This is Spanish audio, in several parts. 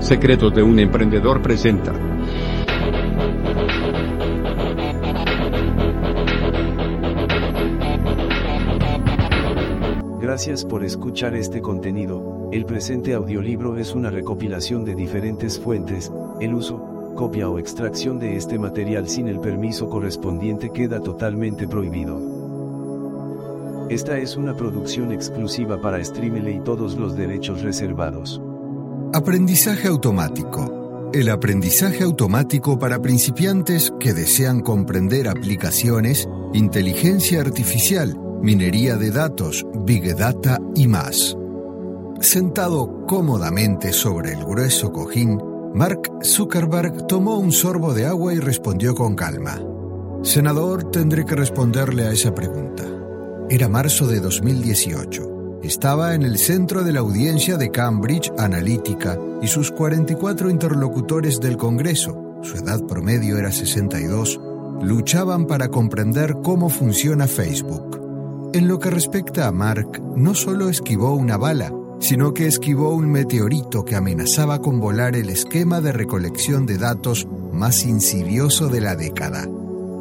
Secretos de un emprendedor presenta. Gracias por escuchar este contenido. El presente audiolibro es una recopilación de diferentes fuentes. El uso, copia o extracción de este material sin el permiso correspondiente queda totalmente prohibido. Esta es una producción exclusiva para Streamile y todos los derechos reservados. Aprendizaje automático. El aprendizaje automático para principiantes que desean comprender aplicaciones, inteligencia artificial, minería de datos, big data y más. Sentado cómodamente sobre el grueso cojín, Mark Zuckerberg tomó un sorbo de agua y respondió con calma. Senador, tendré que responderle a esa pregunta. Era marzo de 2018. Estaba en el centro de la audiencia de Cambridge Analytica y sus 44 interlocutores del Congreso, su edad promedio era 62, luchaban para comprender cómo funciona Facebook. En lo que respecta a Mark, no solo esquivó una bala, sino que esquivó un meteorito que amenazaba con volar el esquema de recolección de datos más insidioso de la década.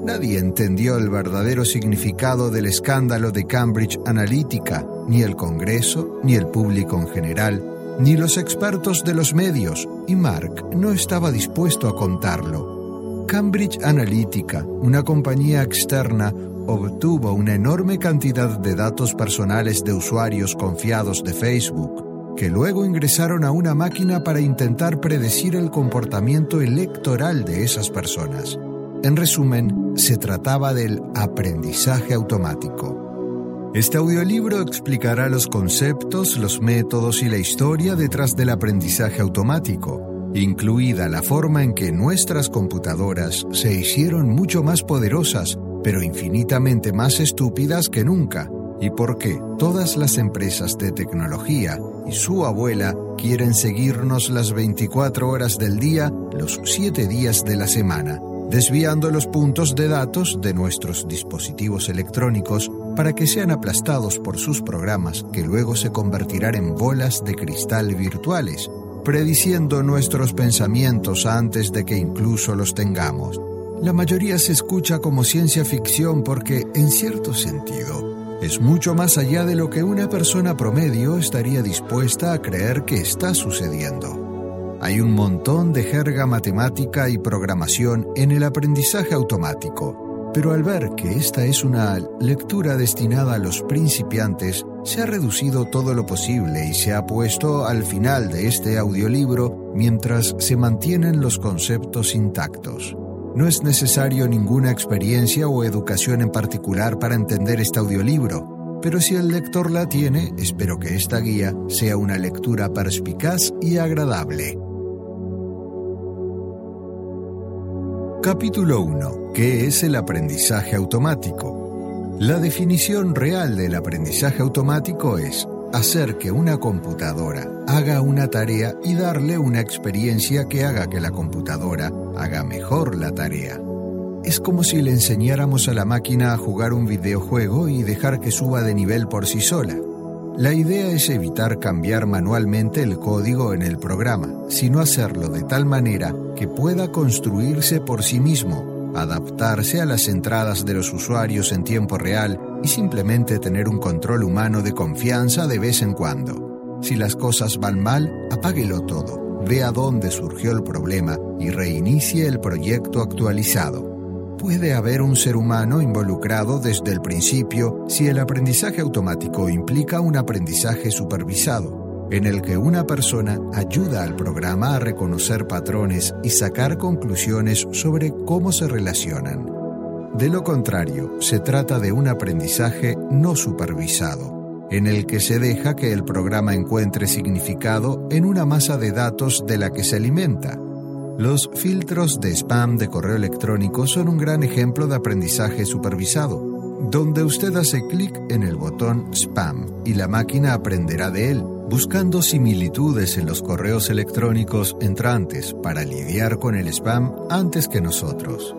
Nadie entendió el verdadero significado del escándalo de Cambridge Analytica, ni el Congreso, ni el público en general, ni los expertos de los medios, y Mark no estaba dispuesto a contarlo. Cambridge Analytica, una compañía externa, obtuvo una enorme cantidad de datos personales de usuarios confiados de Facebook, que luego ingresaron a una máquina para intentar predecir el comportamiento electoral de esas personas. En resumen, se trataba del aprendizaje automático. Este audiolibro explicará los conceptos, los métodos y la historia detrás del aprendizaje automático, incluida la forma en que nuestras computadoras se hicieron mucho más poderosas, pero infinitamente más estúpidas que nunca, y por qué todas las empresas de tecnología y su abuela quieren seguirnos las 24 horas del día, los 7 días de la semana desviando los puntos de datos de nuestros dispositivos electrónicos para que sean aplastados por sus programas que luego se convertirán en bolas de cristal virtuales, prediciendo nuestros pensamientos antes de que incluso los tengamos. La mayoría se escucha como ciencia ficción porque, en cierto sentido, es mucho más allá de lo que una persona promedio estaría dispuesta a creer que está sucediendo. Hay un montón de jerga matemática y programación en el aprendizaje automático, pero al ver que esta es una lectura destinada a los principiantes, se ha reducido todo lo posible y se ha puesto al final de este audiolibro mientras se mantienen los conceptos intactos. No es necesario ninguna experiencia o educación en particular para entender este audiolibro, pero si el lector la tiene, espero que esta guía sea una lectura perspicaz y agradable. Capítulo 1. ¿Qué es el aprendizaje automático? La definición real del aprendizaje automático es hacer que una computadora haga una tarea y darle una experiencia que haga que la computadora haga mejor la tarea. Es como si le enseñáramos a la máquina a jugar un videojuego y dejar que suba de nivel por sí sola. La idea es evitar cambiar manualmente el código en el programa, sino hacerlo de tal manera que pueda construirse por sí mismo, adaptarse a las entradas de los usuarios en tiempo real y simplemente tener un control humano de confianza de vez en cuando. Si las cosas van mal, apáguelo todo, vea dónde surgió el problema y reinicie el proyecto actualizado puede haber un ser humano involucrado desde el principio si el aprendizaje automático implica un aprendizaje supervisado, en el que una persona ayuda al programa a reconocer patrones y sacar conclusiones sobre cómo se relacionan. De lo contrario, se trata de un aprendizaje no supervisado, en el que se deja que el programa encuentre significado en una masa de datos de la que se alimenta los filtros de spam de correo electrónico son un gran ejemplo de aprendizaje supervisado, donde usted hace clic en el botón spam y la máquina aprenderá de él, buscando similitudes en los correos electrónicos entrantes para lidiar con el spam antes que nosotros.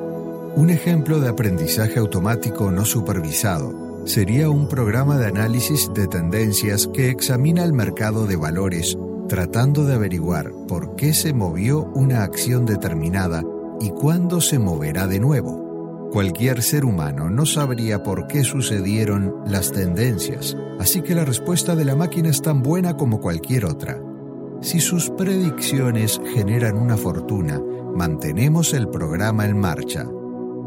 Un ejemplo de aprendizaje automático no supervisado sería un programa de análisis de tendencias que examina el mercado de valores tratando de averiguar por qué se movió una acción determinada y cuándo se moverá de nuevo. Cualquier ser humano no sabría por qué sucedieron las tendencias, así que la respuesta de la máquina es tan buena como cualquier otra. Si sus predicciones generan una fortuna, mantenemos el programa en marcha.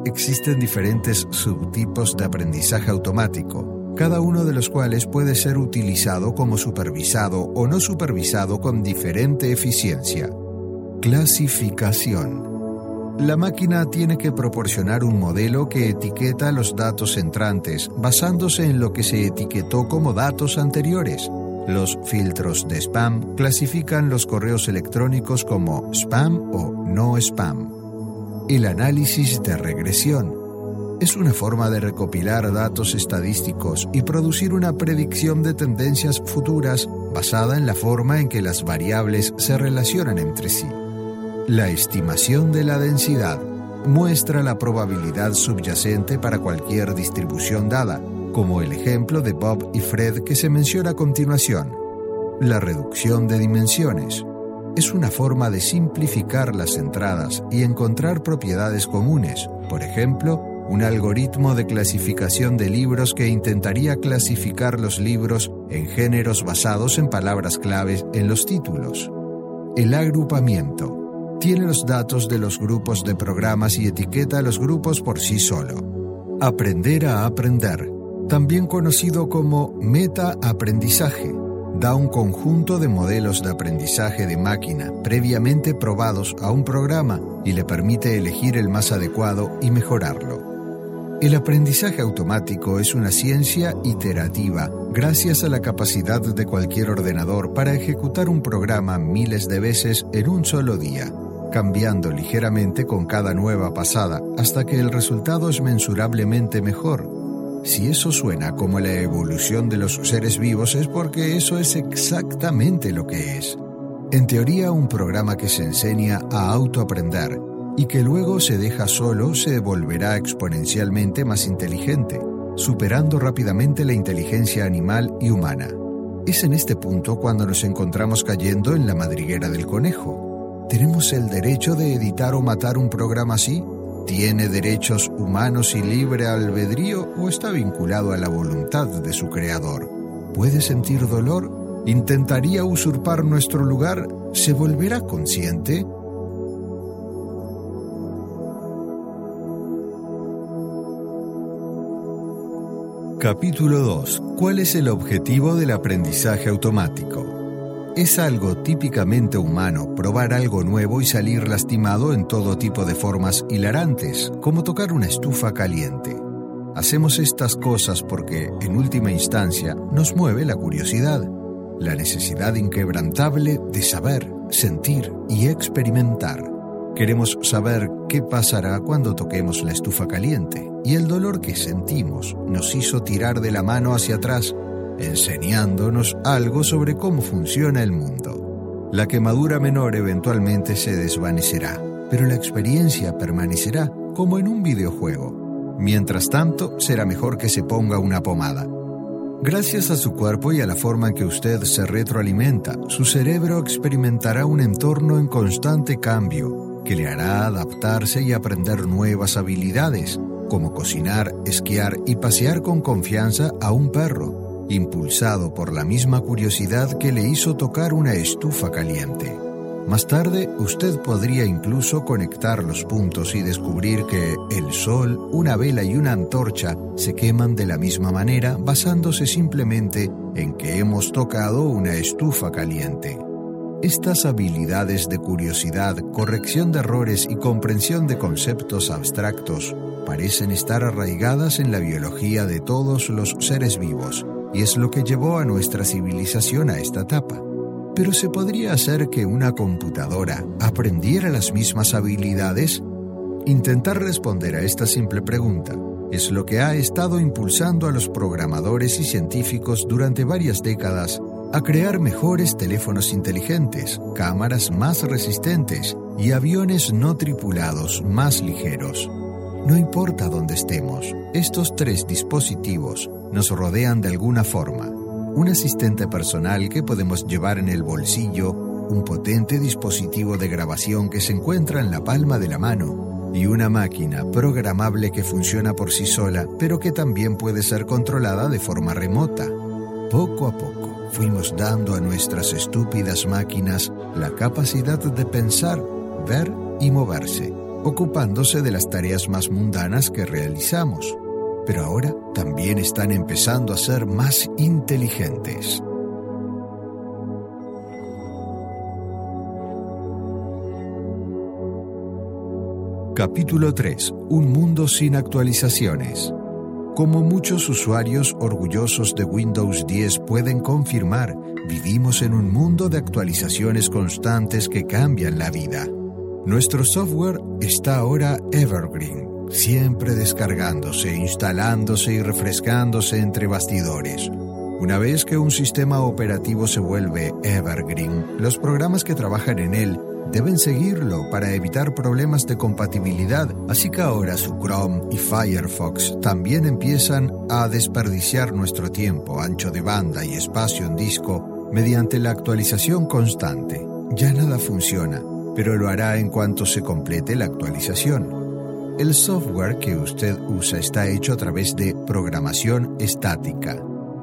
Existen diferentes subtipos de aprendizaje automático, cada uno de los cuales puede ser utilizado como supervisado o no supervisado con diferente eficiencia. Clasificación. La máquina tiene que proporcionar un modelo que etiqueta los datos entrantes basándose en lo que se etiquetó como datos anteriores. Los filtros de spam clasifican los correos electrónicos como spam o no spam. El análisis de regresión es una forma de recopilar datos estadísticos y producir una predicción de tendencias futuras basada en la forma en que las variables se relacionan entre sí. La estimación de la densidad muestra la probabilidad subyacente para cualquier distribución dada, como el ejemplo de Bob y Fred que se menciona a continuación. La reducción de dimensiones es una forma de simplificar las entradas y encontrar propiedades comunes, por ejemplo, un algoritmo de clasificación de libros que intentaría clasificar los libros en géneros basados en palabras claves en los títulos. El agrupamiento tiene los datos de los grupos de programas y etiqueta los grupos por sí solo. Aprender a aprender, también conocido como meta-aprendizaje, da un conjunto de modelos de aprendizaje de máquina previamente probados a un programa y le permite elegir el más adecuado y mejorarlo. El aprendizaje automático es una ciencia iterativa, gracias a la capacidad de cualquier ordenador para ejecutar un programa miles de veces en un solo día, cambiando ligeramente con cada nueva pasada hasta que el resultado es mensurablemente mejor. Si eso suena como la evolución de los seres vivos es porque eso es exactamente lo que es. En teoría, un programa que se enseña a autoaprender y que luego se deja solo se volverá exponencialmente más inteligente, superando rápidamente la inteligencia animal y humana. Es en este punto cuando nos encontramos cayendo en la madriguera del conejo. ¿Tenemos el derecho de editar o matar un programa así? ¿Tiene derechos humanos y libre albedrío o está vinculado a la voluntad de su creador? ¿Puede sentir dolor? ¿Intentaría usurpar nuestro lugar? ¿Se volverá consciente? Capítulo 2. ¿Cuál es el objetivo del aprendizaje automático? Es algo típicamente humano probar algo nuevo y salir lastimado en todo tipo de formas hilarantes, como tocar una estufa caliente. Hacemos estas cosas porque, en última instancia, nos mueve la curiosidad, la necesidad inquebrantable de saber, sentir y experimentar. Queremos saber qué pasará cuando toquemos la estufa caliente y el dolor que sentimos nos hizo tirar de la mano hacia atrás, enseñándonos algo sobre cómo funciona el mundo. La quemadura menor eventualmente se desvanecerá, pero la experiencia permanecerá como en un videojuego. Mientras tanto, será mejor que se ponga una pomada. Gracias a su cuerpo y a la forma en que usted se retroalimenta, su cerebro experimentará un entorno en constante cambio que le hará adaptarse y aprender nuevas habilidades, como cocinar, esquiar y pasear con confianza a un perro, impulsado por la misma curiosidad que le hizo tocar una estufa caliente. Más tarde, usted podría incluso conectar los puntos y descubrir que el sol, una vela y una antorcha se queman de la misma manera basándose simplemente en que hemos tocado una estufa caliente. Estas habilidades de curiosidad, corrección de errores y comprensión de conceptos abstractos parecen estar arraigadas en la biología de todos los seres vivos, y es lo que llevó a nuestra civilización a esta etapa. Pero ¿se podría hacer que una computadora aprendiera las mismas habilidades? Intentar responder a esta simple pregunta es lo que ha estado impulsando a los programadores y científicos durante varias décadas a crear mejores teléfonos inteligentes, cámaras más resistentes y aviones no tripulados más ligeros. No importa dónde estemos, estos tres dispositivos nos rodean de alguna forma un asistente personal que podemos llevar en el bolsillo, un potente dispositivo de grabación que se encuentra en la palma de la mano y una máquina programable que funciona por sí sola, pero que también puede ser controlada de forma remota. Poco a poco fuimos dando a nuestras estúpidas máquinas la capacidad de pensar, ver y moverse, ocupándose de las tareas más mundanas que realizamos pero ahora también están empezando a ser más inteligentes. Capítulo 3. Un mundo sin actualizaciones. Como muchos usuarios orgullosos de Windows 10 pueden confirmar, vivimos en un mundo de actualizaciones constantes que cambian la vida. Nuestro software está ahora evergreen, siempre descargándose, instalándose y refrescándose entre bastidores. Una vez que un sistema operativo se vuelve evergreen, los programas que trabajan en él deben seguirlo para evitar problemas de compatibilidad, así que ahora su Chrome y Firefox también empiezan a desperdiciar nuestro tiempo, ancho de banda y espacio en disco mediante la actualización constante. Ya nada funciona, pero lo hará en cuanto se complete la actualización. El software que usted usa está hecho a través de programación estática,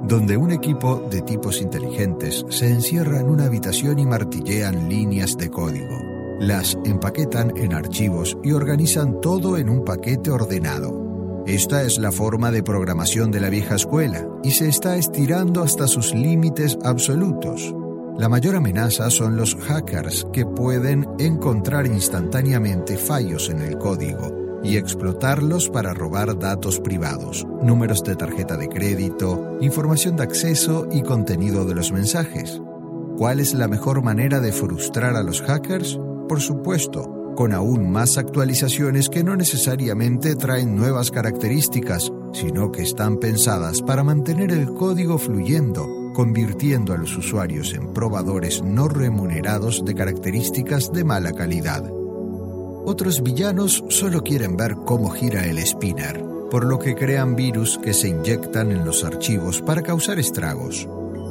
donde un equipo de tipos inteligentes se encierra en una habitación y martillean líneas de código. Las empaquetan en archivos y organizan todo en un paquete ordenado. Esta es la forma de programación de la vieja escuela y se está estirando hasta sus límites absolutos. La mayor amenaza son los hackers que pueden encontrar instantáneamente fallos en el código y explotarlos para robar datos privados, números de tarjeta de crédito, información de acceso y contenido de los mensajes. ¿Cuál es la mejor manera de frustrar a los hackers? Por supuesto, con aún más actualizaciones que no necesariamente traen nuevas características, sino que están pensadas para mantener el código fluyendo, convirtiendo a los usuarios en probadores no remunerados de características de mala calidad. Otros villanos solo quieren ver cómo gira el spinner, por lo que crean virus que se inyectan en los archivos para causar estragos.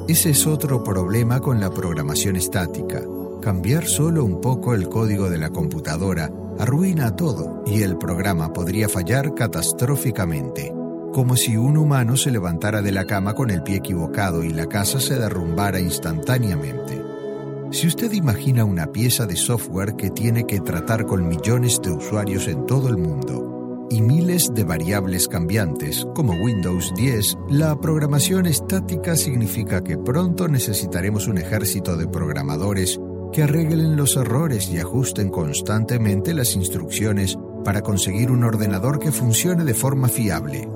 Ese es otro problema con la programación estática. Cambiar solo un poco el código de la computadora arruina todo y el programa podría fallar catastróficamente, como si un humano se levantara de la cama con el pie equivocado y la casa se derrumbara instantáneamente. Si usted imagina una pieza de software que tiene que tratar con millones de usuarios en todo el mundo y miles de variables cambiantes, como Windows 10, la programación estática significa que pronto necesitaremos un ejército de programadores que arreglen los errores y ajusten constantemente las instrucciones para conseguir un ordenador que funcione de forma fiable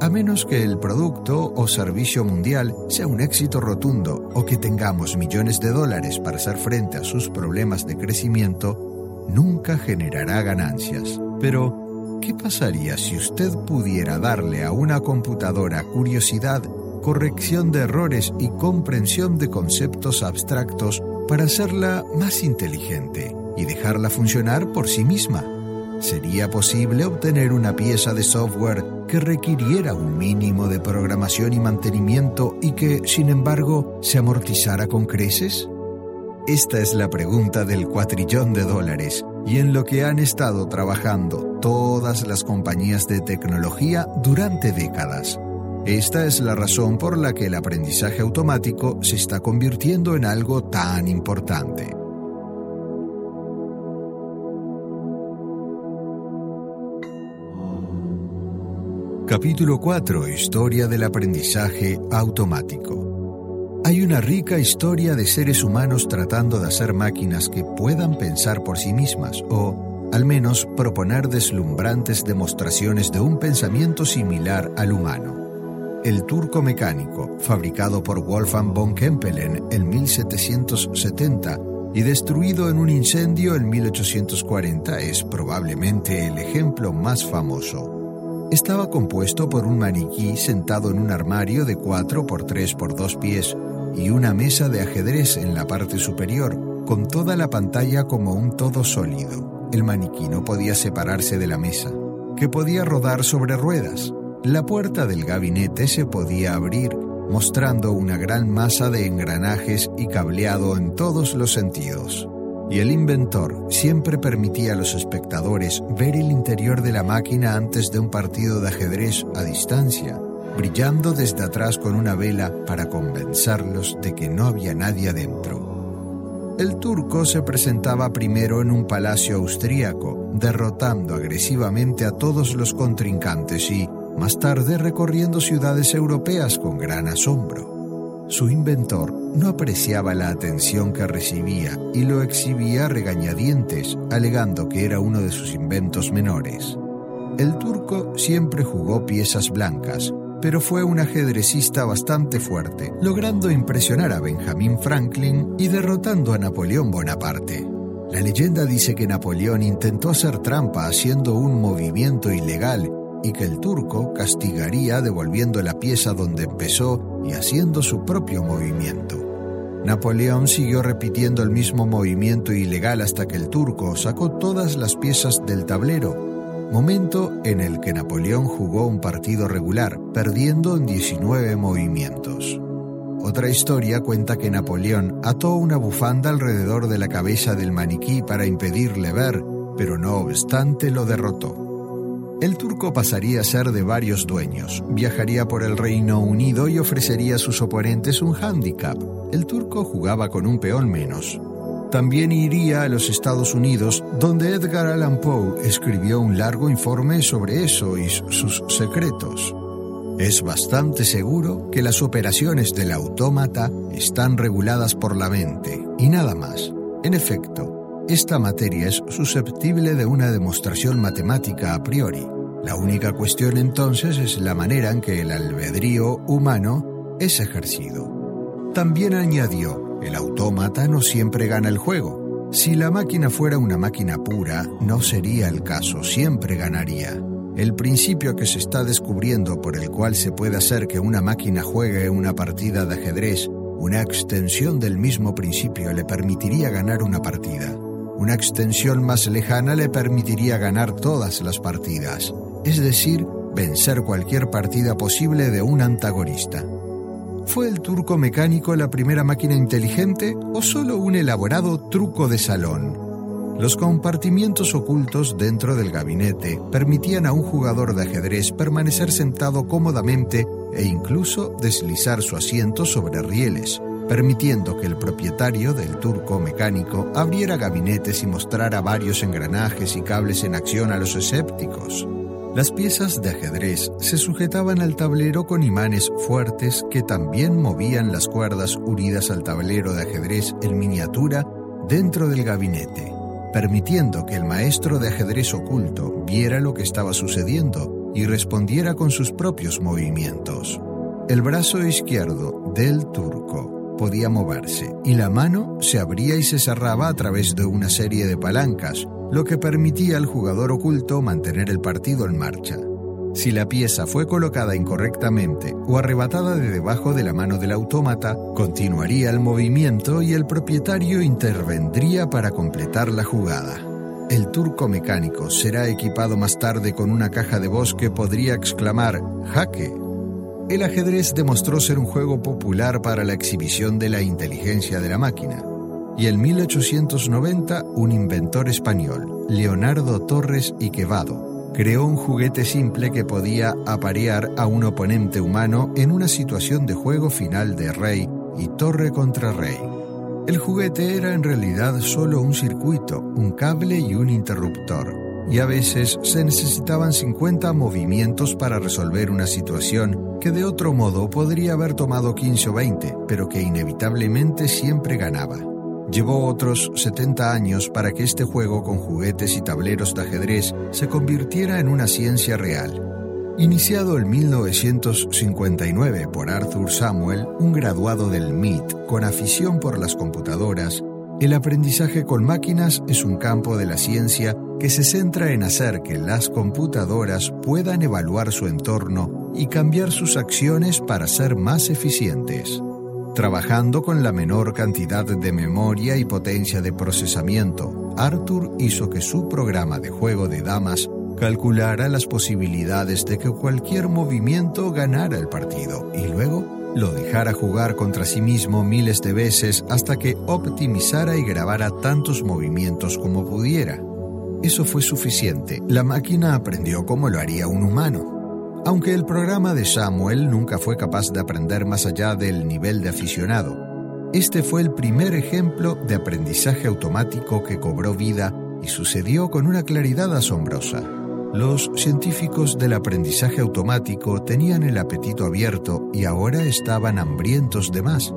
a menos que el producto o servicio mundial sea un éxito rotundo o que tengamos millones de dólares para hacer frente a sus problemas de crecimiento, nunca generará ganancias. Pero, ¿qué pasaría si usted pudiera darle a una computadora curiosidad, corrección de errores y comprensión de conceptos abstractos para hacerla más inteligente y dejarla funcionar por sí misma? ¿Sería posible obtener una pieza de software que requiriera un mínimo de programación y mantenimiento y que, sin embargo, se amortizara con creces? Esta es la pregunta del cuatrillón de dólares y en lo que han estado trabajando todas las compañías de tecnología durante décadas. Esta es la razón por la que el aprendizaje automático se está convirtiendo en algo tan importante. Capítulo 4. Historia del aprendizaje automático. Hay una rica historia de seres humanos tratando de hacer máquinas que puedan pensar por sí mismas o, al menos, proponer deslumbrantes demostraciones de un pensamiento similar al humano. El turco mecánico, fabricado por Wolfgang von Kempelen en 1770 y destruido en un incendio en 1840, es probablemente el ejemplo más famoso. Estaba compuesto por un maniquí sentado en un armario de 4 por 3 por 2 pies y una mesa de ajedrez en la parte superior, con toda la pantalla como un todo sólido. El maniquí no podía separarse de la mesa, que podía rodar sobre ruedas. La puerta del gabinete se podía abrir, mostrando una gran masa de engranajes y cableado en todos los sentidos y el inventor siempre permitía a los espectadores ver el interior de la máquina antes de un partido de ajedrez a distancia, brillando desde atrás con una vela para convencerlos de que no había nadie adentro. El turco se presentaba primero en un palacio austríaco, derrotando agresivamente a todos los contrincantes y, más tarde, recorriendo ciudades europeas con gran asombro. Su inventor no apreciaba la atención que recibía y lo exhibía regañadientes, alegando que era uno de sus inventos menores. El turco siempre jugó piezas blancas, pero fue un ajedrecista bastante fuerte, logrando impresionar a Benjamin Franklin y derrotando a Napoleón Bonaparte. La leyenda dice que Napoleón intentó hacer trampa haciendo un movimiento ilegal y que el turco castigaría devolviendo la pieza donde empezó y haciendo su propio movimiento. Napoleón siguió repitiendo el mismo movimiento ilegal hasta que el turco sacó todas las piezas del tablero, momento en el que Napoleón jugó un partido regular, perdiendo en 19 movimientos. Otra historia cuenta que Napoleón ató una bufanda alrededor de la cabeza del maniquí para impedirle ver, pero no obstante lo derrotó. El turco pasaría a ser de varios dueños, viajaría por el Reino Unido y ofrecería a sus oponentes un hándicap. El turco jugaba con un peón menos. También iría a los Estados Unidos, donde Edgar Allan Poe escribió un largo informe sobre eso y sus secretos. Es bastante seguro que las operaciones del autómata están reguladas por la mente, y nada más. En efecto, esta materia es susceptible de una demostración matemática a priori. La única cuestión entonces es la manera en que el albedrío humano es ejercido. También añadió, el autómata no siempre gana el juego. Si la máquina fuera una máquina pura, no sería el caso, siempre ganaría. El principio que se está descubriendo por el cual se puede hacer que una máquina juegue una partida de ajedrez, una extensión del mismo principio le permitiría ganar una partida. Una extensión más lejana le permitiría ganar todas las partidas, es decir, vencer cualquier partida posible de un antagonista. ¿Fue el turco mecánico la primera máquina inteligente o solo un elaborado truco de salón? Los compartimientos ocultos dentro del gabinete permitían a un jugador de ajedrez permanecer sentado cómodamente e incluso deslizar su asiento sobre rieles, permitiendo que el propietario del turco mecánico abriera gabinetes y mostrara varios engranajes y cables en acción a los escépticos. Las piezas de ajedrez se sujetaban al tablero con imanes fuertes que también movían las cuerdas unidas al tablero de ajedrez en miniatura dentro del gabinete, permitiendo que el maestro de ajedrez oculto viera lo que estaba sucediendo y respondiera con sus propios movimientos. El brazo izquierdo del turco podía moverse y la mano se abría y se cerraba a través de una serie de palancas, lo que permitía al jugador oculto mantener el partido en marcha. Si la pieza fue colocada incorrectamente o arrebatada de debajo de la mano del autómata, continuaría el movimiento y el propietario intervendría para completar la jugada. el turco mecánico será equipado más tarde con una caja de voz que podría exclamar jaque. El ajedrez demostró ser un juego popular para la exhibición de la inteligencia de la máquina. Y en 1890, un inventor español, Leonardo Torres y Quevado, creó un juguete simple que podía aparear a un oponente humano en una situación de juego final de rey y torre contra rey. El juguete era en realidad solo un circuito, un cable y un interruptor, y a veces se necesitaban 50 movimientos para resolver una situación que de otro modo podría haber tomado 15 o 20, pero que inevitablemente siempre ganaba. Llevó otros 70 años para que este juego con juguetes y tableros de ajedrez se convirtiera en una ciencia real, Iniciado en 1959 por Arthur Samuel, un graduado del MIT con afición por las computadoras, el aprendizaje con máquinas es un campo de la ciencia que se centra en hacer que las computadoras puedan evaluar su entorno y cambiar sus acciones para ser más eficientes. Trabajando con la menor cantidad de memoria y potencia de procesamiento, Arthur hizo que su programa de juego de damas calculara las posibilidades de que cualquier movimiento ganara el partido y luego lo dejara jugar contra sí mismo miles de veces hasta que optimizara y grabara tantos movimientos como pudiera. Eso fue suficiente. La máquina aprendió como lo haría un humano. Aunque el programa de Samuel nunca fue capaz de aprender más allá del nivel de aficionado, este fue el primer ejemplo de aprendizaje automático que cobró vida y sucedió con una claridad asombrosa. Los científicos del aprendizaje automático tenían el apetito abierto y ahora estaban hambrientos de más.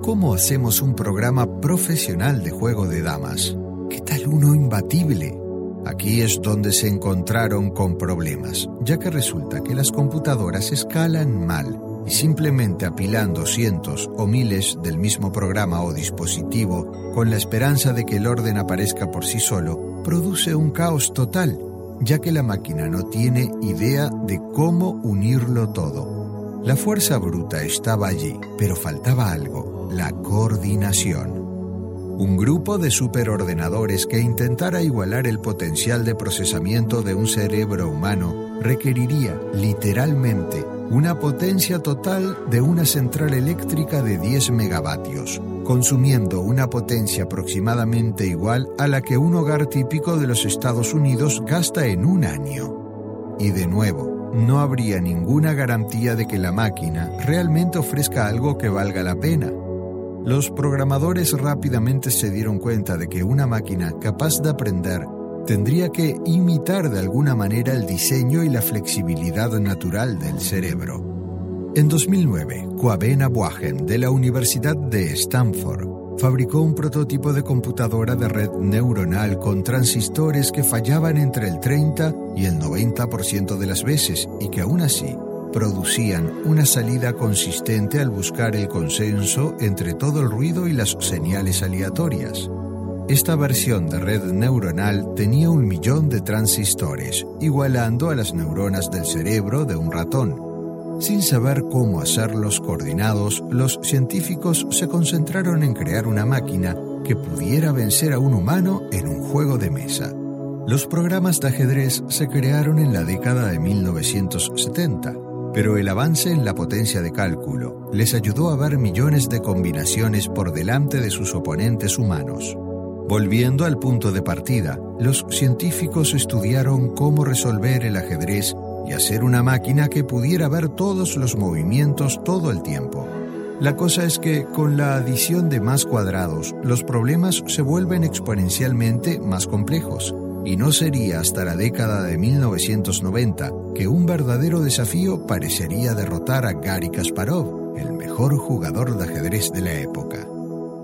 ¿Cómo hacemos un programa profesional de juego de damas? ¿Qué tal uno imbatible? Aquí es donde se encontraron con problemas, ya que resulta que las computadoras escalan mal y simplemente apilando cientos o miles del mismo programa o dispositivo con la esperanza de que el orden aparezca por sí solo, produce un caos total ya que la máquina no tiene idea de cómo unirlo todo. La fuerza bruta estaba allí, pero faltaba algo, la coordinación. Un grupo de superordenadores que intentara igualar el potencial de procesamiento de un cerebro humano requeriría, literalmente, una potencia total de una central eléctrica de 10 megavatios, consumiendo una potencia aproximadamente igual a la que un hogar típico de los Estados Unidos gasta en un año. Y de nuevo, no habría ninguna garantía de que la máquina realmente ofrezca algo que valga la pena. Los programadores rápidamente se dieron cuenta de que una máquina capaz de aprender tendría que imitar de alguna manera el diseño y la flexibilidad natural del cerebro. En 2009, Coabena Boagen de la Universidad de Stanford fabricó un prototipo de computadora de red neuronal con transistores que fallaban entre el 30 y el 90% de las veces y que aún así producían una salida consistente al buscar el consenso entre todo el ruido y las señales aleatorias. Esta versión de red neuronal tenía un millón de transistores, igualando a las neuronas del cerebro de un ratón sin saber cómo hacerlos coordinados, los científicos se concentraron en crear una máquina que pudiera vencer a un humano en un juego de mesa. Los programas de ajedrez se crearon en la década de 1970, pero el avance en la potencia de cálculo les ayudó a ver millones de combinaciones por delante de sus oponentes humanos. Volviendo al punto de partida, los científicos estudiaron cómo resolver el ajedrez y hacer una máquina que pudiera ver todos los movimientos todo el tiempo. La cosa es que con la adición de más cuadrados, los problemas se vuelven exponencialmente más complejos, y no sería hasta la década de 1990 que un verdadero desafío parecería derrotar a Gary Kasparov, el mejor jugador de ajedrez de la época.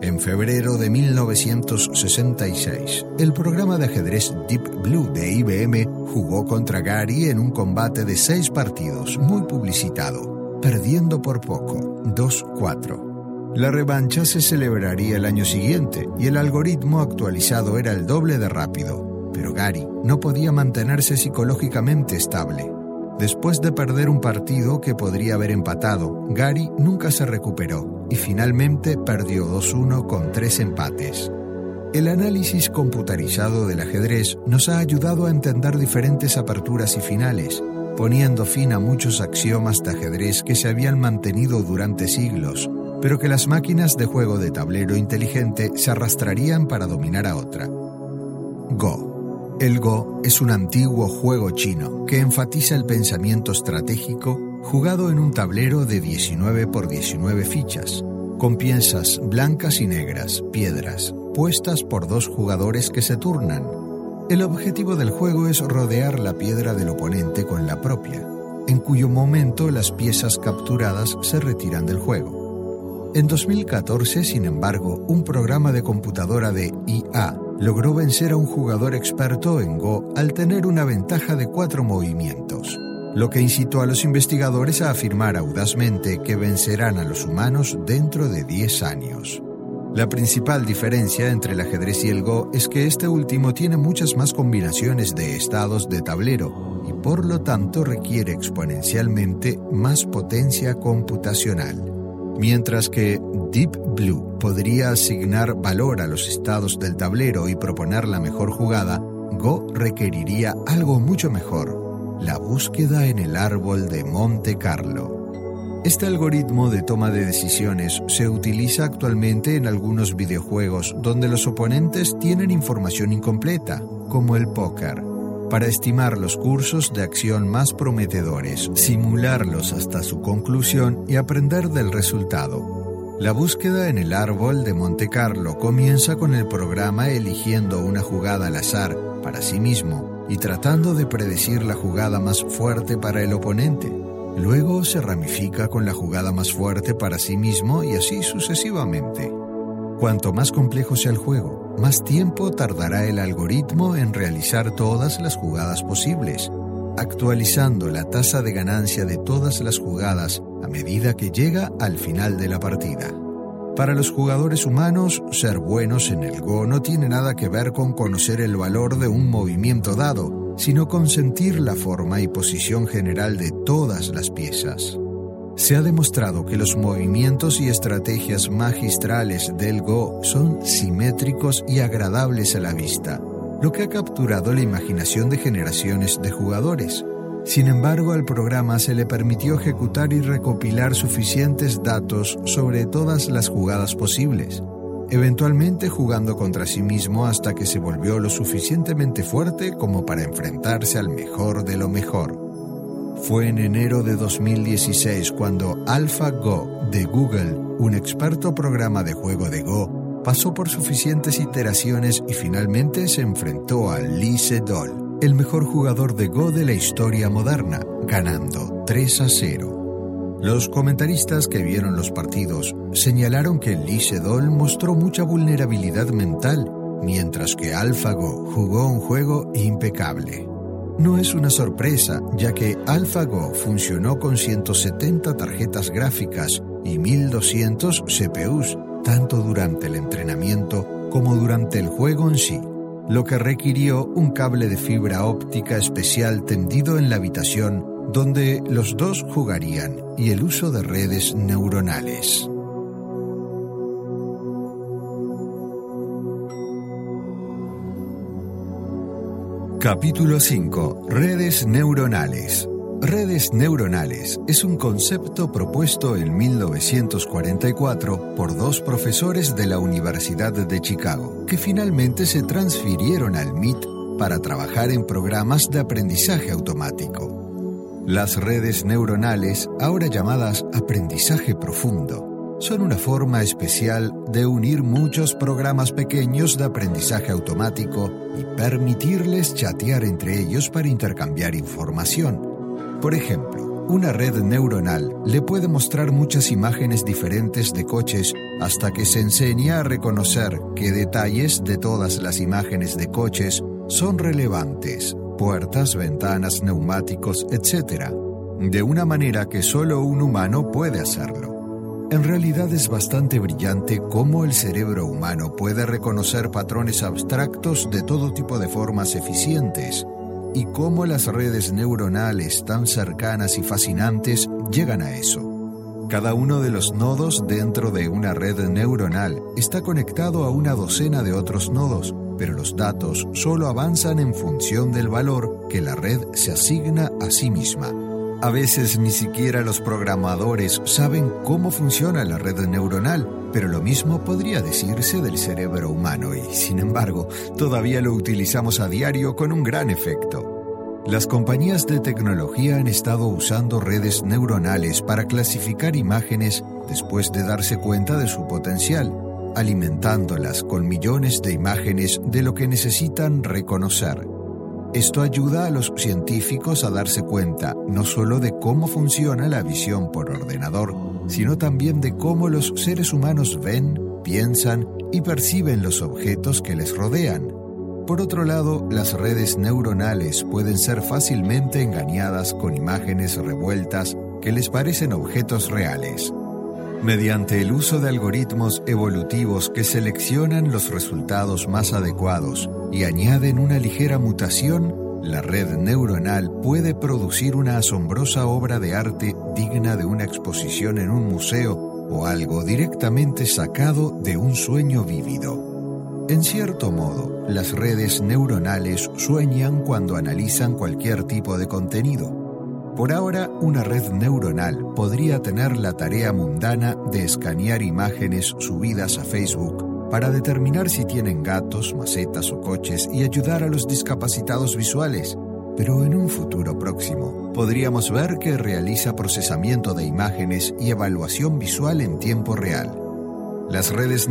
En febrero de 1966, el programa de ajedrez Deep Blue de IBM jugó contra Gary en un combate de seis partidos muy publicitado, perdiendo por poco, 2-4. La revancha se celebraría el año siguiente y el algoritmo actualizado era el doble de rápido, pero Gary no podía mantenerse psicológicamente estable. Después de perder un partido que podría haber empatado, Gary nunca se recuperó y finalmente perdió 2-1 con tres empates. El análisis computarizado del ajedrez nos ha ayudado a entender diferentes aperturas y finales, poniendo fin a muchos axiomas de ajedrez que se habían mantenido durante siglos, pero que las máquinas de juego de tablero inteligente se arrastrarían para dominar a otra. Go. El Go es un antiguo juego chino que enfatiza el pensamiento estratégico jugado en un tablero de 19 por 19 fichas, con piezas blancas y negras, piedras, puestas por dos jugadores que se turnan. El objetivo del juego es rodear la piedra del oponente con la propia, en cuyo momento las piezas capturadas se retiran del juego. En 2014, sin embargo, un programa de computadora de IA logró vencer a un jugador experto en Go al tener una ventaja de cuatro movimientos, lo que incitó a los investigadores a afirmar audazmente que vencerán a los humanos dentro de 10 años. La principal diferencia entre el ajedrez y el Go es que este último tiene muchas más combinaciones de estados de tablero y por lo tanto requiere exponencialmente más potencia computacional. Mientras que Deep Blue podría asignar valor a los estados del tablero y proponer la mejor jugada, Go requeriría algo mucho mejor, la búsqueda en el árbol de Monte Carlo. Este algoritmo de toma de decisiones se utiliza actualmente en algunos videojuegos donde los oponentes tienen información incompleta, como el póker, para estimar los cursos de acción más prometedores, simularlos hasta su conclusión y aprender del resultado. La búsqueda en el árbol de Monte Carlo comienza con el programa eligiendo una jugada al azar para sí mismo y tratando de predecir la jugada más fuerte para el oponente. Luego se ramifica con la jugada más fuerte para sí mismo y así sucesivamente. Cuanto más complejo sea el juego, más tiempo tardará el algoritmo en realizar todas las jugadas posibles, actualizando la tasa de ganancia de todas las jugadas a medida que llega al final de la partida. Para los jugadores humanos, ser buenos en el Go no tiene nada que ver con conocer el valor de un movimiento dado, sino con sentir la forma y posición general de todas las piezas. Se ha demostrado que los movimientos y estrategias magistrales del Go son simétricos y agradables a la vista, lo que ha capturado la imaginación de generaciones de jugadores. Sin embargo, al programa se le permitió ejecutar y recopilar suficientes datos sobre todas las jugadas posibles, eventualmente jugando contra sí mismo hasta que se volvió lo suficientemente fuerte como para enfrentarse al mejor de lo mejor. Fue en enero de 2016 cuando AlphaGo de Google, un experto programa de juego de Go, pasó por suficientes iteraciones y finalmente se enfrentó a Lee Sedol el mejor jugador de Go de la historia moderna, ganando 3 a 0. Los comentaristas que vieron los partidos señalaron que Lee Sedol mostró mucha vulnerabilidad mental, mientras que AlphaGo jugó un juego impecable. No es una sorpresa, ya que AlphaGo funcionó con 170 tarjetas gráficas y 1200 CPUs, tanto durante el entrenamiento como durante el juego en sí lo que requirió un cable de fibra óptica especial tendido en la habitación donde los dos jugarían y el uso de redes neuronales. Capítulo 5. Redes neuronales. Redes neuronales es un concepto propuesto en 1944 por dos profesores de la Universidad de Chicago, que finalmente se transfirieron al MIT para trabajar en programas de aprendizaje automático. Las redes neuronales, ahora llamadas aprendizaje profundo, son una forma especial de unir muchos programas pequeños de aprendizaje automático y permitirles chatear entre ellos para intercambiar información por ejemplo, una red neuronal le puede mostrar muchas imágenes diferentes de coches hasta que se enseña a reconocer qué detalles de todas las imágenes de coches son relevantes, puertas, ventanas, neumáticos, etc., de una manera que solo un humano puede hacerlo. En realidad es bastante brillante cómo el cerebro humano puede reconocer patrones abstractos de todo tipo de formas eficientes, y cómo las redes neuronales tan cercanas y fascinantes llegan a eso. Cada uno de los nodos dentro de una red neuronal está conectado a una docena de otros nodos, pero los datos solo avanzan en función del valor que la red se asigna a sí misma. A veces ni siquiera los programadores saben cómo funciona la red neuronal, pero lo mismo podría decirse del cerebro humano y, sin embargo, todavía lo utilizamos a diario con un gran efecto. Las compañías de tecnología han estado usando redes neuronales para clasificar imágenes después de darse cuenta de su potencial, alimentándolas con millones de imágenes de lo que necesitan reconocer. Esto ayuda a los científicos a darse cuenta no solo de cómo funciona la visión por ordenador, sino también de cómo los seres humanos ven, piensan y perciben los objetos que les rodean. Por otro lado, las redes neuronales pueden ser fácilmente engañadas con imágenes revueltas que les parecen objetos reales. Mediante el uso de algoritmos evolutivos que seleccionan los resultados más adecuados y añaden una ligera mutación, la red neuronal puede producir una asombrosa obra de arte digna de una exposición en un museo o algo directamente sacado de un sueño vívido. En cierto modo, las redes neuronales sueñan cuando analizan cualquier tipo de contenido por ahora, una red neuronal podría tener la tarea mundana de escanear imágenes subidas a Facebook para determinar si tienen gatos, macetas o coches y ayudar a los discapacitados visuales. Pero en un futuro próximo, podríamos ver que realiza procesamiento de imágenes y evaluación visual en tiempo real. Las redes.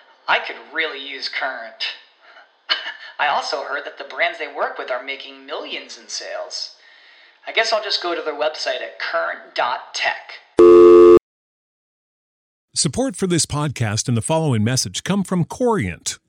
I could really use Current. I also heard that the brands they work with are making millions in sales. I guess I'll just go to their website at current.tech. Support for this podcast and the following message come from Corient.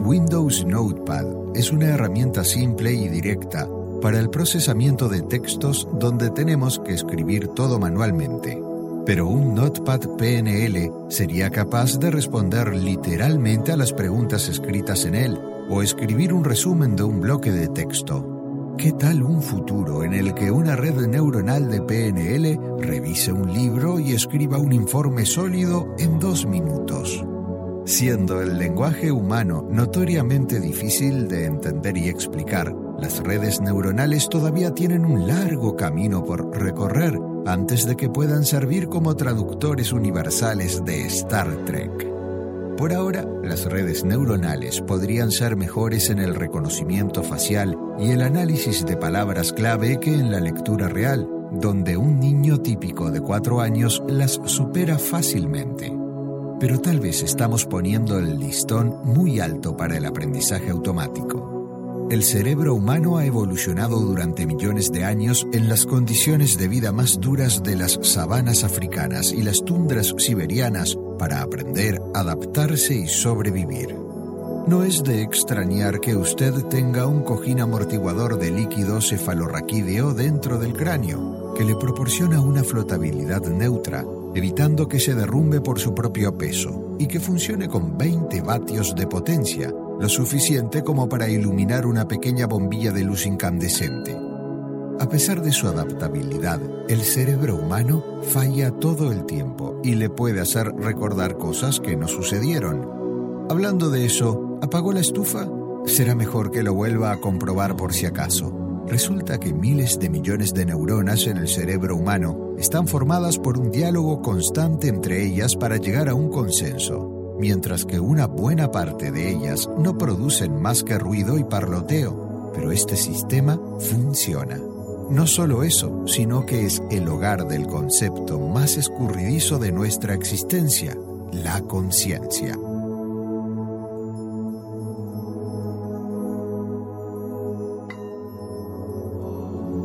Windows Notepad es una herramienta simple y directa para el procesamiento de textos donde tenemos que escribir todo manualmente. Pero un Notepad PNL sería capaz de responder literalmente a las preguntas escritas en él o escribir un resumen de un bloque de texto. ¿Qué tal un futuro en el que una red neuronal de PNL revise un libro y escriba un informe sólido en dos minutos? Siendo el lenguaje humano notoriamente difícil de entender y explicar, las redes neuronales todavía tienen un largo camino por recorrer antes de que puedan servir como traductores universales de Star Trek. Por ahora, las redes neuronales podrían ser mejores en el reconocimiento facial y el análisis de palabras clave que en la lectura real, donde un niño típico de cuatro años las supera fácilmente. Pero tal vez estamos poniendo el listón muy alto para el aprendizaje automático. El cerebro humano ha evolucionado durante millones de años en las condiciones de vida más duras de las sabanas africanas y las tundras siberianas para aprender, adaptarse y sobrevivir. No es de extrañar que usted tenga un cojín amortiguador de líquido cefalorraquídeo dentro del cráneo, que le proporciona una flotabilidad neutra, evitando que se derrumbe por su propio peso, y que funcione con 20 vatios de potencia, lo suficiente como para iluminar una pequeña bombilla de luz incandescente. A pesar de su adaptabilidad, el cerebro humano falla todo el tiempo y le puede hacer recordar cosas que no sucedieron. Hablando de eso, ¿apagó la estufa? Será mejor que lo vuelva a comprobar por si acaso. Resulta que miles de millones de neuronas en el cerebro humano están formadas por un diálogo constante entre ellas para llegar a un consenso mientras que una buena parte de ellas no producen más que ruido y parloteo, pero este sistema funciona. No solo eso, sino que es el hogar del concepto más escurridizo de nuestra existencia, la conciencia.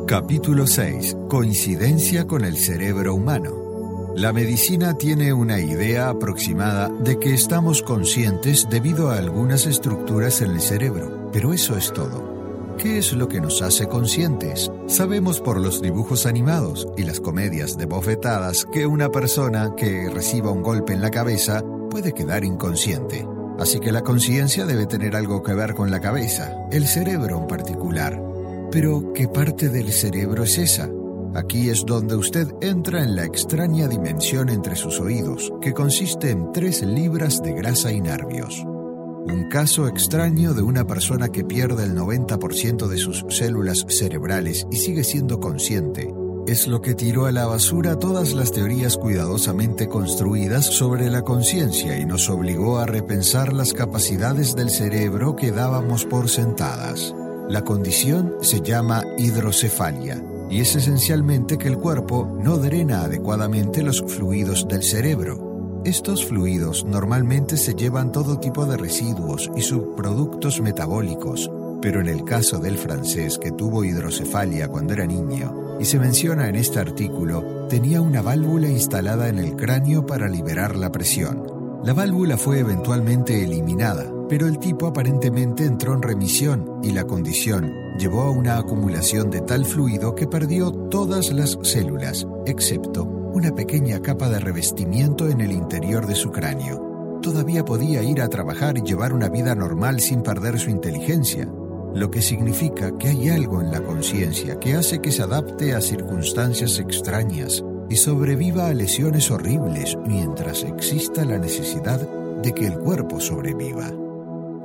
Capítulo 6. Coincidencia con el cerebro humano. La medicina tiene una idea aproximada de que estamos conscientes debido a algunas estructuras en el cerebro, pero eso es todo. ¿Qué es lo que nos hace conscientes? Sabemos por los dibujos animados y las comedias de bofetadas que una persona que reciba un golpe en la cabeza puede quedar inconsciente. Así que la conciencia debe tener algo que ver con la cabeza, el cerebro en particular. Pero, ¿qué parte del cerebro es esa? Aquí es donde usted entra en la extraña dimensión entre sus oídos, que consiste en tres libras de grasa y nervios. Un caso extraño de una persona que pierde el 90% de sus células cerebrales y sigue siendo consciente. Es lo que tiró a la basura todas las teorías cuidadosamente construidas sobre la conciencia y nos obligó a repensar las capacidades del cerebro que dábamos por sentadas. La condición se llama hidrocefalia y es esencialmente que el cuerpo no drena adecuadamente los fluidos del cerebro. Estos fluidos normalmente se llevan todo tipo de residuos y subproductos metabólicos, pero en el caso del francés que tuvo hidrocefalia cuando era niño, y se menciona en este artículo, tenía una válvula instalada en el cráneo para liberar la presión. La válvula fue eventualmente eliminada, pero el tipo aparentemente entró en remisión y la condición llevó a una acumulación de tal fluido que perdió todas las células, excepto una pequeña capa de revestimiento en el interior de su cráneo. Todavía podía ir a trabajar y llevar una vida normal sin perder su inteligencia, lo que significa que hay algo en la conciencia que hace que se adapte a circunstancias extrañas y sobreviva a lesiones horribles mientras exista la necesidad de que el cuerpo sobreviva.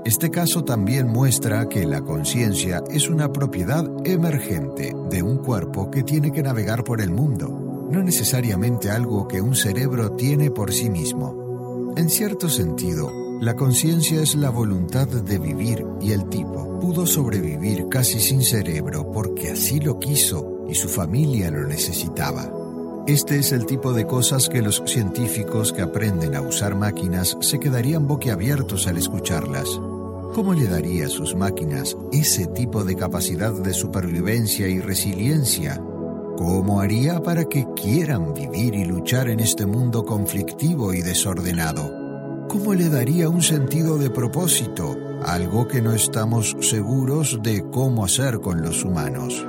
Este caso también muestra que la conciencia es una propiedad emergente de un cuerpo que tiene que navegar por el mundo, no necesariamente algo que un cerebro tiene por sí mismo. En cierto sentido, la conciencia es la voluntad de vivir y el tipo pudo sobrevivir casi sin cerebro porque así lo quiso y su familia lo necesitaba. Este es el tipo de cosas que los científicos que aprenden a usar máquinas se quedarían boquiabiertos al escucharlas. ¿Cómo le daría a sus máquinas ese tipo de capacidad de supervivencia y resiliencia? ¿Cómo haría para que quieran vivir y luchar en este mundo conflictivo y desordenado? ¿Cómo le daría un sentido de propósito, algo que no estamos seguros de cómo hacer con los humanos?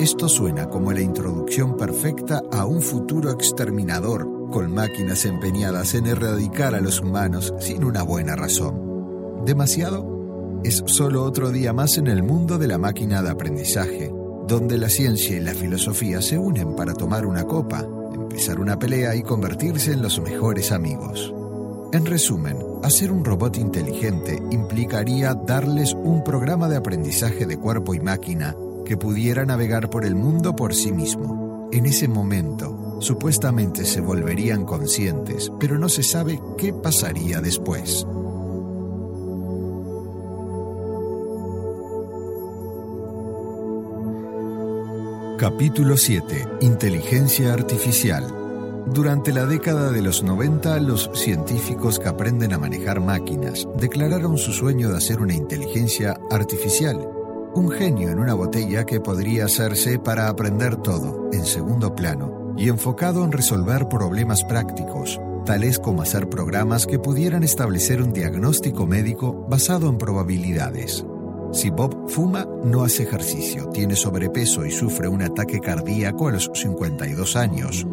Esto suena como la introducción perfecta a un futuro exterminador, con máquinas empeñadas en erradicar a los humanos sin una buena razón. ¿Demasiado? Es solo otro día más en el mundo de la máquina de aprendizaje, donde la ciencia y la filosofía se unen para tomar una copa, empezar una pelea y convertirse en los mejores amigos. En resumen, hacer un robot inteligente implicaría darles un programa de aprendizaje de cuerpo y máquina que pudiera navegar por el mundo por sí mismo. En ese momento, supuestamente se volverían conscientes, pero no se sabe qué pasaría después. Capítulo 7. Inteligencia artificial. Durante la década de los 90, los científicos que aprenden a manejar máquinas declararon su sueño de hacer una inteligencia artificial, un genio en una botella que podría hacerse para aprender todo, en segundo plano, y enfocado en resolver problemas prácticos, tales como hacer programas que pudieran establecer un diagnóstico médico basado en probabilidades. Si Bob fuma, no hace ejercicio, tiene sobrepeso y sufre un ataque cardíaco a los 52 años,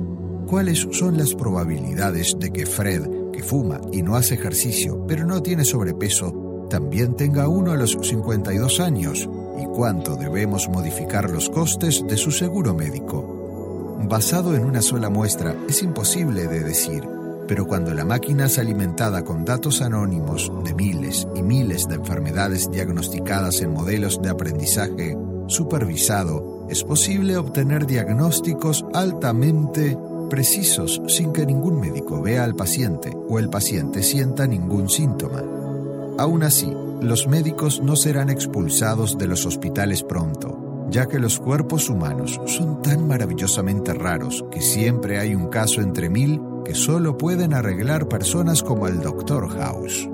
¿cuáles son las probabilidades de que Fred, que fuma y no hace ejercicio, pero no tiene sobrepeso, también tenga uno a los 52 años? ¿Y cuánto debemos modificar los costes de su seguro médico? Basado en una sola muestra, es imposible de decir, pero cuando la máquina es alimentada con datos anónimos de miles y miles de enfermedades diagnosticadas en modelos de aprendizaje supervisado, es posible obtener diagnósticos altamente precisos sin que ningún médico vea al paciente o el paciente sienta ningún síntoma. Aún así, los médicos no serán expulsados de los hospitales pronto, ya que los cuerpos humanos son tan maravillosamente raros que siempre hay un caso entre mil que solo pueden arreglar personas como el Dr. House.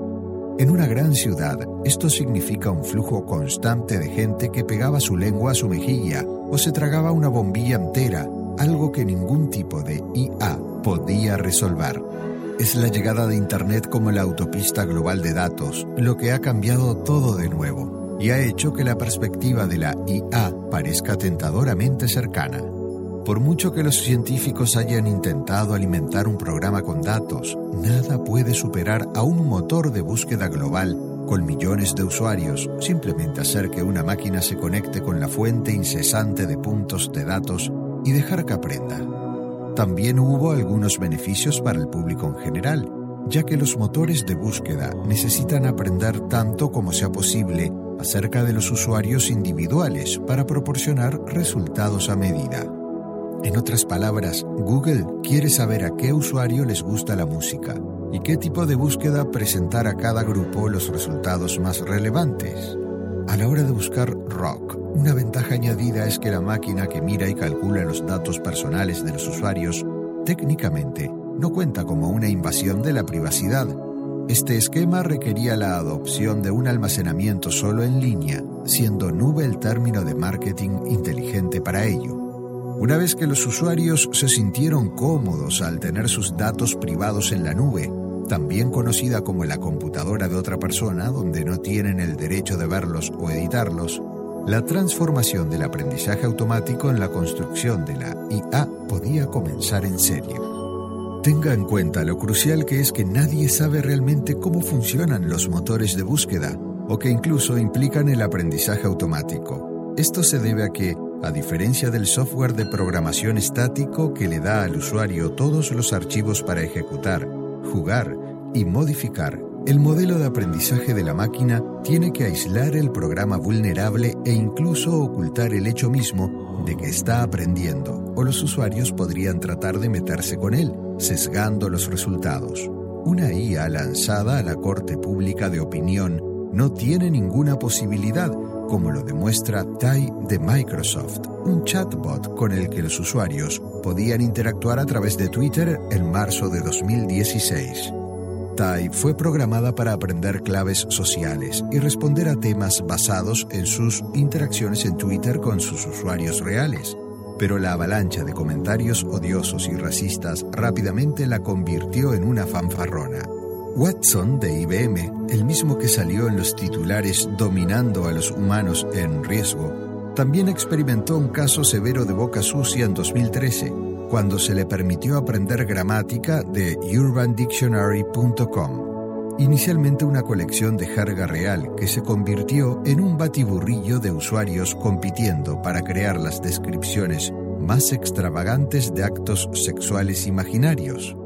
En una gran ciudad, esto significa un flujo constante de gente que pegaba su lengua a su mejilla o se tragaba una bombilla entera, algo que ningún tipo de IA podía resolver. Es la llegada de Internet como la autopista global de datos lo que ha cambiado todo de nuevo y ha hecho que la perspectiva de la IA parezca tentadoramente cercana. Por mucho que los científicos hayan intentado alimentar un programa con datos, nada puede superar a un motor de búsqueda global con millones de usuarios, simplemente hacer que una máquina se conecte con la fuente incesante de puntos de datos y dejar que aprenda. También hubo algunos beneficios para el público en general, ya que los motores de búsqueda necesitan aprender tanto como sea posible acerca de los usuarios individuales para proporcionar resultados a medida. En otras palabras, Google quiere saber a qué usuario les gusta la música y qué tipo de búsqueda presentar a cada grupo los resultados más relevantes. A la hora de buscar rock, una ventaja añadida es que la máquina que mira y calcula los datos personales de los usuarios técnicamente no cuenta como una invasión de la privacidad. Este esquema requería la adopción de un almacenamiento solo en línea, siendo nube el término de marketing inteligente para ello. Una vez que los usuarios se sintieron cómodos al tener sus datos privados en la nube, también conocida como la computadora de otra persona, donde no tienen el derecho de verlos o editarlos, la transformación del aprendizaje automático en la construcción de la IA podía comenzar en serio. Tenga en cuenta lo crucial que es que nadie sabe realmente cómo funcionan los motores de búsqueda o que incluso implican el aprendizaje automático. Esto se debe a que, a diferencia del software de programación estático que le da al usuario todos los archivos para ejecutar, jugar y modificar, el modelo de aprendizaje de la máquina tiene que aislar el programa vulnerable e incluso ocultar el hecho mismo de que está aprendiendo, o los usuarios podrían tratar de meterse con él, sesgando los resultados. Una IA lanzada a la corte pública de opinión no tiene ninguna posibilidad como lo demuestra Tai de Microsoft, un chatbot con el que los usuarios podían interactuar a través de Twitter en marzo de 2016. Tai fue programada para aprender claves sociales y responder a temas basados en sus interacciones en Twitter con sus usuarios reales, pero la avalancha de comentarios odiosos y racistas rápidamente la convirtió en una fanfarrona. Watson de IBM, el mismo que salió en los titulares dominando a los humanos en riesgo, también experimentó un caso severo de boca sucia en 2013, cuando se le permitió aprender gramática de urbandictionary.com, inicialmente una colección de jerga real que se convirtió en un batiburrillo de usuarios compitiendo para crear las descripciones más extravagantes de actos sexuales imaginarios.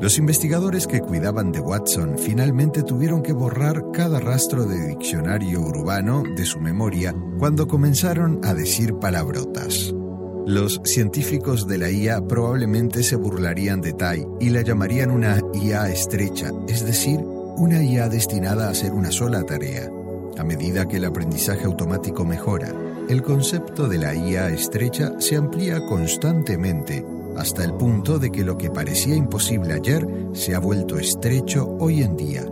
Los investigadores que cuidaban de Watson finalmente tuvieron que borrar cada rastro de diccionario urbano de su memoria cuando comenzaron a decir palabrotas. Los científicos de la IA probablemente se burlarían de Tai y la llamarían una IA estrecha, es decir, una IA destinada a hacer una sola tarea. A medida que el aprendizaje automático mejora, el concepto de la IA estrecha se amplía constantemente hasta el punto de que lo que parecía imposible ayer se ha vuelto estrecho hoy en día.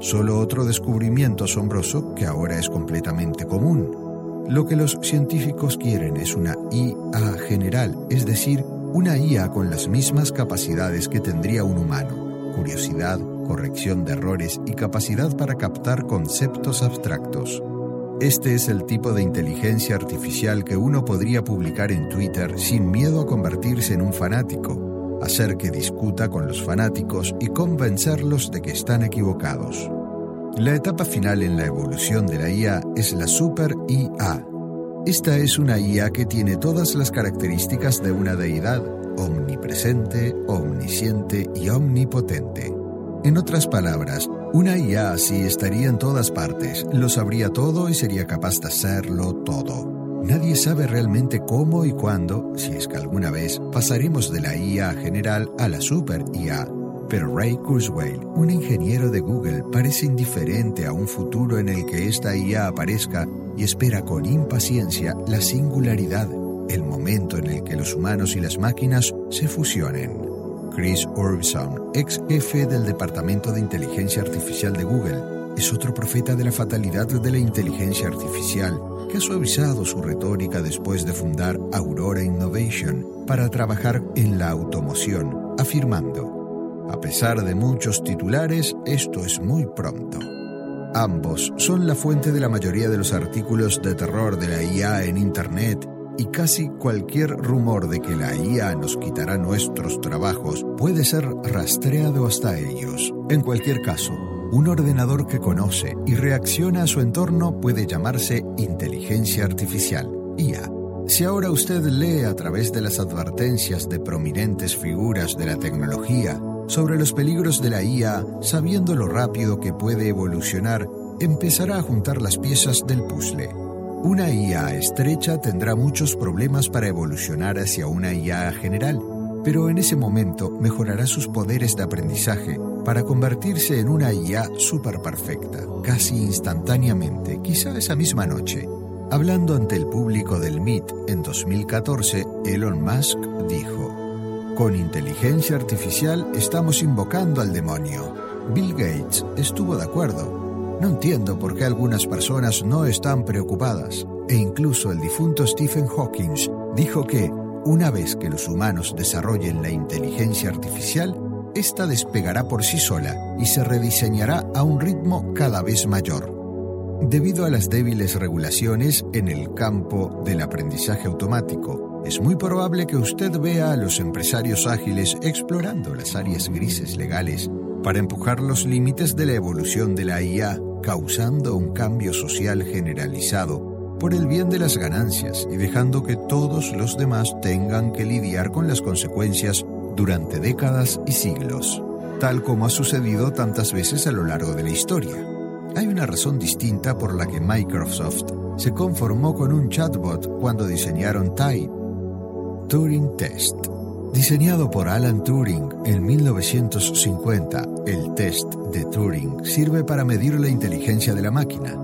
Solo otro descubrimiento asombroso que ahora es completamente común. Lo que los científicos quieren es una IA general, es decir, una IA con las mismas capacidades que tendría un humano, curiosidad, corrección de errores y capacidad para captar conceptos abstractos. Este es el tipo de inteligencia artificial que uno podría publicar en Twitter sin miedo a convertirse en un fanático, hacer que discuta con los fanáticos y convencerlos de que están equivocados. La etapa final en la evolución de la IA es la Super IA. Esta es una IA que tiene todas las características de una deidad, omnipresente, omnisciente y omnipotente. En otras palabras, una IA así estaría en todas partes, lo sabría todo y sería capaz de hacerlo todo. Nadie sabe realmente cómo y cuándo, si es que alguna vez, pasaremos de la IA general a la super IA. Pero Ray Kurzweil, un ingeniero de Google, parece indiferente a un futuro en el que esta IA aparezca y espera con impaciencia la singularidad, el momento en el que los humanos y las máquinas se fusionen. Chris Orbison, ex jefe del Departamento de Inteligencia Artificial de Google, es otro profeta de la fatalidad de la inteligencia artificial que ha suavizado su retórica después de fundar Aurora Innovation para trabajar en la automoción, afirmando, a pesar de muchos titulares, esto es muy pronto. Ambos son la fuente de la mayoría de los artículos de terror de la IA en Internet y casi cualquier rumor de que la IA nos quitará nuestros trabajos puede ser rastreado hasta ellos. En cualquier caso, un ordenador que conoce y reacciona a su entorno puede llamarse inteligencia artificial, IA. Si ahora usted lee a través de las advertencias de prominentes figuras de la tecnología sobre los peligros de la IA, sabiendo lo rápido que puede evolucionar, empezará a juntar las piezas del puzzle una IA estrecha tendrá muchos problemas para evolucionar hacia una IA general, pero en ese momento mejorará sus poderes de aprendizaje para convertirse en una IA superperfecta, casi instantáneamente, quizá esa misma noche. Hablando ante el público del MIT en 2014, Elon Musk dijo, Con inteligencia artificial estamos invocando al demonio. Bill Gates estuvo de acuerdo no entiendo por qué algunas personas no están preocupadas. E incluso el difunto Stephen Hawking dijo que, una vez que los humanos desarrollen la inteligencia artificial, ésta despegará por sí sola y se rediseñará a un ritmo cada vez mayor. Debido a las débiles regulaciones en el campo del aprendizaje automático, es muy probable que usted vea a los empresarios ágiles explorando las áreas grises legales para empujar los límites de la evolución de la IA causando un cambio social generalizado por el bien de las ganancias y dejando que todos los demás tengan que lidiar con las consecuencias durante décadas y siglos, tal como ha sucedido tantas veces a lo largo de la historia. Hay una razón distinta por la que Microsoft se conformó con un chatbot cuando diseñaron TIE, Turing Test. Diseñado por Alan Turing en 1950, el test de Turing sirve para medir la inteligencia de la máquina.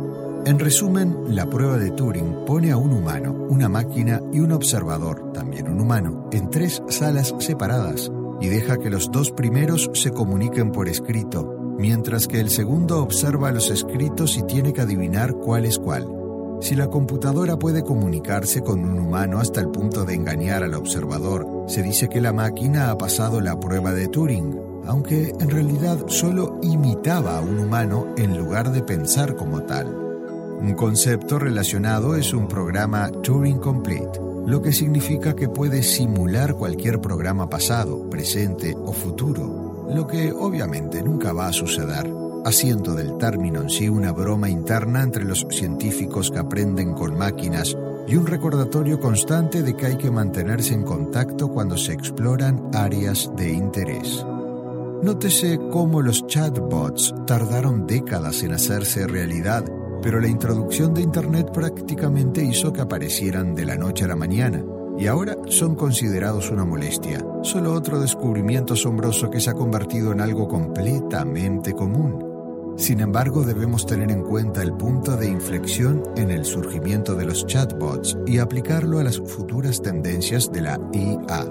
En resumen, la prueba de Turing pone a un humano, una máquina y un observador, también un humano, en tres salas separadas y deja que los dos primeros se comuniquen por escrito, mientras que el segundo observa los escritos y tiene que adivinar cuál es cuál. Si la computadora puede comunicarse con un humano hasta el punto de engañar al observador, se dice que la máquina ha pasado la prueba de Turing, aunque en realidad solo imitaba a un humano en lugar de pensar como tal. Un concepto relacionado es un programa Turing Complete, lo que significa que puede simular cualquier programa pasado, presente o futuro, lo que obviamente nunca va a suceder haciendo del término en sí una broma interna entre los científicos que aprenden con máquinas y un recordatorio constante de que hay que mantenerse en contacto cuando se exploran áreas de interés. Nótese cómo los chatbots tardaron décadas en hacerse realidad, pero la introducción de Internet prácticamente hizo que aparecieran de la noche a la mañana, y ahora son considerados una molestia, solo otro descubrimiento asombroso que se ha convertido en algo completamente común. Sin embargo, debemos tener en cuenta el punto de inflexión en el surgimiento de los chatbots y aplicarlo a las futuras tendencias de la IA.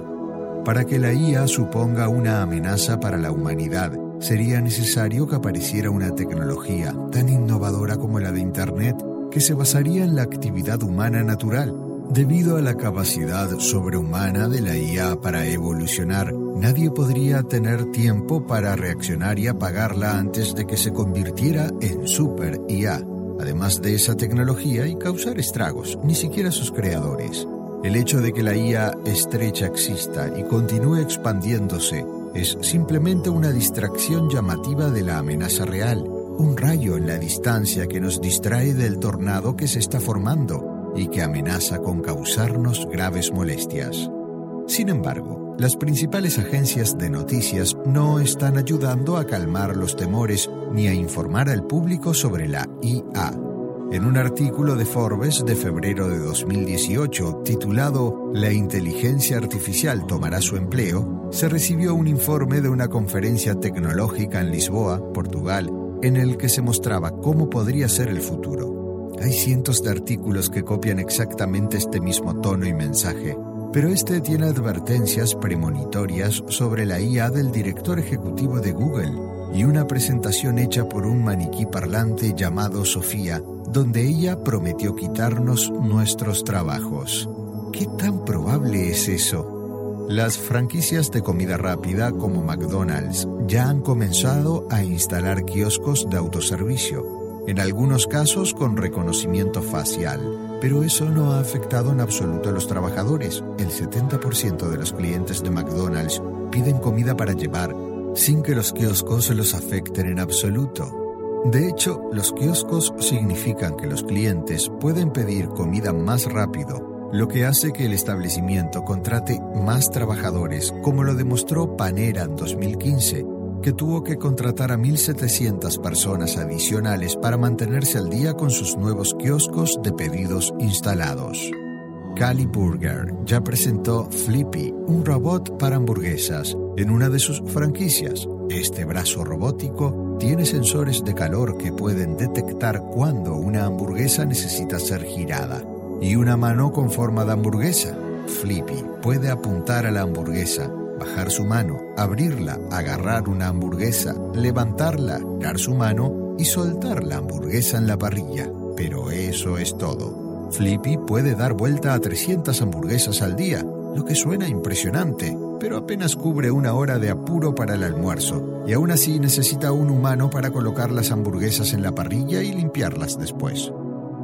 Para que la IA suponga una amenaza para la humanidad, sería necesario que apareciera una tecnología tan innovadora como la de Internet que se basaría en la actividad humana natural. Debido a la capacidad sobrehumana de la IA para evolucionar, nadie podría tener tiempo para reaccionar y apagarla antes de que se convirtiera en super IA, además de esa tecnología y causar estragos, ni siquiera sus creadores. El hecho de que la IA estrecha exista y continúe expandiéndose es simplemente una distracción llamativa de la amenaza real, un rayo en la distancia que nos distrae del tornado que se está formando y que amenaza con causarnos graves molestias. Sin embargo, las principales agencias de noticias no están ayudando a calmar los temores ni a informar al público sobre la IA. En un artículo de Forbes de febrero de 2018 titulado La inteligencia artificial tomará su empleo, se recibió un informe de una conferencia tecnológica en Lisboa, Portugal, en el que se mostraba cómo podría ser el futuro. Hay cientos de artículos que copian exactamente este mismo tono y mensaje, pero este tiene advertencias premonitorias sobre la IA del director ejecutivo de Google y una presentación hecha por un maniquí parlante llamado Sofía donde ella prometió quitarnos nuestros trabajos. ¿Qué tan probable es eso? Las franquicias de comida rápida como McDonald's ya han comenzado a instalar kioscos de autoservicio, en algunos casos con reconocimiento facial, pero eso no ha afectado en absoluto a los trabajadores. El 70% de los clientes de McDonald's piden comida para llevar sin que los kioscos los afecten en absoluto. De hecho, los kioscos significan que los clientes pueden pedir comida más rápido, lo que hace que el establecimiento contrate más trabajadores, como lo demostró Panera en 2015, que tuvo que contratar a 1.700 personas adicionales para mantenerse al día con sus nuevos kioscos de pedidos instalados. Cali Burger ya presentó Flippy, un robot para hamburguesas, en una de sus franquicias. Este brazo robótico tiene sensores de calor que pueden detectar cuando una hamburguesa necesita ser girada y una mano con forma de hamburguesa. Flippy puede apuntar a la hamburguesa, bajar su mano, abrirla, agarrar una hamburguesa, levantarla, dar su mano y soltar la hamburguesa en la parrilla. Pero eso es todo. Flippy puede dar vuelta a 300 hamburguesas al día, lo que suena impresionante, pero apenas cubre una hora de apuro para el almuerzo, y aún así necesita un humano para colocar las hamburguesas en la parrilla y limpiarlas después.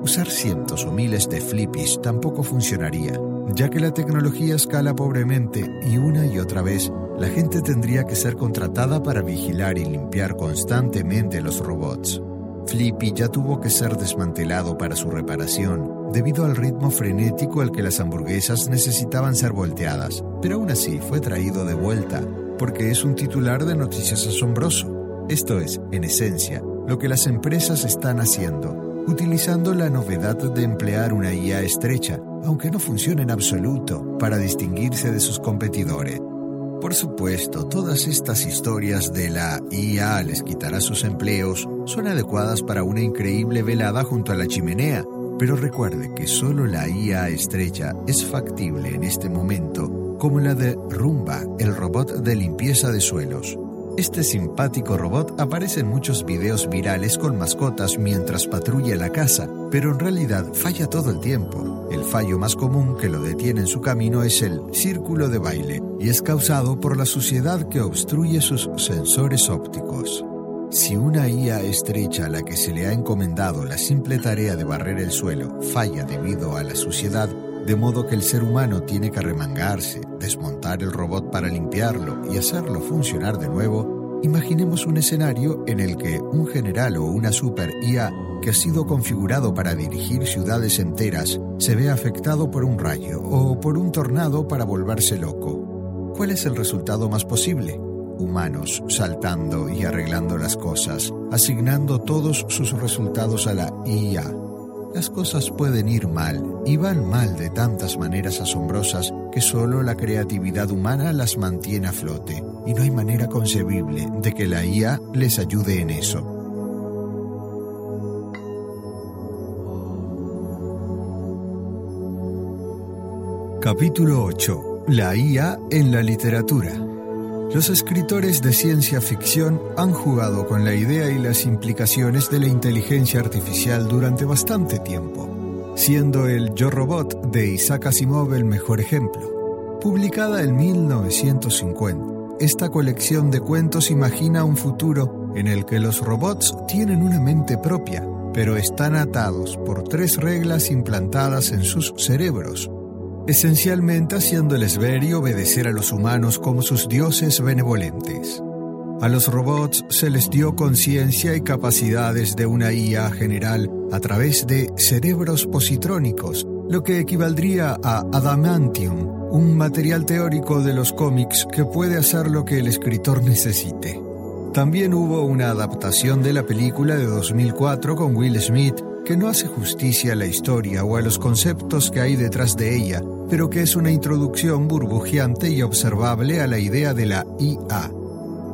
Usar cientos o miles de flippies tampoco funcionaría, ya que la tecnología escala pobremente y una y otra vez la gente tendría que ser contratada para vigilar y limpiar constantemente los robots. Flippy ya tuvo que ser desmantelado para su reparación, debido al ritmo frenético al que las hamburguesas necesitaban ser volteadas, pero aún así fue traído de vuelta, porque es un titular de noticias asombroso. Esto es, en esencia, lo que las empresas están haciendo, utilizando la novedad de emplear una IA estrecha, aunque no funcione en absoluto, para distinguirse de sus competidores. Por supuesto, todas estas historias de la IA les quitará sus empleos son adecuadas para una increíble velada junto a la chimenea, pero recuerde que solo la IA estrecha es factible en este momento, como la de Rumba, el robot de limpieza de suelos. Este simpático robot aparece en muchos videos virales con mascotas mientras patrulla la casa, pero en realidad falla todo el tiempo. El fallo más común que lo detiene en su camino es el círculo de baile, y es causado por la suciedad que obstruye sus sensores ópticos. Si una IA estrecha a la que se le ha encomendado la simple tarea de barrer el suelo falla debido a la suciedad, de modo que el ser humano tiene que remangarse, desmontar el robot para limpiarlo y hacerlo funcionar de nuevo, imaginemos un escenario en el que un general o una super IA que ha sido configurado para dirigir ciudades enteras se ve afectado por un rayo o por un tornado para volverse loco. ¿Cuál es el resultado más posible? Humanos saltando y arreglando las cosas, asignando todos sus resultados a la IA las cosas pueden ir mal y van mal de tantas maneras asombrosas que solo la creatividad humana las mantiene a flote y no hay manera concebible de que la IA les ayude en eso. Capítulo 8. La IA en la literatura. Los escritores de ciencia ficción han jugado con la idea y las implicaciones de la inteligencia artificial durante bastante tiempo, siendo el Yo Robot de Isaac Asimov el mejor ejemplo. Publicada en 1950, esta colección de cuentos imagina un futuro en el que los robots tienen una mente propia, pero están atados por tres reglas implantadas en sus cerebros, esencialmente haciéndoles ver y obedecer a los humanos como sus dioses benevolentes. A los robots se les dio conciencia y capacidades de una IA general a través de cerebros positrónicos, lo que equivaldría a adamantium, un material teórico de los cómics que puede hacer lo que el escritor necesite. También hubo una adaptación de la película de 2004 con Will Smith que no hace justicia a la historia o a los conceptos que hay detrás de ella, pero que es una introducción burbujeante y observable a la idea de la IA.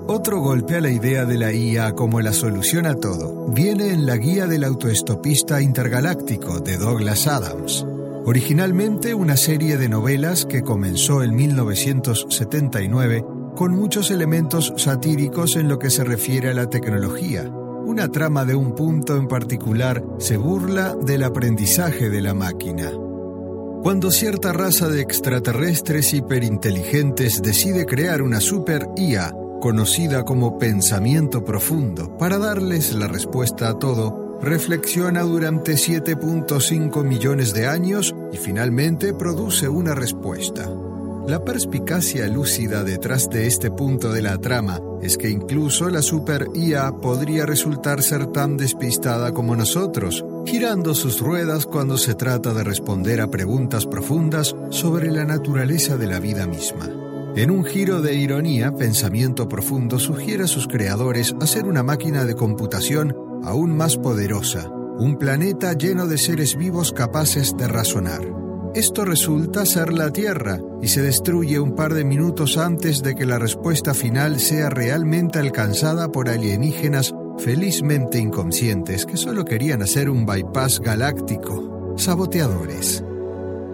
Otro golpe a la idea de la IA como la solución a todo viene en la guía del autoestopista intergaláctico de Douglas Adams. Originalmente una serie de novelas que comenzó en 1979 con muchos elementos satíricos en lo que se refiere a la tecnología. Una trama de un punto en particular se burla del aprendizaje de la máquina. Cuando cierta raza de extraterrestres hiperinteligentes decide crear una super IA, conocida como pensamiento profundo, para darles la respuesta a todo, reflexiona durante 7.5 millones de años y finalmente produce una respuesta. La perspicacia lúcida detrás de este punto de la trama es que incluso la super IA podría resultar ser tan despistada como nosotros, girando sus ruedas cuando se trata de responder a preguntas profundas sobre la naturaleza de la vida misma. En un giro de ironía, Pensamiento Profundo sugiere a sus creadores hacer una máquina de computación aún más poderosa, un planeta lleno de seres vivos capaces de razonar. Esto resulta ser la Tierra y se destruye un par de minutos antes de que la respuesta final sea realmente alcanzada por alienígenas felizmente inconscientes que solo querían hacer un bypass galáctico. Saboteadores.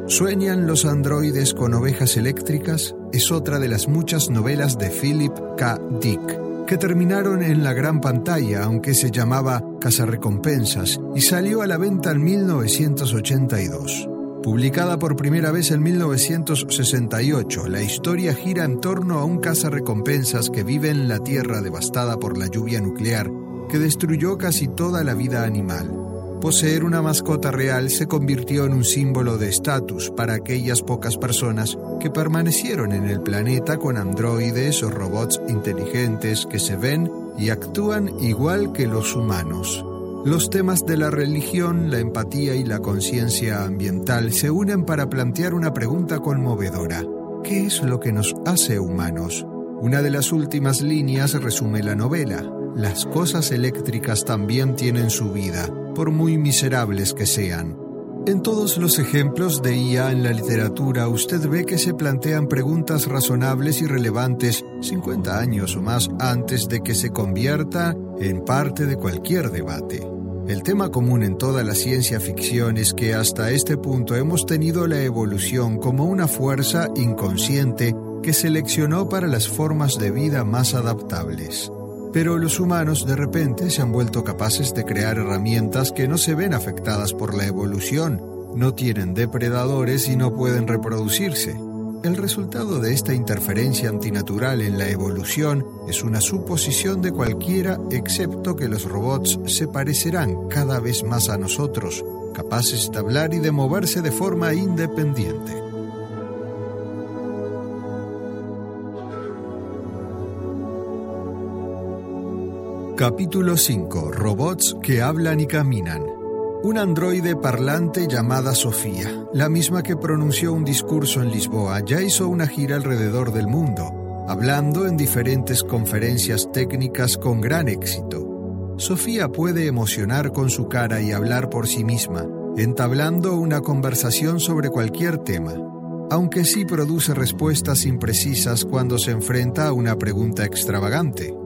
¿Sueñan los androides con ovejas eléctricas? Es otra de las muchas novelas de Philip K. Dick, que terminaron en la gran pantalla, aunque se llamaba Cazarrecompensas, y salió a la venta en 1982. Publicada por primera vez en 1968, la historia gira en torno a un cazarrecompensas que vive en la Tierra devastada por la lluvia nuclear que destruyó casi toda la vida animal. Poseer una mascota real se convirtió en un símbolo de estatus para aquellas pocas personas que permanecieron en el planeta con androides o robots inteligentes que se ven y actúan igual que los humanos. Los temas de la religión, la empatía y la conciencia ambiental se unen para plantear una pregunta conmovedora. ¿Qué es lo que nos hace humanos? Una de las últimas líneas resume la novela. Las cosas eléctricas también tienen su vida, por muy miserables que sean. En todos los ejemplos de IA en la literatura usted ve que se plantean preguntas razonables y relevantes 50 años o más antes de que se convierta en parte de cualquier debate. El tema común en toda la ciencia ficción es que hasta este punto hemos tenido la evolución como una fuerza inconsciente que seleccionó para las formas de vida más adaptables. Pero los humanos de repente se han vuelto capaces de crear herramientas que no se ven afectadas por la evolución, no tienen depredadores y no pueden reproducirse. El resultado de esta interferencia antinatural en la evolución es una suposición de cualquiera excepto que los robots se parecerán cada vez más a nosotros, capaces de hablar y de moverse de forma independiente. Capítulo 5. Robots que hablan y caminan. Un androide parlante llamada Sofía, la misma que pronunció un discurso en Lisboa, ya hizo una gira alrededor del mundo, hablando en diferentes conferencias técnicas con gran éxito. Sofía puede emocionar con su cara y hablar por sí misma, entablando una conversación sobre cualquier tema, aunque sí produce respuestas imprecisas cuando se enfrenta a una pregunta extravagante.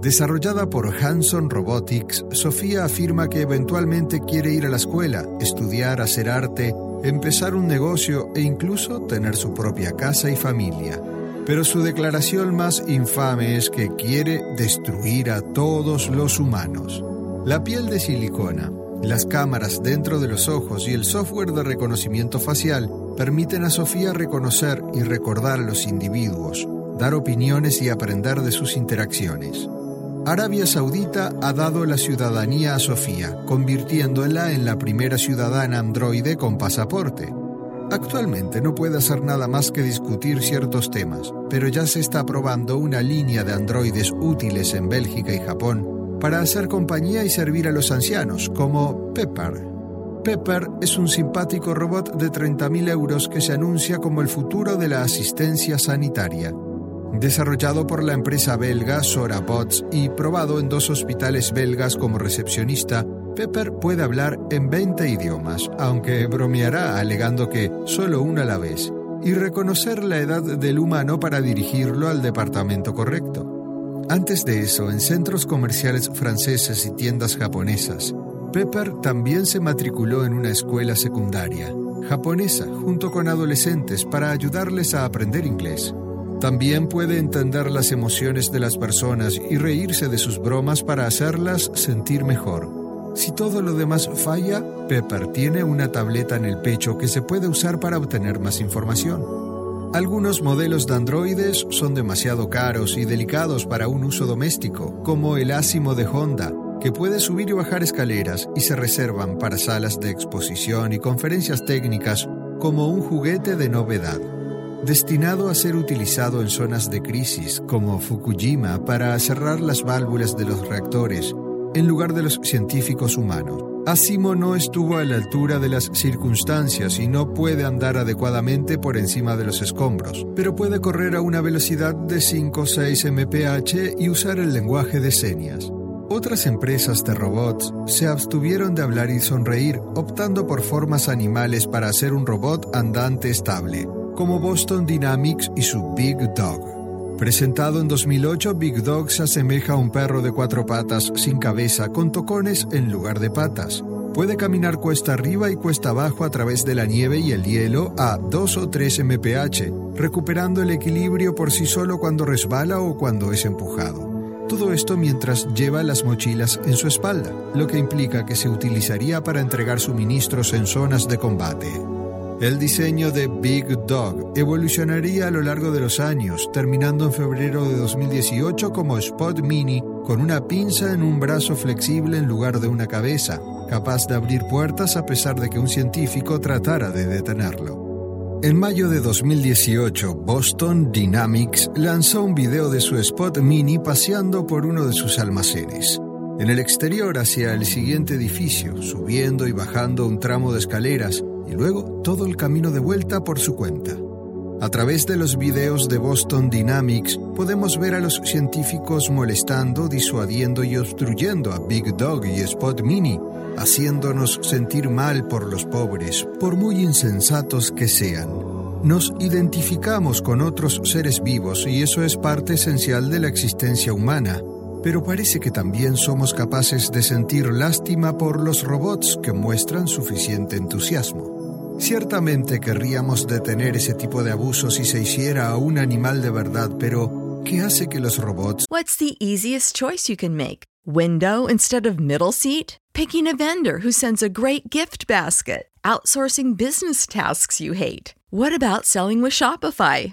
Desarrollada por Hanson Robotics, Sofía afirma que eventualmente quiere ir a la escuela, estudiar, hacer arte empezar un negocio e incluso tener su propia casa y familia. Pero su declaración más infame es que quiere destruir a todos los humanos. La piel de silicona, las cámaras dentro de los ojos y el software de reconocimiento facial permiten a Sofía reconocer y recordar a los individuos, dar opiniones y aprender de sus interacciones. Arabia Saudita ha dado la ciudadanía a Sofía, convirtiéndola en la primera ciudadana androide con pasaporte. Actualmente no puede hacer nada más que discutir ciertos temas, pero ya se está probando una línea de androides útiles en Bélgica y Japón para hacer compañía y servir a los ancianos, como Pepper. Pepper es un simpático robot de 30.000 euros que se anuncia como el futuro de la asistencia sanitaria. Desarrollado por la empresa belga Sorabots y probado en dos hospitales belgas como recepcionista, Pepper puede hablar en 20 idiomas, aunque bromeará alegando que solo una a la vez, y reconocer la edad del humano para dirigirlo al departamento correcto. Antes de eso, en centros comerciales franceses y tiendas japonesas, Pepper también se matriculó en una escuela secundaria japonesa junto con adolescentes para ayudarles a aprender inglés. También puede entender las emociones de las personas y reírse de sus bromas para hacerlas sentir mejor. Si todo lo demás falla, Pepper tiene una tableta en el pecho que se puede usar para obtener más información. Algunos modelos de androides son demasiado caros y delicados para un uso doméstico, como el Asimo de Honda, que puede subir y bajar escaleras y se reservan para salas de exposición y conferencias técnicas como un juguete de novedad destinado a ser utilizado en zonas de crisis como Fukushima para cerrar las válvulas de los reactores en lugar de los científicos humanos. Asimo no estuvo a la altura de las circunstancias y no puede andar adecuadamente por encima de los escombros, pero puede correr a una velocidad de 5 o 6 mph y usar el lenguaje de señas. Otras empresas de robots se abstuvieron de hablar y sonreír, optando por formas animales para hacer un robot andante estable como Boston Dynamics y su Big Dog. Presentado en 2008, Big Dog se asemeja a un perro de cuatro patas sin cabeza con tocones en lugar de patas. Puede caminar cuesta arriba y cuesta abajo a través de la nieve y el hielo a 2 o 3 mph, recuperando el equilibrio por sí solo cuando resbala o cuando es empujado. Todo esto mientras lleva las mochilas en su espalda, lo que implica que se utilizaría para entregar suministros en zonas de combate. El diseño de Big Dog evolucionaría a lo largo de los años, terminando en febrero de 2018 como Spot Mini, con una pinza en un brazo flexible en lugar de una cabeza, capaz de abrir puertas a pesar de que un científico tratara de detenerlo. En mayo de 2018, Boston Dynamics lanzó un video de su Spot Mini paseando por uno de sus almacenes. En el exterior hacia el siguiente edificio, subiendo y bajando un tramo de escaleras, y luego todo el camino de vuelta por su cuenta. A través de los videos de Boston Dynamics podemos ver a los científicos molestando, disuadiendo y obstruyendo a Big Dog y Spot Mini, haciéndonos sentir mal por los pobres, por muy insensatos que sean. Nos identificamos con otros seres vivos y eso es parte esencial de la existencia humana, pero parece que también somos capaces de sentir lástima por los robots que muestran suficiente entusiasmo. Ciertamente querríamos detener ese tipo de abuso si se hiciera a un animal de verdad, pero ¿qué hace que los robots... What's the easiest choice you can make? Window instead of middle seat? Picking a vendor who sends a great gift basket? Outsourcing business tasks you hate? What about selling with Shopify?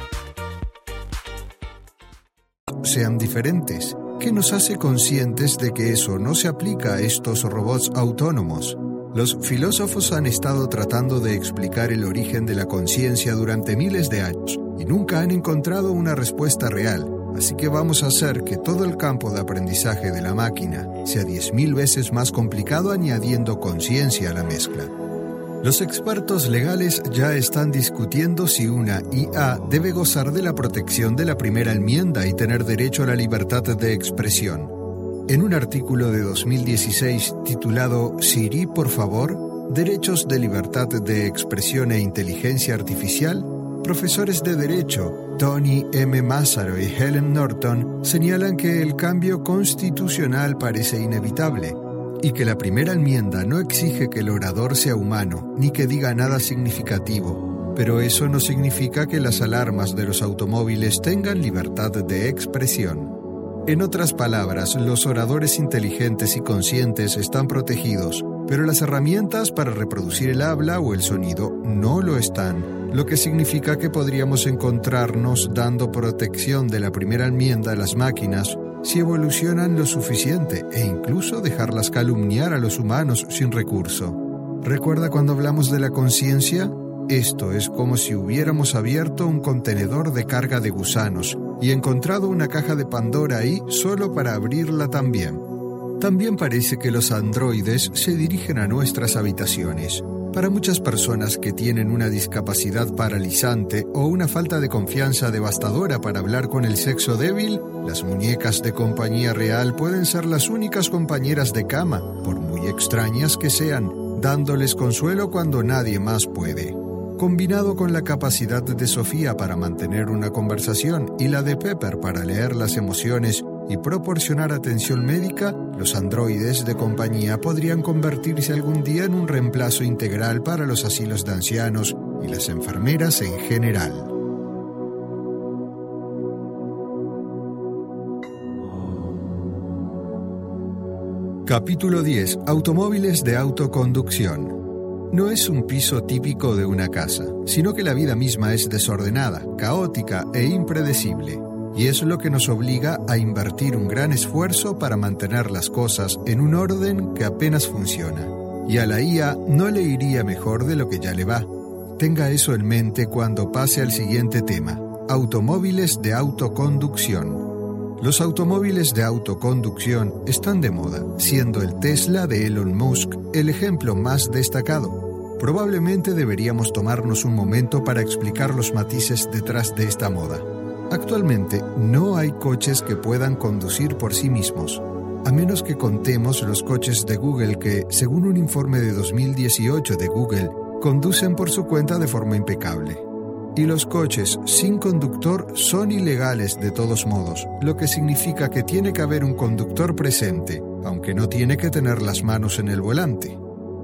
Sean diferentes, que nos hace conscientes de que eso no se aplica a estos robots autónomos. Los filósofos han estado tratando de explicar el origen de la conciencia durante miles de años y nunca han encontrado una respuesta real, así que vamos a hacer que todo el campo de aprendizaje de la máquina sea 10.000 veces más complicado añadiendo conciencia a la mezcla. Los expertos legales ya están discutiendo si una IA debe gozar de la protección de la primera enmienda y tener derecho a la libertad de expresión. En un artículo de 2016 titulado Siri, por favor, Derechos de libertad de expresión e inteligencia artificial, profesores de derecho Tony M. Massaro y Helen Norton señalan que el cambio constitucional parece inevitable y que la primera enmienda no exige que el orador sea humano ni que diga nada significativo, pero eso no significa que las alarmas de los automóviles tengan libertad de expresión. En otras palabras, los oradores inteligentes y conscientes están protegidos, pero las herramientas para reproducir el habla o el sonido no lo están, lo que significa que podríamos encontrarnos dando protección de la primera enmienda a las máquinas si evolucionan lo suficiente e incluso dejarlas calumniar a los humanos sin recurso. ¿Recuerda cuando hablamos de la conciencia? Esto es como si hubiéramos abierto un contenedor de carga de gusanos y encontrado una caja de Pandora ahí solo para abrirla también. También parece que los androides se dirigen a nuestras habitaciones. Para muchas personas que tienen una discapacidad paralizante o una falta de confianza devastadora para hablar con el sexo débil, las muñecas de compañía real pueden ser las únicas compañeras de cama, por muy extrañas que sean, dándoles consuelo cuando nadie más puede. Combinado con la capacidad de Sofía para mantener una conversación y la de Pepper para leer las emociones y proporcionar atención médica, los androides de compañía podrían convertirse algún día en un reemplazo integral para los asilos de ancianos y las enfermeras en general. Capítulo 10. Automóviles de autoconducción. No es un piso típico de una casa, sino que la vida misma es desordenada, caótica e impredecible y es lo que nos obliga a invertir un gran esfuerzo para mantener las cosas en un orden que apenas funciona. Y a la IA no le iría mejor de lo que ya le va. Tenga eso en mente cuando pase al siguiente tema, automóviles de autoconducción. Los automóviles de autoconducción están de moda, siendo el Tesla de Elon Musk el ejemplo más destacado. Probablemente deberíamos tomarnos un momento para explicar los matices detrás de esta moda. Actualmente no hay coches que puedan conducir por sí mismos, a menos que contemos los coches de Google que, según un informe de 2018 de Google, conducen por su cuenta de forma impecable. Y los coches sin conductor son ilegales de todos modos, lo que significa que tiene que haber un conductor presente, aunque no tiene que tener las manos en el volante.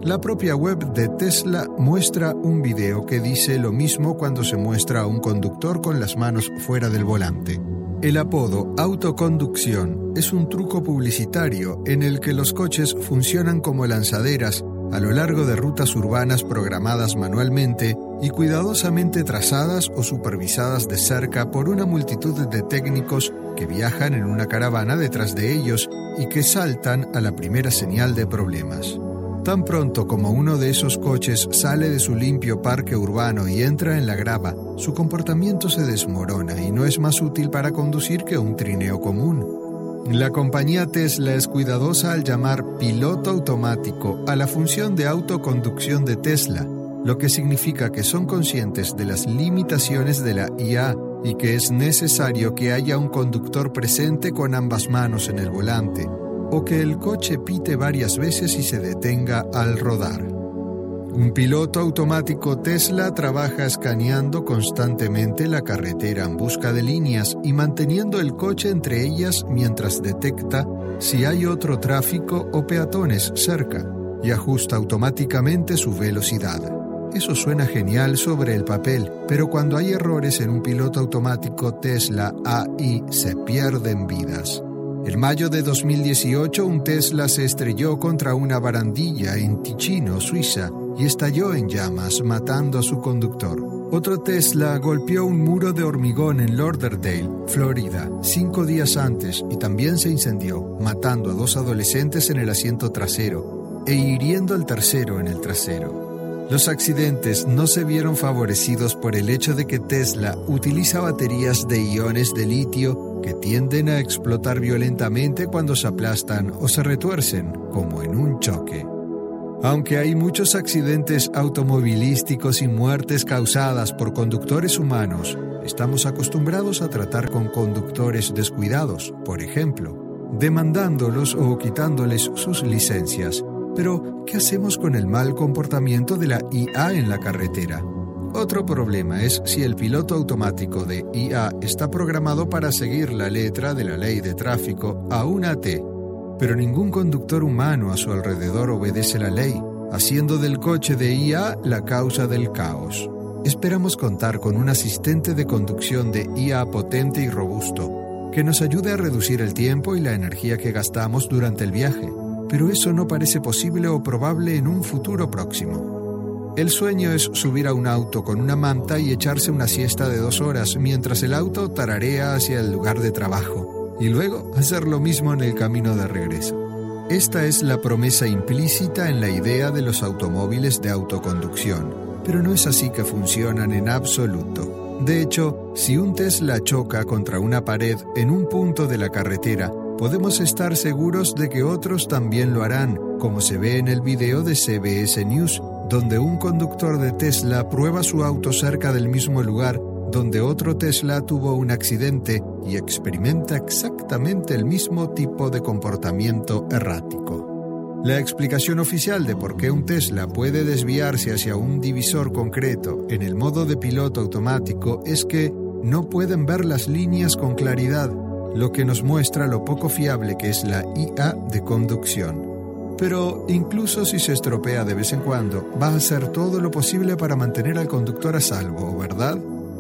La propia web de Tesla muestra un video que dice lo mismo cuando se muestra a un conductor con las manos fuera del volante. El apodo autoconducción es un truco publicitario en el que los coches funcionan como lanzaderas a lo largo de rutas urbanas programadas manualmente y cuidadosamente trazadas o supervisadas de cerca por una multitud de técnicos que viajan en una caravana detrás de ellos y que saltan a la primera señal de problemas. Tan pronto como uno de esos coches sale de su limpio parque urbano y entra en la grava, su comportamiento se desmorona y no es más útil para conducir que un trineo común. La compañía Tesla es cuidadosa al llamar piloto automático a la función de autoconducción de Tesla, lo que significa que son conscientes de las limitaciones de la IA y que es necesario que haya un conductor presente con ambas manos en el volante, o que el coche pite varias veces y se detenga al rodar. Un piloto automático Tesla trabaja escaneando constantemente la carretera en busca de líneas y manteniendo el coche entre ellas mientras detecta si hay otro tráfico o peatones cerca y ajusta automáticamente su velocidad. Eso suena genial sobre el papel, pero cuando hay errores en un piloto automático Tesla AI se pierden vidas. En mayo de 2018 un Tesla se estrelló contra una barandilla en Ticino, Suiza, y estalló en llamas, matando a su conductor. Otro Tesla golpeó un muro de hormigón en Lauderdale, Florida, cinco días antes y también se incendió, matando a dos adolescentes en el asiento trasero e hiriendo al tercero en el trasero. Los accidentes no se vieron favorecidos por el hecho de que Tesla utiliza baterías de iones de litio que tienden a explotar violentamente cuando se aplastan o se retuercen, como en un choque. Aunque hay muchos accidentes automovilísticos y muertes causadas por conductores humanos, estamos acostumbrados a tratar con conductores descuidados, por ejemplo, demandándolos o quitándoles sus licencias pero, ¿qué hacemos con el mal comportamiento de la IA en la carretera? Otro problema es si el piloto automático de IA está programado para seguir la letra de la ley de tráfico a una T, pero ningún conductor humano a su alrededor obedece la ley, haciendo del coche de IA la causa del caos. Esperamos contar con un asistente de conducción de IA potente y robusto, que nos ayude a reducir el tiempo y la energía que gastamos durante el viaje pero eso no parece posible o probable en un futuro próximo. El sueño es subir a un auto con una manta y echarse una siesta de dos horas mientras el auto tararea hacia el lugar de trabajo, y luego hacer lo mismo en el camino de regreso. Esta es la promesa implícita en la idea de los automóviles de autoconducción, pero no es así que funcionan en absoluto. De hecho, si un Tesla choca contra una pared en un punto de la carretera, podemos estar seguros de que otros también lo harán, como se ve en el video de CBS News, donde un conductor de Tesla prueba su auto cerca del mismo lugar donde otro Tesla tuvo un accidente y experimenta exactamente el mismo tipo de comportamiento errático. La explicación oficial de por qué un Tesla puede desviarse hacia un divisor concreto en el modo de piloto automático es que no pueden ver las líneas con claridad lo que nos muestra lo poco fiable que es la IA de conducción. Pero incluso si se estropea de vez en cuando, va a hacer todo lo posible para mantener al conductor a salvo, ¿verdad?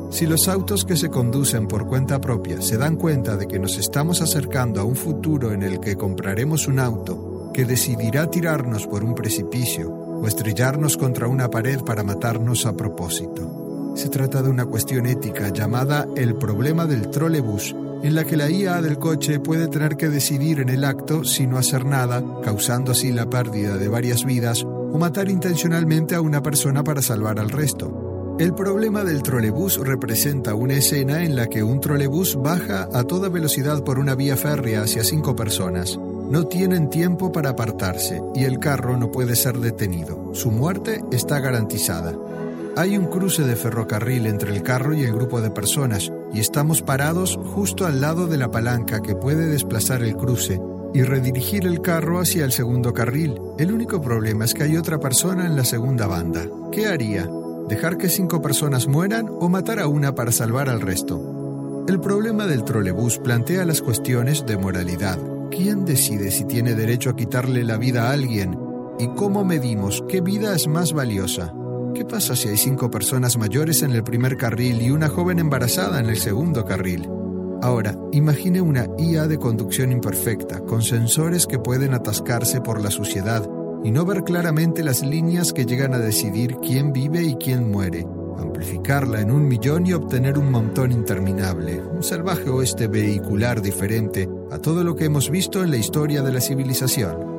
Si los autos que se conducen por cuenta propia se dan cuenta de que nos estamos acercando a un futuro en el que compraremos un auto que decidirá tirarnos por un precipicio o estrellarnos contra una pared para matarnos a propósito. Se trata de una cuestión ética llamada el problema del trolebús en la que la IA del coche puede tener que decidir en el acto si no hacer nada, causando así la pérdida de varias vidas, o matar intencionalmente a una persona para salvar al resto. El problema del trolebús representa una escena en la que un trolebús baja a toda velocidad por una vía férrea hacia cinco personas. No tienen tiempo para apartarse y el carro no puede ser detenido. Su muerte está garantizada. Hay un cruce de ferrocarril entre el carro y el grupo de personas y estamos parados justo al lado de la palanca que puede desplazar el cruce y redirigir el carro hacia el segundo carril. El único problema es que hay otra persona en la segunda banda. ¿Qué haría? ¿Dejar que cinco personas mueran o matar a una para salvar al resto? El problema del trolebús plantea las cuestiones de moralidad. ¿Quién decide si tiene derecho a quitarle la vida a alguien? ¿Y cómo medimos qué vida es más valiosa? ¿Qué pasa si hay cinco personas mayores en el primer carril y una joven embarazada en el segundo carril? Ahora, imagine una IA de conducción imperfecta, con sensores que pueden atascarse por la suciedad y no ver claramente las líneas que llegan a decidir quién vive y quién muere, amplificarla en un millón y obtener un montón interminable, un salvaje oeste vehicular diferente a todo lo que hemos visto en la historia de la civilización.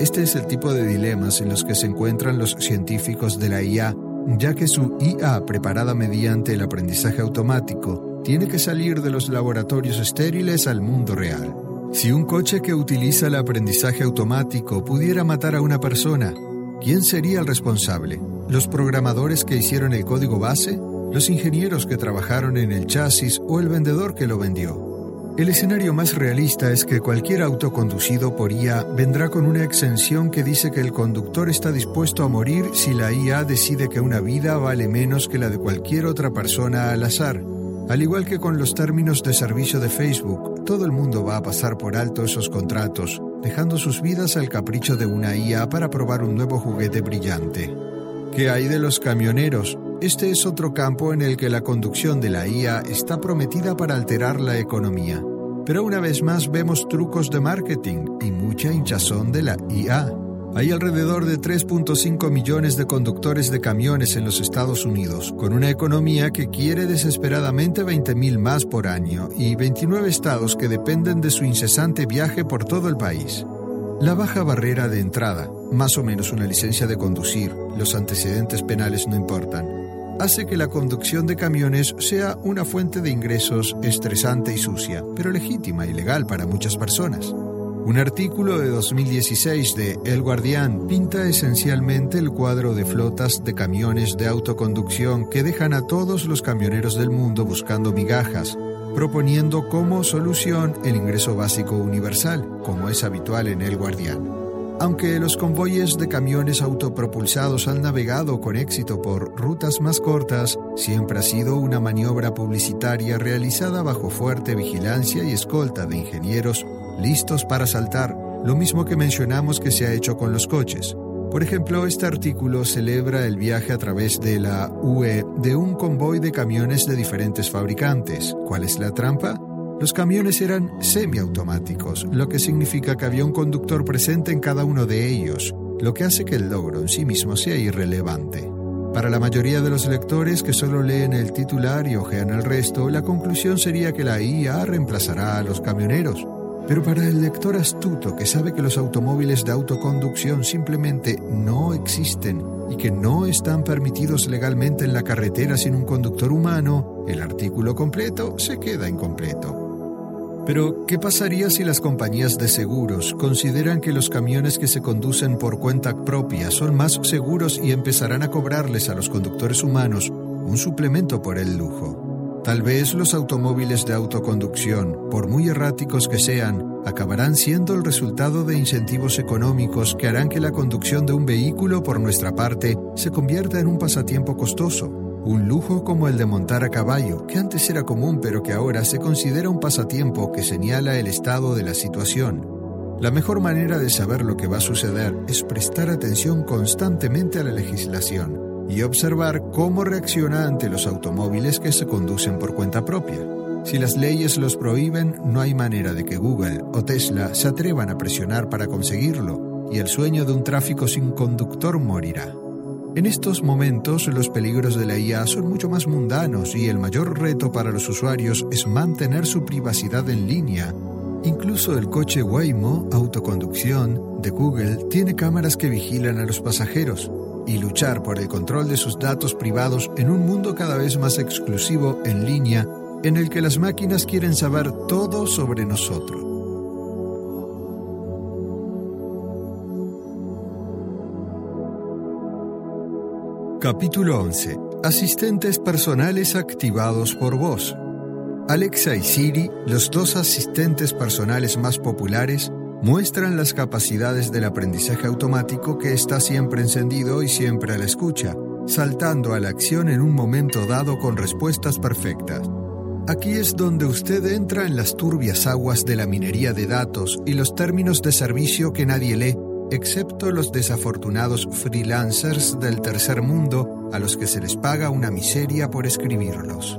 Este es el tipo de dilemas en los que se encuentran los científicos de la IA ya que su IA preparada mediante el aprendizaje automático tiene que salir de los laboratorios estériles al mundo real. Si un coche que utiliza el aprendizaje automático pudiera matar a una persona, ¿quién sería el responsable? ¿Los programadores que hicieron el código base? ¿Los ingenieros que trabajaron en el chasis o el vendedor que lo vendió? El escenario más realista es que cualquier auto conducido por IA vendrá con una exención que dice que el conductor está dispuesto a morir si la IA decide que una vida vale menos que la de cualquier otra persona al azar. Al igual que con los términos de servicio de Facebook, todo el mundo va a pasar por alto esos contratos, dejando sus vidas al capricho de una IA para probar un nuevo juguete brillante. ¿Qué hay de los camioneros? Este es otro campo en el que la conducción de la IA está prometida para alterar la economía. Pero una vez más vemos trucos de marketing y mucha hinchazón de la IA. Hay alrededor de 3.5 millones de conductores de camiones en los Estados Unidos, con una economía que quiere desesperadamente 20.000 más por año y 29 estados que dependen de su incesante viaje por todo el país. La baja barrera de entrada, más o menos una licencia de conducir, los antecedentes penales no importan, hace que la conducción de camiones sea una fuente de ingresos estresante y sucia, pero legítima y legal para muchas personas. Un artículo de 2016 de El Guardián pinta esencialmente el cuadro de flotas de camiones de autoconducción que dejan a todos los camioneros del mundo buscando migajas, proponiendo como solución el ingreso básico universal, como es habitual en El Guardián. Aunque los convoyes de camiones autopropulsados han navegado con éxito por rutas más cortas, siempre ha sido una maniobra publicitaria realizada bajo fuerte vigilancia y escolta de ingenieros listos para saltar, lo mismo que mencionamos que se ha hecho con los coches. Por ejemplo, este artículo celebra el viaje a través de la UE de un convoy de camiones de diferentes fabricantes. ¿Cuál es la trampa? Los camiones eran semiautomáticos, lo que significa que había un conductor presente en cada uno de ellos, lo que hace que el logro en sí mismo sea irrelevante. Para la mayoría de los lectores que solo leen el titular y ojean el resto, la conclusión sería que la IA reemplazará a los camioneros. Pero para el lector astuto que sabe que los automóviles de autoconducción simplemente no existen y que no están permitidos legalmente en la carretera sin un conductor humano, el artículo completo se queda incompleto. Pero, ¿qué pasaría si las compañías de seguros consideran que los camiones que se conducen por cuenta propia son más seguros y empezarán a cobrarles a los conductores humanos un suplemento por el lujo? Tal vez los automóviles de autoconducción, por muy erráticos que sean, acabarán siendo el resultado de incentivos económicos que harán que la conducción de un vehículo por nuestra parte se convierta en un pasatiempo costoso un lujo como el de montar a caballo, que antes era común pero que ahora se considera un pasatiempo que señala el estado de la situación. La mejor manera de saber lo que va a suceder es prestar atención constantemente a la legislación y observar cómo reacciona ante los automóviles que se conducen por cuenta propia. Si las leyes los prohíben, no hay manera de que Google o Tesla se atrevan a presionar para conseguirlo, y el sueño de un tráfico sin conductor morirá. En estos momentos los peligros de la IA son mucho más mundanos y el mayor reto para los usuarios es mantener su privacidad en línea. Incluso el coche Waymo, autoconducción, de Google, tiene cámaras que vigilan a los pasajeros y luchar por el control de sus datos privados en un mundo cada vez más exclusivo en línea en el que las máquinas quieren saber todo sobre nosotros. Capítulo 11. Asistentes personales activados por voz. Alexa y Siri, los dos asistentes personales más populares, muestran las capacidades del aprendizaje automático que está siempre encendido y siempre a la escucha, saltando a la acción en un momento dado con respuestas perfectas. Aquí es donde usted entra en las turbias aguas de la minería de datos y los términos de servicio que nadie lee excepto los desafortunados freelancers del tercer mundo a los que se les paga una miseria por escribirlos.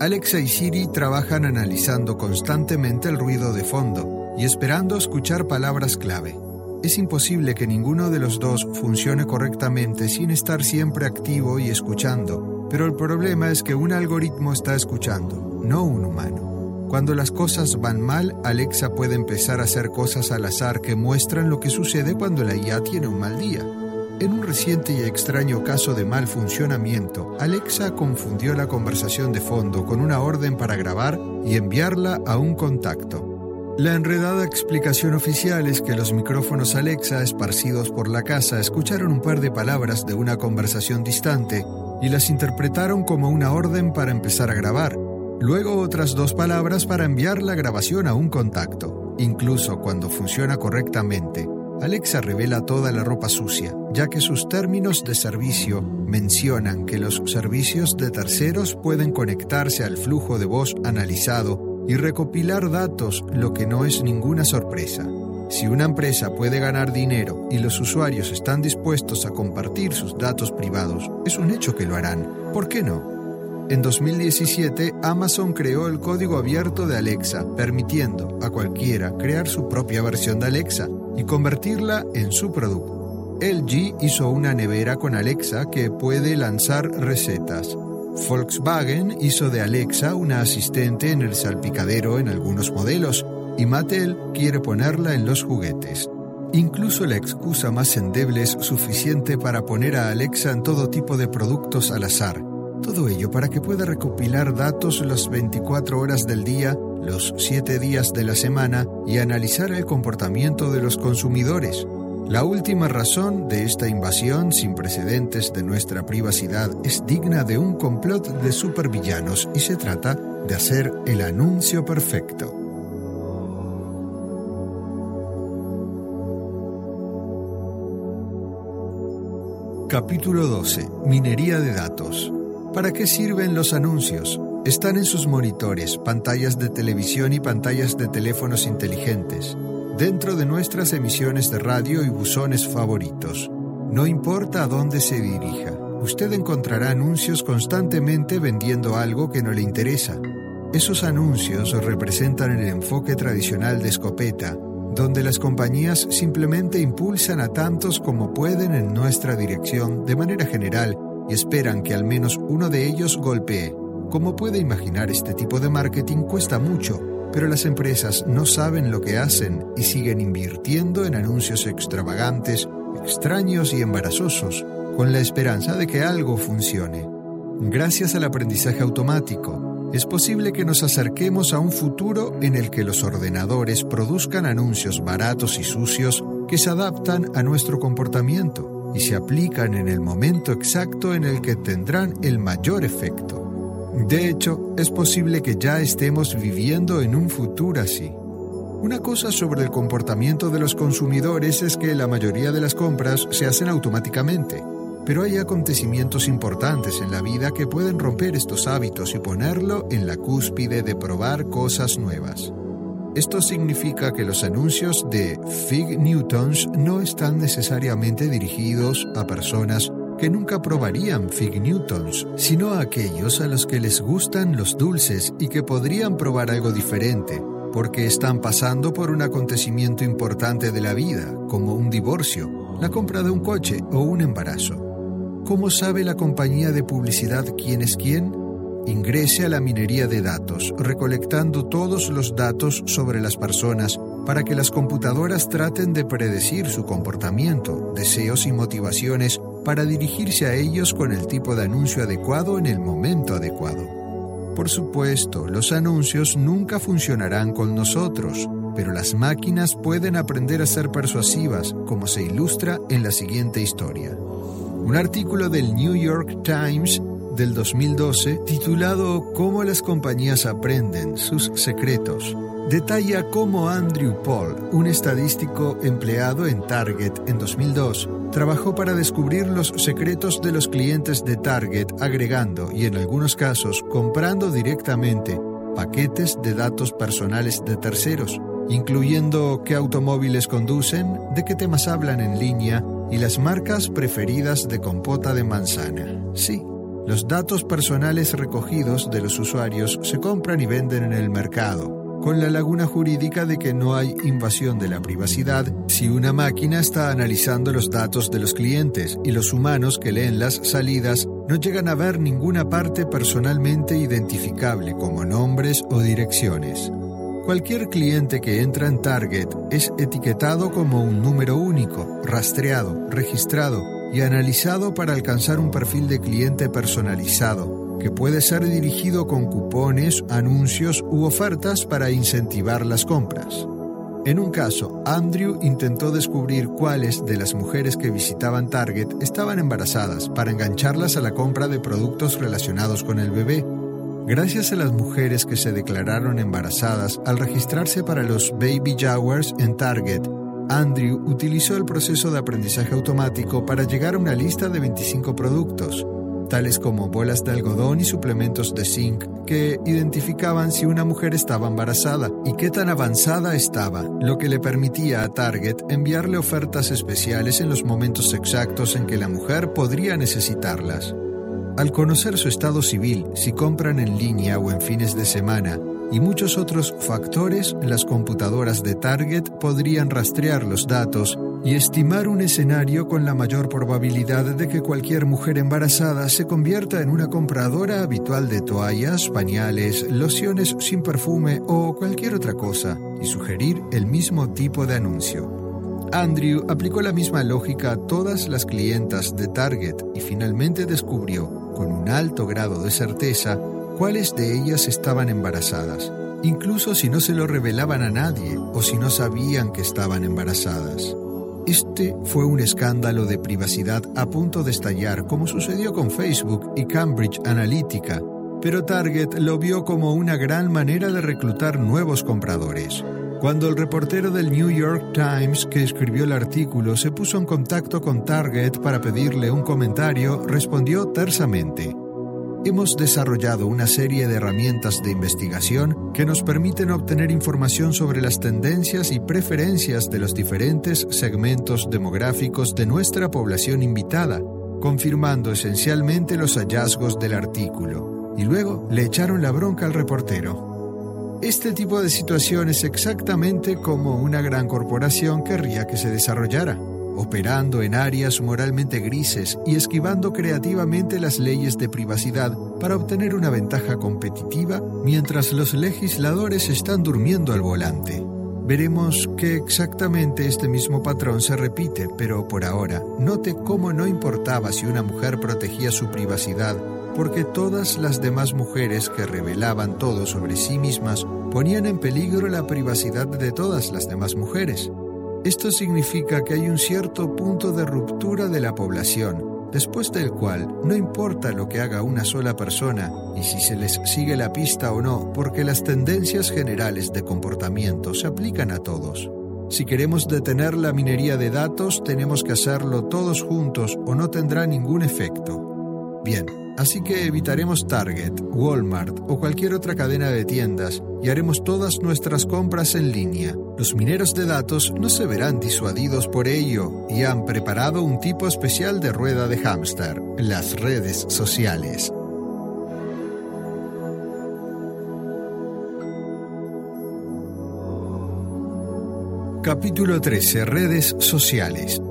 Alexa y Siri trabajan analizando constantemente el ruido de fondo y esperando escuchar palabras clave. Es imposible que ninguno de los dos funcione correctamente sin estar siempre activo y escuchando, pero el problema es que un algoritmo está escuchando, no un humano. Cuando las cosas van mal, Alexa puede empezar a hacer cosas al azar que muestran lo que sucede cuando la IA tiene un mal día. En un reciente y extraño caso de mal funcionamiento, Alexa confundió la conversación de fondo con una orden para grabar y enviarla a un contacto. La enredada explicación oficial es que los micrófonos Alexa esparcidos por la casa escucharon un par de palabras de una conversación distante y las interpretaron como una orden para empezar a grabar, luego otras dos palabras para enviar la grabación a un contacto. Incluso cuando funciona correctamente, Alexa revela toda la ropa sucia, ya que sus términos de servicio mencionan que los servicios de terceros pueden conectarse al flujo de voz analizado y recopilar datos, lo que no es ninguna sorpresa. Si una empresa puede ganar dinero y los usuarios están dispuestos a compartir sus datos privados, es un hecho que lo harán. ¿Por qué no? En 2017, Amazon creó el código abierto de Alexa, permitiendo a cualquiera crear su propia versión de Alexa y convertirla en su producto. LG hizo una nevera con Alexa que puede lanzar recetas. Volkswagen hizo de Alexa una asistente en el salpicadero en algunos modelos y Mattel quiere ponerla en los juguetes. Incluso la excusa más endeble es suficiente para poner a Alexa en todo tipo de productos al azar. Todo ello para que pueda recopilar datos las 24 horas del día, los 7 días de la semana y analizar el comportamiento de los consumidores. La última razón de esta invasión sin precedentes de nuestra privacidad es digna de un complot de supervillanos y se trata de hacer el anuncio perfecto. Capítulo 12. Minería de datos. ¿Para qué sirven los anuncios? Están en sus monitores, pantallas de televisión y pantallas de teléfonos inteligentes, dentro de nuestras emisiones de radio y buzones favoritos. No importa a dónde se dirija, usted encontrará anuncios constantemente vendiendo algo que no le interesa. Esos anuncios representan el enfoque tradicional de escopeta, donde las compañías simplemente impulsan a tantos como pueden en nuestra dirección de manera general y esperan que al menos uno de ellos golpee. Como puede imaginar, este tipo de marketing cuesta mucho, pero las empresas no saben lo que hacen y siguen invirtiendo en anuncios extravagantes, extraños y embarazosos, con la esperanza de que algo funcione. Gracias al aprendizaje automático, es posible que nos acerquemos a un futuro en el que los ordenadores produzcan anuncios baratos y sucios que se adaptan a nuestro comportamiento y se aplican en el momento exacto en el que tendrán el mayor efecto. De hecho, es posible que ya estemos viviendo en un futuro así. Una cosa sobre el comportamiento de los consumidores es que la mayoría de las compras se hacen automáticamente pero hay acontecimientos importantes en la vida que pueden romper estos hábitos y ponerlo en la cúspide de probar cosas nuevas. Esto significa que los anuncios de Fig Newtons no están necesariamente dirigidos a personas que nunca probarían Fig Newtons, sino a aquellos a los que les gustan los dulces y que podrían probar algo diferente, porque están pasando por un acontecimiento importante de la vida, como un divorcio, la compra de un coche o un embarazo. ¿Cómo sabe la compañía de publicidad quién es quién? Ingrese a la minería de datos, recolectando todos los datos sobre las personas para que las computadoras traten de predecir su comportamiento, deseos y motivaciones para dirigirse a ellos con el tipo de anuncio adecuado en el momento adecuado. Por supuesto, los anuncios nunca funcionarán con nosotros, pero las máquinas pueden aprender a ser persuasivas, como se ilustra en la siguiente historia. Un artículo del New York Times del 2012 titulado Cómo las compañías aprenden sus secretos detalla cómo Andrew Paul, un estadístico empleado en Target en 2002, trabajó para descubrir los secretos de los clientes de Target agregando y en algunos casos comprando directamente paquetes de datos personales de terceros, incluyendo qué automóviles conducen, de qué temas hablan en línea, y las marcas preferidas de compota de manzana. Sí, los datos personales recogidos de los usuarios se compran y venden en el mercado, con la laguna jurídica de que no hay invasión de la privacidad si una máquina está analizando los datos de los clientes y los humanos que leen las salidas no llegan a ver ninguna parte personalmente identificable como nombres o direcciones. Cualquier cliente que entra en Target es etiquetado como un número único, rastreado, registrado y analizado para alcanzar un perfil de cliente personalizado, que puede ser dirigido con cupones, anuncios u ofertas para incentivar las compras. En un caso, Andrew intentó descubrir cuáles de las mujeres que visitaban Target estaban embarazadas para engancharlas a la compra de productos relacionados con el bebé. Gracias a las mujeres que se declararon embarazadas al registrarse para los baby showers en Target, Andrew utilizó el proceso de aprendizaje automático para llegar a una lista de 25 productos, tales como bolas de algodón y suplementos de zinc, que identificaban si una mujer estaba embarazada y qué tan avanzada estaba, lo que le permitía a Target enviarle ofertas especiales en los momentos exactos en que la mujer podría necesitarlas. Al conocer su estado civil, si compran en línea o en fines de semana, y muchos otros factores, las computadoras de Target podrían rastrear los datos y estimar un escenario con la mayor probabilidad de que cualquier mujer embarazada se convierta en una compradora habitual de toallas, pañales, lociones sin perfume o cualquier otra cosa, y sugerir el mismo tipo de anuncio. Andrew aplicó la misma lógica a todas las clientas de Target y finalmente descubrió, con un alto grado de certeza, cuáles de ellas estaban embarazadas, incluso si no se lo revelaban a nadie o si no sabían que estaban embarazadas. Este fue un escándalo de privacidad a punto de estallar, como sucedió con Facebook y Cambridge Analytica, pero Target lo vio como una gran manera de reclutar nuevos compradores. Cuando el reportero del New York Times que escribió el artículo se puso en contacto con Target para pedirle un comentario, respondió tersamente, hemos desarrollado una serie de herramientas de investigación que nos permiten obtener información sobre las tendencias y preferencias de los diferentes segmentos demográficos de nuestra población invitada, confirmando esencialmente los hallazgos del artículo. Y luego le echaron la bronca al reportero. Este tipo de situación es exactamente como una gran corporación querría que se desarrollara operando en áreas moralmente grises y esquivando creativamente las leyes de privacidad para obtener una ventaja competitiva mientras los legisladores están durmiendo al volante. Veremos que exactamente este mismo patrón se repite, pero por ahora, note cómo no importaba si una mujer protegía su privacidad, porque todas las demás mujeres que revelaban todo sobre sí mismas ponían en peligro la privacidad de todas las demás mujeres. Esto significa que hay un cierto punto de ruptura de la población, después del cual no importa lo que haga una sola persona y si se les sigue la pista o no, porque las tendencias generales de comportamiento se aplican a todos. Si queremos detener la minería de datos, tenemos que hacerlo todos juntos o no tendrá ningún efecto. Bien, Así que evitaremos Target, Walmart o cualquier otra cadena de tiendas y haremos todas nuestras compras en línea. Los mineros de datos no se verán disuadidos por ello y han preparado un tipo especial de rueda de hámster, las redes sociales. Capítulo 13. Redes sociales.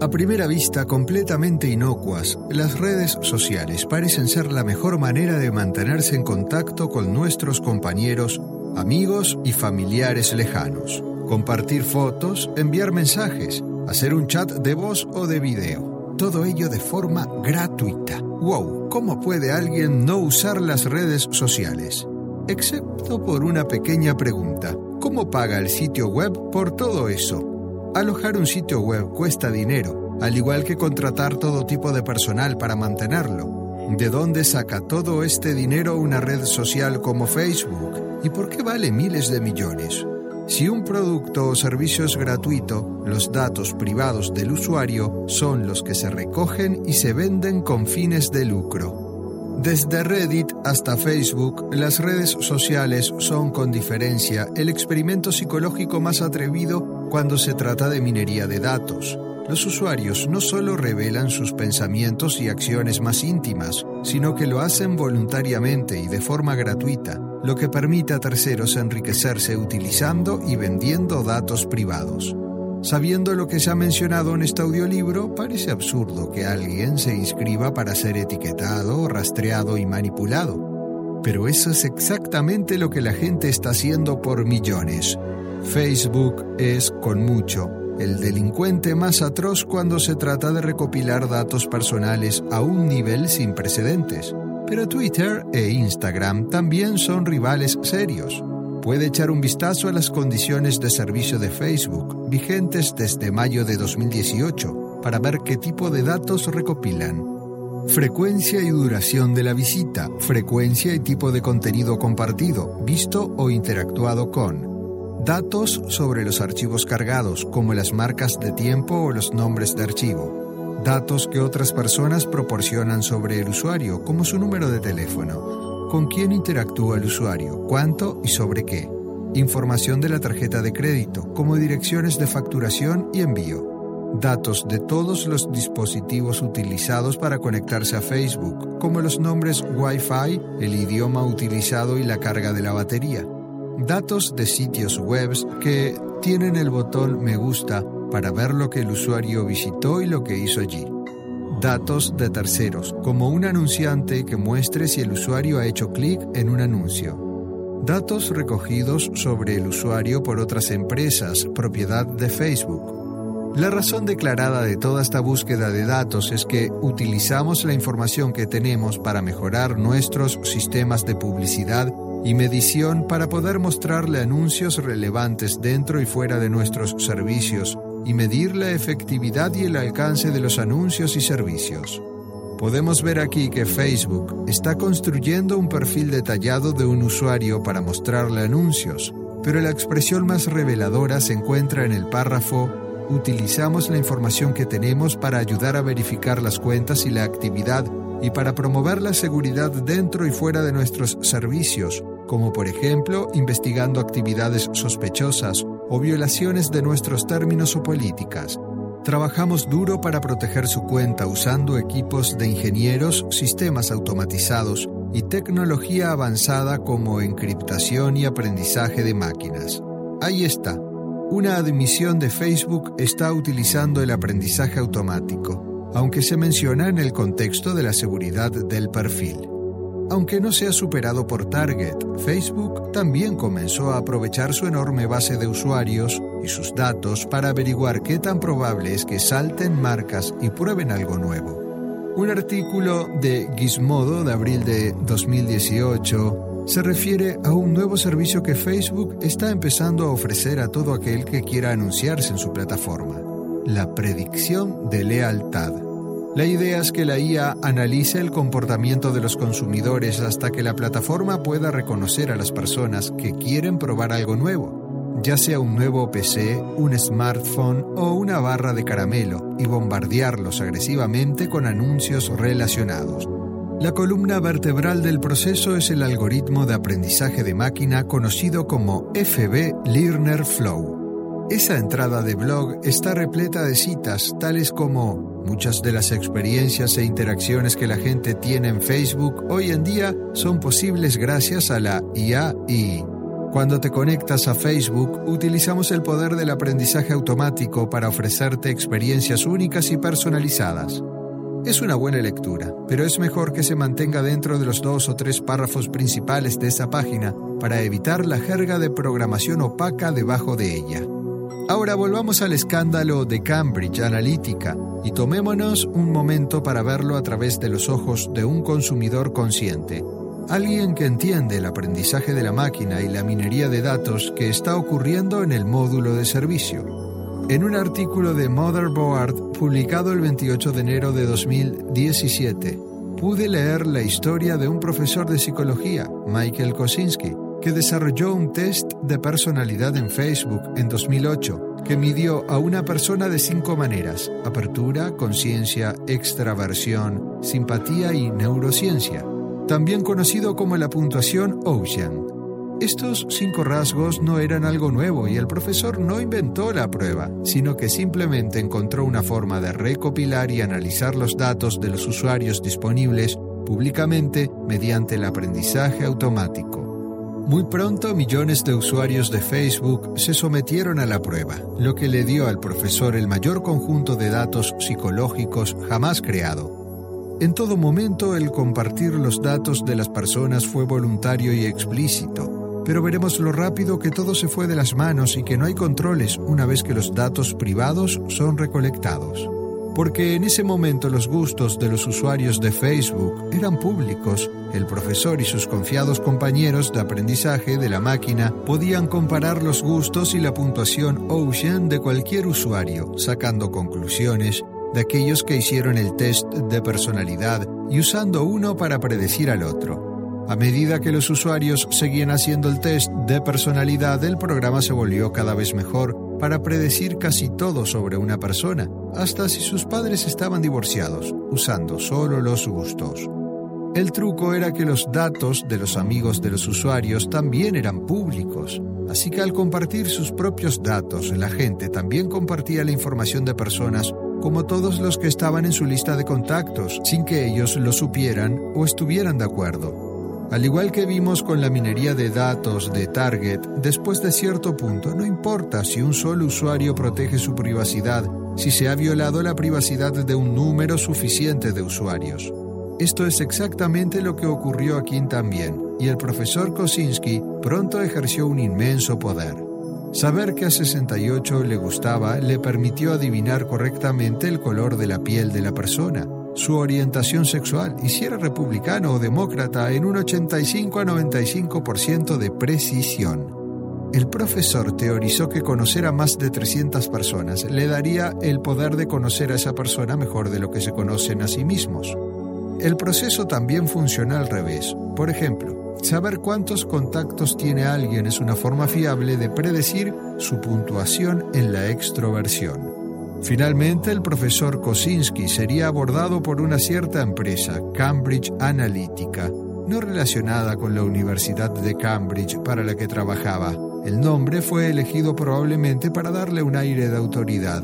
A primera vista completamente inocuas, las redes sociales parecen ser la mejor manera de mantenerse en contacto con nuestros compañeros, amigos y familiares lejanos. Compartir fotos, enviar mensajes, hacer un chat de voz o de video. Todo ello de forma gratuita. ¡Wow! ¿Cómo puede alguien no usar las redes sociales? Excepto por una pequeña pregunta. ¿Cómo paga el sitio web por todo eso? Alojar un sitio web cuesta dinero, al igual que contratar todo tipo de personal para mantenerlo. ¿De dónde saca todo este dinero una red social como Facebook? ¿Y por qué vale miles de millones? Si un producto o servicio es gratuito, los datos privados del usuario son los que se recogen y se venden con fines de lucro. Desde Reddit hasta Facebook, las redes sociales son con diferencia el experimento psicológico más atrevido cuando se trata de minería de datos. Los usuarios no solo revelan sus pensamientos y acciones más íntimas, sino que lo hacen voluntariamente y de forma gratuita, lo que permite a terceros enriquecerse utilizando y vendiendo datos privados. Sabiendo lo que se ha mencionado en este audiolibro, parece absurdo que alguien se inscriba para ser etiquetado, rastreado y manipulado. Pero eso es exactamente lo que la gente está haciendo por millones. Facebook es, con mucho, el delincuente más atroz cuando se trata de recopilar datos personales a un nivel sin precedentes. Pero Twitter e Instagram también son rivales serios. Puede echar un vistazo a las condiciones de servicio de Facebook, vigentes desde mayo de 2018, para ver qué tipo de datos recopilan. Frecuencia y duración de la visita, frecuencia y tipo de contenido compartido, visto o interactuado con. Datos sobre los archivos cargados, como las marcas de tiempo o los nombres de archivo. Datos que otras personas proporcionan sobre el usuario, como su número de teléfono con quién interactúa el usuario, cuánto y sobre qué. Información de la tarjeta de crédito, como direcciones de facturación y envío. Datos de todos los dispositivos utilizados para conectarse a Facebook, como los nombres Wi-Fi, el idioma utilizado y la carga de la batería. Datos de sitios web que tienen el botón me gusta para ver lo que el usuario visitó y lo que hizo allí datos de terceros, como un anunciante que muestre si el usuario ha hecho clic en un anuncio. Datos recogidos sobre el usuario por otras empresas, propiedad de Facebook. La razón declarada de toda esta búsqueda de datos es que utilizamos la información que tenemos para mejorar nuestros sistemas de publicidad y medición para poder mostrarle anuncios relevantes dentro y fuera de nuestros servicios y medir la efectividad y el alcance de los anuncios y servicios. Podemos ver aquí que Facebook está construyendo un perfil detallado de un usuario para mostrarle anuncios, pero la expresión más reveladora se encuentra en el párrafo Utilizamos la información que tenemos para ayudar a verificar las cuentas y la actividad y para promover la seguridad dentro y fuera de nuestros servicios, como por ejemplo investigando actividades sospechosas o violaciones de nuestros términos o políticas. Trabajamos duro para proteger su cuenta usando equipos de ingenieros, sistemas automatizados y tecnología avanzada como encriptación y aprendizaje de máquinas. Ahí está. Una admisión de Facebook está utilizando el aprendizaje automático, aunque se menciona en el contexto de la seguridad del perfil. Aunque no sea superado por Target, Facebook también comenzó a aprovechar su enorme base de usuarios y sus datos para averiguar qué tan probable es que salten marcas y prueben algo nuevo. Un artículo de Gizmodo de abril de 2018 se refiere a un nuevo servicio que Facebook está empezando a ofrecer a todo aquel que quiera anunciarse en su plataforma, la predicción de lealtad. La idea es que la IA analice el comportamiento de los consumidores hasta que la plataforma pueda reconocer a las personas que quieren probar algo nuevo, ya sea un nuevo PC, un smartphone o una barra de caramelo, y bombardearlos agresivamente con anuncios relacionados. La columna vertebral del proceso es el algoritmo de aprendizaje de máquina conocido como FB Learner Flow. Esa entrada de blog está repleta de citas tales como Muchas de las experiencias e interacciones que la gente tiene en Facebook hoy en día son posibles gracias a la IA y cuando te conectas a Facebook, utilizamos el poder del aprendizaje automático para ofrecerte experiencias únicas y personalizadas. Es una buena lectura, pero es mejor que se mantenga dentro de los dos o tres párrafos principales de esa página para evitar la jerga de programación opaca debajo de ella. Ahora volvamos al escándalo de Cambridge Analytica y tomémonos un momento para verlo a través de los ojos de un consumidor consciente, alguien que entiende el aprendizaje de la máquina y la minería de datos que está ocurriendo en el módulo de servicio. En un artículo de Motherboard publicado el 28 de enero de 2017, pude leer la historia de un profesor de psicología, Michael Kosinski, que desarrolló un test de personalidad en Facebook en 2008 que midió a una persona de cinco maneras, apertura, conciencia, extraversión, simpatía y neurociencia, también conocido como la puntuación Ocean. Estos cinco rasgos no eran algo nuevo y el profesor no inventó la prueba, sino que simplemente encontró una forma de recopilar y analizar los datos de los usuarios disponibles públicamente mediante el aprendizaje automático. Muy pronto millones de usuarios de Facebook se sometieron a la prueba, lo que le dio al profesor el mayor conjunto de datos psicológicos jamás creado. En todo momento el compartir los datos de las personas fue voluntario y explícito, pero veremos lo rápido que todo se fue de las manos y que no hay controles una vez que los datos privados son recolectados. Porque en ese momento los gustos de los usuarios de Facebook eran públicos. El profesor y sus confiados compañeros de aprendizaje de la máquina podían comparar los gustos y la puntuación Ocean de cualquier usuario, sacando conclusiones de aquellos que hicieron el test de personalidad y usando uno para predecir al otro. A medida que los usuarios seguían haciendo el test de personalidad, el programa se volvió cada vez mejor para predecir casi todo sobre una persona, hasta si sus padres estaban divorciados, usando solo los gustos. El truco era que los datos de los amigos de los usuarios también eran públicos, así que al compartir sus propios datos, la gente también compartía la información de personas como todos los que estaban en su lista de contactos, sin que ellos lo supieran o estuvieran de acuerdo. Al igual que vimos con la minería de datos de Target, después de cierto punto no importa si un solo usuario protege su privacidad, si se ha violado la privacidad de un número suficiente de usuarios. Esto es exactamente lo que ocurrió aquí también, y el profesor Kosinski pronto ejerció un inmenso poder. Saber que a 68 le gustaba le permitió adivinar correctamente el color de la piel de la persona, su orientación sexual y si era republicano o demócrata en un 85 a 95% de precisión. El profesor teorizó que conocer a más de 300 personas le daría el poder de conocer a esa persona mejor de lo que se conocen a sí mismos. El proceso también funciona al revés. Por ejemplo, saber cuántos contactos tiene alguien es una forma fiable de predecir su puntuación en la extroversión. Finalmente, el profesor Kosinski sería abordado por una cierta empresa, Cambridge Analytica, no relacionada con la Universidad de Cambridge para la que trabajaba. El nombre fue elegido probablemente para darle un aire de autoridad,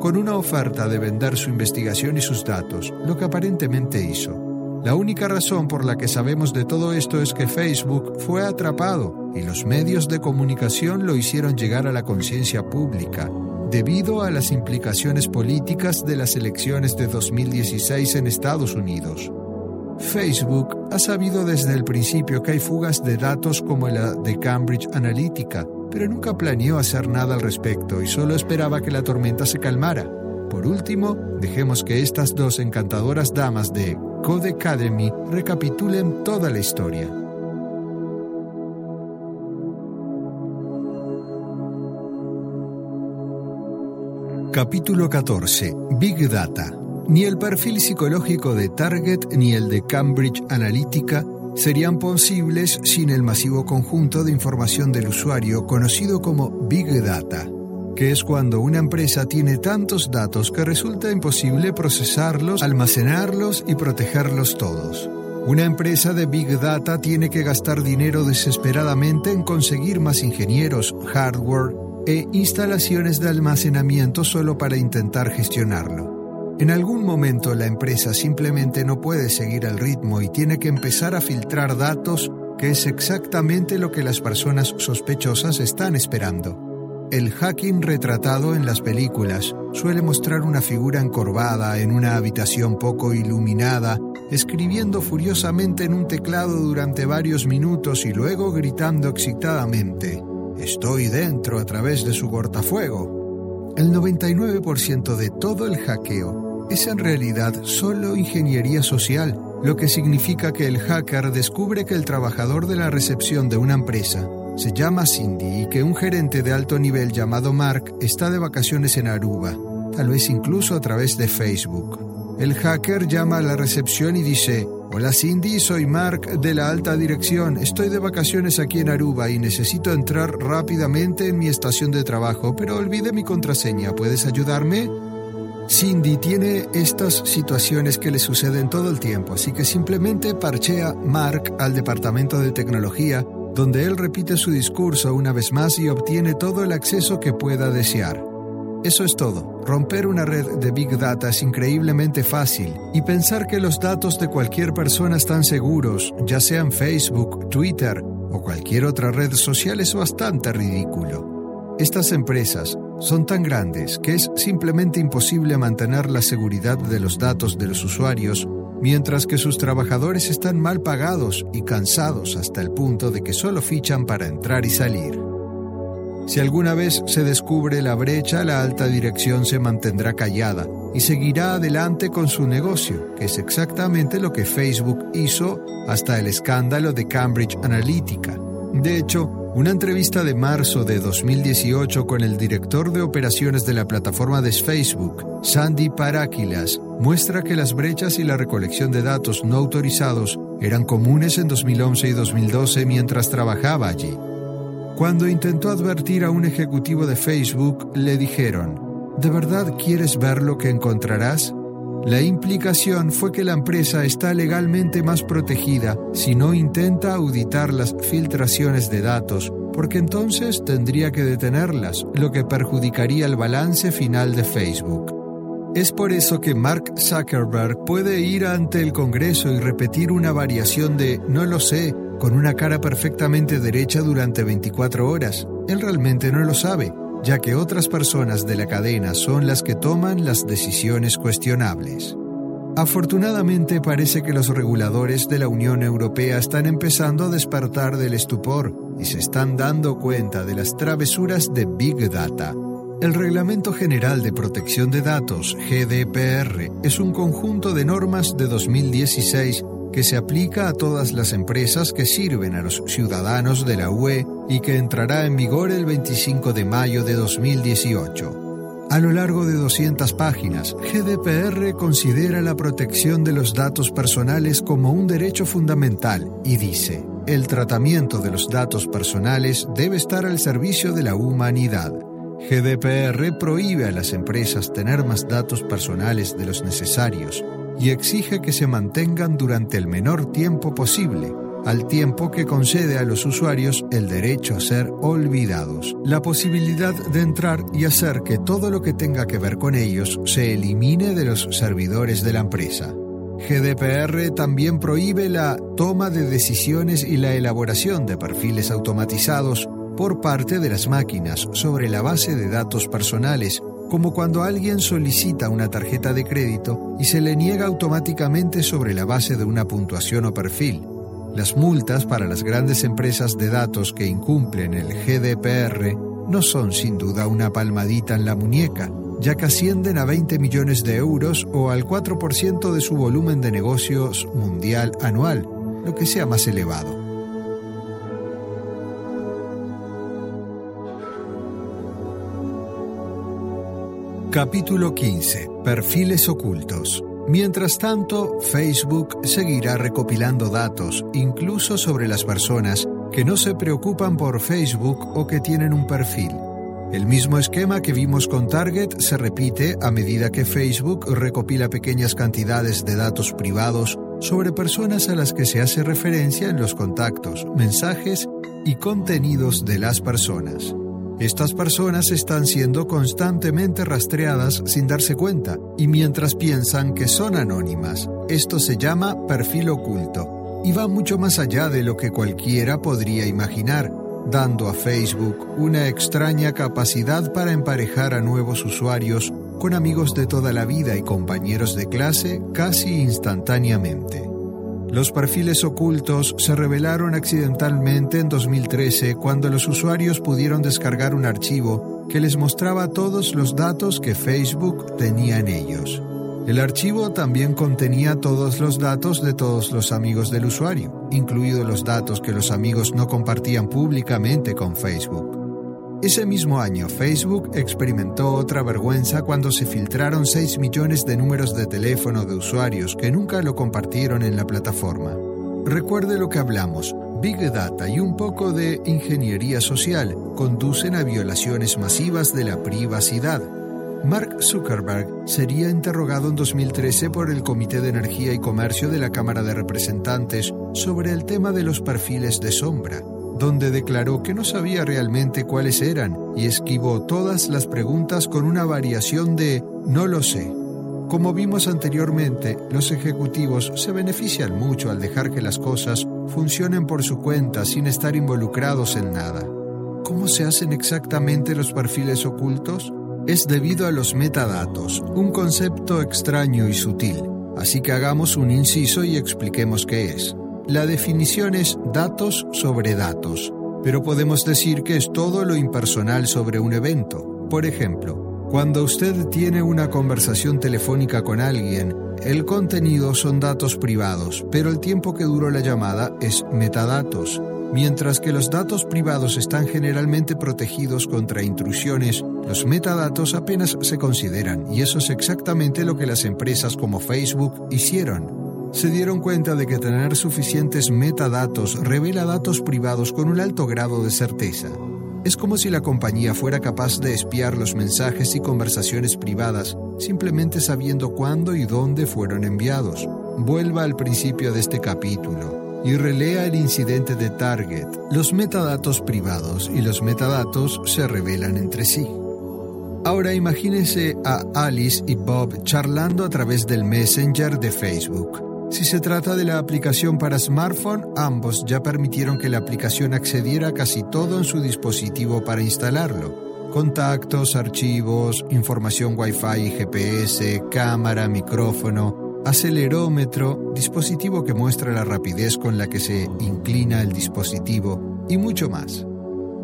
con una oferta de vender su investigación y sus datos, lo que aparentemente hizo. La única razón por la que sabemos de todo esto es que Facebook fue atrapado y los medios de comunicación lo hicieron llegar a la conciencia pública, debido a las implicaciones políticas de las elecciones de 2016 en Estados Unidos. Facebook ha sabido desde el principio que hay fugas de datos como la de Cambridge Analytica, pero nunca planeó hacer nada al respecto y solo esperaba que la tormenta se calmara. Por último, dejemos que estas dos encantadoras damas de Code Academy recapitulen toda la historia. Capítulo 14. Big Data. Ni el perfil psicológico de Target ni el de Cambridge Analytica serían posibles sin el masivo conjunto de información del usuario conocido como Big Data, que es cuando una empresa tiene tantos datos que resulta imposible procesarlos, almacenarlos y protegerlos todos. Una empresa de Big Data tiene que gastar dinero desesperadamente en conseguir más ingenieros, hardware, e instalaciones de almacenamiento solo para intentar gestionarlo. En algún momento la empresa simplemente no puede seguir el ritmo y tiene que empezar a filtrar datos, que es exactamente lo que las personas sospechosas están esperando. El hacking retratado en las películas suele mostrar una figura encorvada en una habitación poco iluminada, escribiendo furiosamente en un teclado durante varios minutos y luego gritando excitadamente. Estoy dentro a través de su cortafuego. El 99% de todo el hackeo es en realidad solo ingeniería social, lo que significa que el hacker descubre que el trabajador de la recepción de una empresa se llama Cindy y que un gerente de alto nivel llamado Mark está de vacaciones en Aruba, tal vez incluso a través de Facebook. El hacker llama a la recepción y dice, Hola Cindy, soy Mark de la alta dirección. Estoy de vacaciones aquí en Aruba y necesito entrar rápidamente en mi estación de trabajo, pero olvidé mi contraseña. ¿Puedes ayudarme? Cindy tiene estas situaciones que le suceden todo el tiempo, así que simplemente parchea Mark al departamento de tecnología, donde él repite su discurso una vez más y obtiene todo el acceso que pueda desear. Eso es todo. Romper una red de Big Data es increíblemente fácil y pensar que los datos de cualquier persona están seguros, ya sean Facebook, Twitter o cualquier otra red social, es bastante ridículo. Estas empresas son tan grandes que es simplemente imposible mantener la seguridad de los datos de los usuarios mientras que sus trabajadores están mal pagados y cansados hasta el punto de que solo fichan para entrar y salir. Si alguna vez se descubre la brecha, la alta dirección se mantendrá callada y seguirá adelante con su negocio, que es exactamente lo que Facebook hizo hasta el escándalo de Cambridge Analytica. De hecho, una entrevista de marzo de 2018 con el director de operaciones de la plataforma de Facebook, Sandy Parakilas, muestra que las brechas y la recolección de datos no autorizados eran comunes en 2011 y 2012 mientras trabajaba allí. Cuando intentó advertir a un ejecutivo de Facebook, le dijeron, ¿de verdad quieres ver lo que encontrarás? La implicación fue que la empresa está legalmente más protegida si no intenta auditar las filtraciones de datos, porque entonces tendría que detenerlas, lo que perjudicaría el balance final de Facebook. Es por eso que Mark Zuckerberg puede ir ante el Congreso y repetir una variación de no lo sé con una cara perfectamente derecha durante 24 horas. Él realmente no lo sabe, ya que otras personas de la cadena son las que toman las decisiones cuestionables. Afortunadamente parece que los reguladores de la Unión Europea están empezando a despertar del estupor y se están dando cuenta de las travesuras de Big Data. El Reglamento General de Protección de Datos, GDPR, es un conjunto de normas de 2016 que se aplica a todas las empresas que sirven a los ciudadanos de la UE y que entrará en vigor el 25 de mayo de 2018. A lo largo de 200 páginas, GDPR considera la protección de los datos personales como un derecho fundamental y dice, el tratamiento de los datos personales debe estar al servicio de la humanidad. GDPR prohíbe a las empresas tener más datos personales de los necesarios y exige que se mantengan durante el menor tiempo posible, al tiempo que concede a los usuarios el derecho a ser olvidados, la posibilidad de entrar y hacer que todo lo que tenga que ver con ellos se elimine de los servidores de la empresa. GDPR también prohíbe la toma de decisiones y la elaboración de perfiles automatizados por parte de las máquinas sobre la base de datos personales, como cuando alguien solicita una tarjeta de crédito y se le niega automáticamente sobre la base de una puntuación o perfil. Las multas para las grandes empresas de datos que incumplen el GDPR no son sin duda una palmadita en la muñeca, ya que ascienden a 20 millones de euros o al 4% de su volumen de negocios mundial anual, lo que sea más elevado. Capítulo 15. Perfiles ocultos. Mientras tanto, Facebook seguirá recopilando datos, incluso sobre las personas que no se preocupan por Facebook o que tienen un perfil. El mismo esquema que vimos con Target se repite a medida que Facebook recopila pequeñas cantidades de datos privados sobre personas a las que se hace referencia en los contactos, mensajes y contenidos de las personas. Estas personas están siendo constantemente rastreadas sin darse cuenta y mientras piensan que son anónimas. Esto se llama perfil oculto y va mucho más allá de lo que cualquiera podría imaginar, dando a Facebook una extraña capacidad para emparejar a nuevos usuarios con amigos de toda la vida y compañeros de clase casi instantáneamente. Los perfiles ocultos se revelaron accidentalmente en 2013 cuando los usuarios pudieron descargar un archivo que les mostraba todos los datos que Facebook tenía en ellos. El archivo también contenía todos los datos de todos los amigos del usuario, incluidos los datos que los amigos no compartían públicamente con Facebook. Ese mismo año, Facebook experimentó otra vergüenza cuando se filtraron 6 millones de números de teléfono de usuarios que nunca lo compartieron en la plataforma. Recuerde lo que hablamos. Big Data y un poco de ingeniería social conducen a violaciones masivas de la privacidad. Mark Zuckerberg sería interrogado en 2013 por el Comité de Energía y Comercio de la Cámara de Representantes sobre el tema de los perfiles de sombra donde declaró que no sabía realmente cuáles eran y esquivó todas las preguntas con una variación de no lo sé. Como vimos anteriormente, los ejecutivos se benefician mucho al dejar que las cosas funcionen por su cuenta sin estar involucrados en nada. ¿Cómo se hacen exactamente los perfiles ocultos? Es debido a los metadatos, un concepto extraño y sutil así que hagamos un inciso y expliquemos qué es. La definición es datos sobre datos, pero podemos decir que es todo lo impersonal sobre un evento. Por ejemplo, cuando usted tiene una conversación telefónica con alguien, el contenido son datos privados, pero el tiempo que duró la llamada es metadatos. Mientras que los datos privados están generalmente protegidos contra intrusiones, los metadatos apenas se consideran, y eso es exactamente lo que las empresas como Facebook hicieron. Se dieron cuenta de que tener suficientes metadatos revela datos privados con un alto grado de certeza. Es como si la compañía fuera capaz de espiar los mensajes y conversaciones privadas simplemente sabiendo cuándo y dónde fueron enviados. Vuelva al principio de este capítulo y relea el incidente de Target. Los metadatos privados y los metadatos se revelan entre sí. Ahora imagínese a Alice y Bob charlando a través del Messenger de Facebook. Si se trata de la aplicación para smartphone, ambos ya permitieron que la aplicación accediera a casi todo en su dispositivo para instalarlo. Contactos, archivos, información Wi-Fi, GPS, cámara, micrófono, acelerómetro, dispositivo que muestra la rapidez con la que se inclina el dispositivo y mucho más.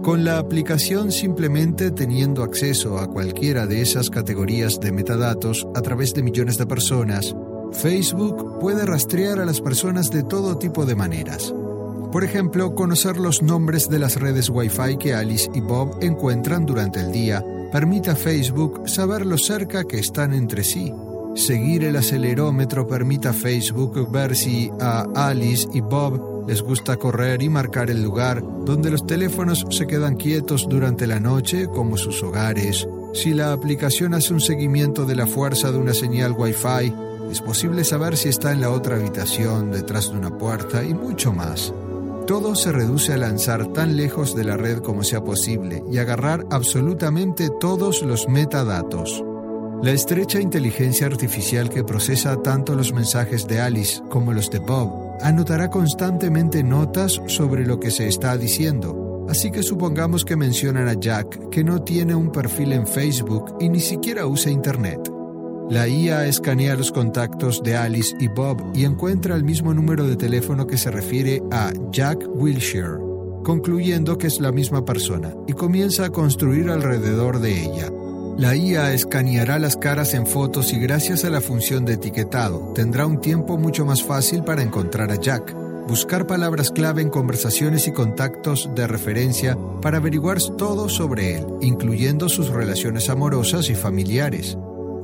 Con la aplicación simplemente teniendo acceso a cualquiera de esas categorías de metadatos a través de millones de personas, Facebook puede rastrear a las personas de todo tipo de maneras. Por ejemplo, conocer los nombres de las redes Wi-Fi que Alice y Bob encuentran durante el día permite a Facebook saber lo cerca que están entre sí. Seguir el acelerómetro permite a Facebook ver si a Alice y Bob les gusta correr y marcar el lugar donde los teléfonos se quedan quietos durante la noche, como sus hogares. Si la aplicación hace un seguimiento de la fuerza de una señal Wi-Fi, es posible saber si está en la otra habitación, detrás de una puerta y mucho más. Todo se reduce a lanzar tan lejos de la red como sea posible y agarrar absolutamente todos los metadatos. La estrecha inteligencia artificial que procesa tanto los mensajes de Alice como los de Bob anotará constantemente notas sobre lo que se está diciendo. Así que supongamos que mencionan a Jack que no tiene un perfil en Facebook y ni siquiera usa Internet. La IA escanea los contactos de Alice y Bob y encuentra el mismo número de teléfono que se refiere a Jack Wilshire, concluyendo que es la misma persona, y comienza a construir alrededor de ella. La IA escaneará las caras en fotos y gracias a la función de etiquetado tendrá un tiempo mucho más fácil para encontrar a Jack, buscar palabras clave en conversaciones y contactos de referencia para averiguar todo sobre él, incluyendo sus relaciones amorosas y familiares.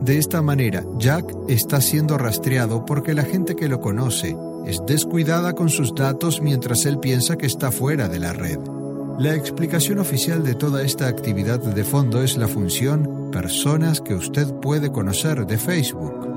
De esta manera, Jack está siendo rastreado porque la gente que lo conoce es descuidada con sus datos mientras él piensa que está fuera de la red. La explicación oficial de toda esta actividad de fondo es la función Personas que usted puede conocer de Facebook.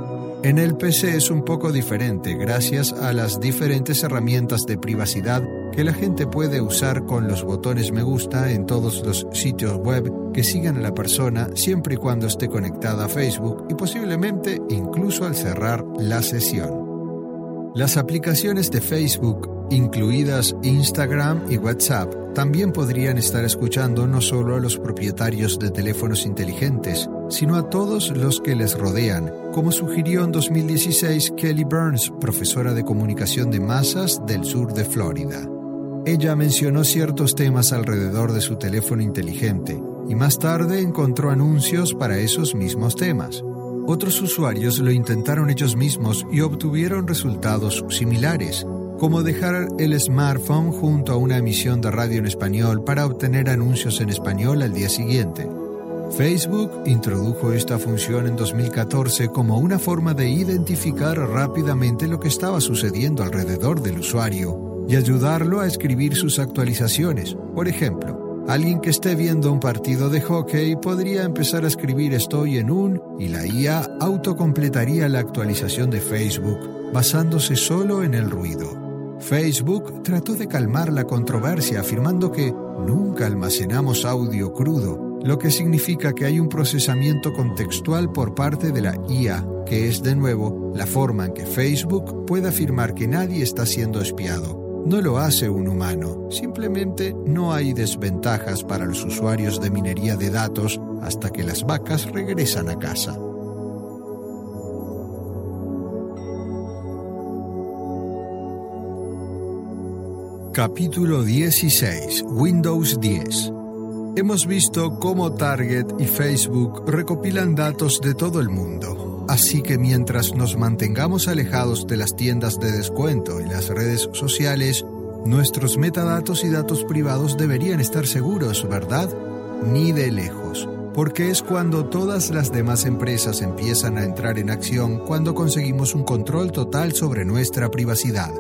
En el PC es un poco diferente gracias a las diferentes herramientas de privacidad que la gente puede usar con los botones me gusta en todos los sitios web que sigan a la persona siempre y cuando esté conectada a Facebook y posiblemente incluso al cerrar la sesión. Las aplicaciones de Facebook, incluidas Instagram y WhatsApp, también podrían estar escuchando no solo a los propietarios de teléfonos inteligentes, sino a todos los que les rodean, como sugirió en 2016 Kelly Burns, profesora de comunicación de masas del sur de Florida. Ella mencionó ciertos temas alrededor de su teléfono inteligente y más tarde encontró anuncios para esos mismos temas. Otros usuarios lo intentaron ellos mismos y obtuvieron resultados similares, como dejar el smartphone junto a una emisión de radio en español para obtener anuncios en español al día siguiente. Facebook introdujo esta función en 2014 como una forma de identificar rápidamente lo que estaba sucediendo alrededor del usuario y ayudarlo a escribir sus actualizaciones. Por ejemplo, Alguien que esté viendo un partido de hockey podría empezar a escribir estoy en un y la IA autocompletaría la actualización de Facebook basándose solo en el ruido. Facebook trató de calmar la controversia afirmando que nunca almacenamos audio crudo, lo que significa que hay un procesamiento contextual por parte de la IA, que es de nuevo la forma en que Facebook puede afirmar que nadie está siendo espiado no lo hace un humano, simplemente no hay desventajas para los usuarios de minería de datos hasta que las vacas regresan a casa. Capítulo 16. Windows 10. Hemos visto cómo Target y Facebook recopilan datos de todo el mundo. Así que mientras nos mantengamos alejados de las tiendas de descuento y las redes sociales, nuestros metadatos y datos privados deberían estar seguros, ¿verdad? Ni de lejos porque es cuando todas las demás empresas empiezan a entrar en acción cuando conseguimos un control total sobre nuestra privacidad.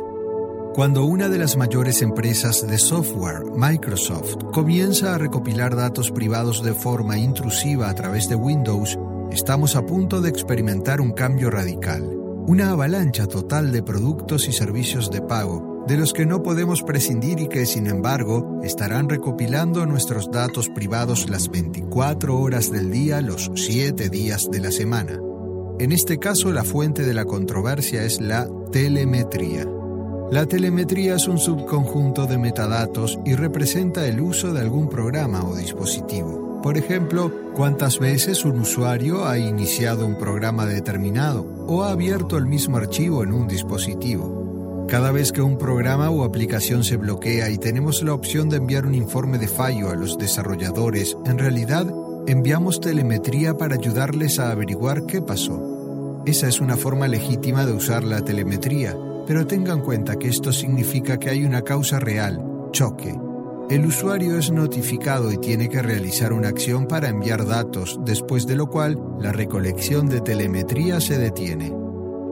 Cuando una de las mayores empresas de software, Microsoft, comienza a recopilar datos privados de forma intrusiva a través de Windows, estamos a punto de experimentar un cambio radical, una avalancha total de productos y servicios de pago de los que no podemos prescindir y que, sin embargo, estarán recopilando nuestros datos privados las 24 horas del día, los 7 días de la semana. En este caso, la fuente de la controversia es la telemetría. La telemetría es un subconjunto de metadatos y representa el uso de algún programa o dispositivo. Por ejemplo, cuántas veces un usuario ha iniciado un programa determinado o ha abierto el mismo archivo en un dispositivo. Cada vez que un programa o aplicación se bloquea y tenemos la opción de enviar un informe de fallo a los desarrolladores, en realidad enviamos telemetría para ayudarles a averiguar qué pasó. Esa es una forma legítima de usar la telemetría, pero tengan en cuenta que esto significa que hay una causa real, choque. El usuario es notificado y tiene que realizar una acción para enviar datos, después de lo cual la recolección de telemetría se detiene.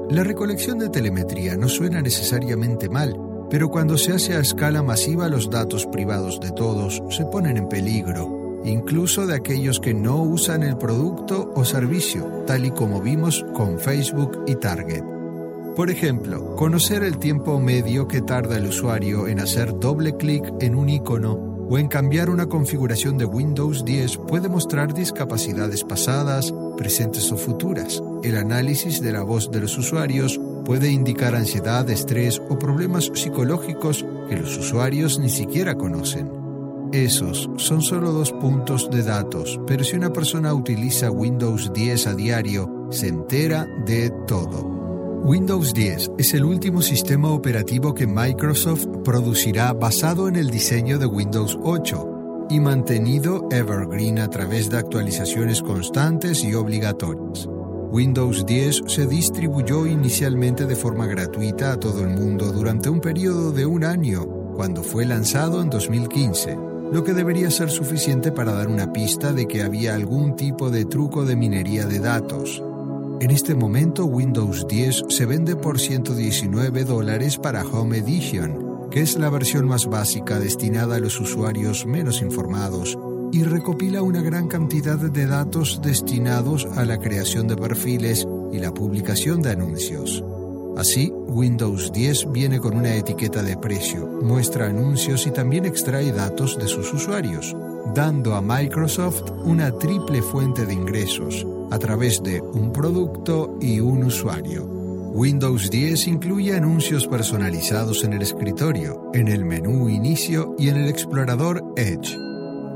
La recolección de telemetría no suena necesariamente mal, pero cuando se hace a escala masiva los datos privados de todos se ponen en peligro, incluso de aquellos que no usan el producto o servicio, tal y como vimos con Facebook y Target. Por ejemplo, conocer el tiempo medio que tarda el usuario en hacer doble clic en un icono o en cambiar una configuración de Windows 10 puede mostrar discapacidades pasadas, presentes o futuras. El análisis de la voz de los usuarios puede indicar ansiedad, estrés o problemas psicológicos que los usuarios ni siquiera conocen. Esos son solo dos puntos de datos, pero si una persona utiliza Windows 10 a diario, se entera de todo. Windows 10 es el último sistema operativo que Microsoft producirá basado en el diseño de Windows 8 y mantenido evergreen a través de actualizaciones constantes y obligatorias. Windows 10 se distribuyó inicialmente de forma gratuita a todo el mundo durante un periodo de un año, cuando fue lanzado en 2015, lo que debería ser suficiente para dar una pista de que había algún tipo de truco de minería de datos. En este momento Windows 10 se vende por 119 dólares para Home Edition, que es la versión más básica destinada a los usuarios menos informados y recopila una gran cantidad de datos destinados a la creación de perfiles y la publicación de anuncios. Así, Windows 10 viene con una etiqueta de precio, muestra anuncios y también extrae datos de sus usuarios, dando a Microsoft una triple fuente de ingresos, a través de un producto y un usuario. Windows 10 incluye anuncios personalizados en el escritorio, en el menú Inicio y en el explorador Edge.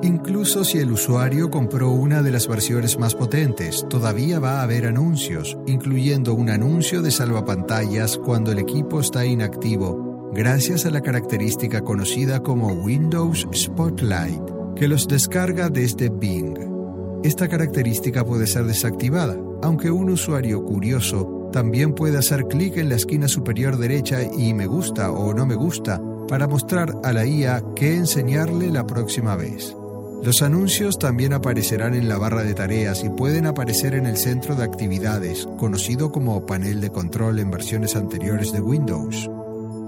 Incluso si el usuario compró una de las versiones más potentes, todavía va a haber anuncios, incluyendo un anuncio de salvapantallas cuando el equipo está inactivo, gracias a la característica conocida como Windows Spotlight, que los descarga desde Bing. Esta característica puede ser desactivada, aunque un usuario curioso también puede hacer clic en la esquina superior derecha y me gusta o no me gusta para mostrar a la IA qué enseñarle la próxima vez. Los anuncios también aparecerán en la barra de tareas y pueden aparecer en el centro de actividades, conocido como panel de control en versiones anteriores de Windows.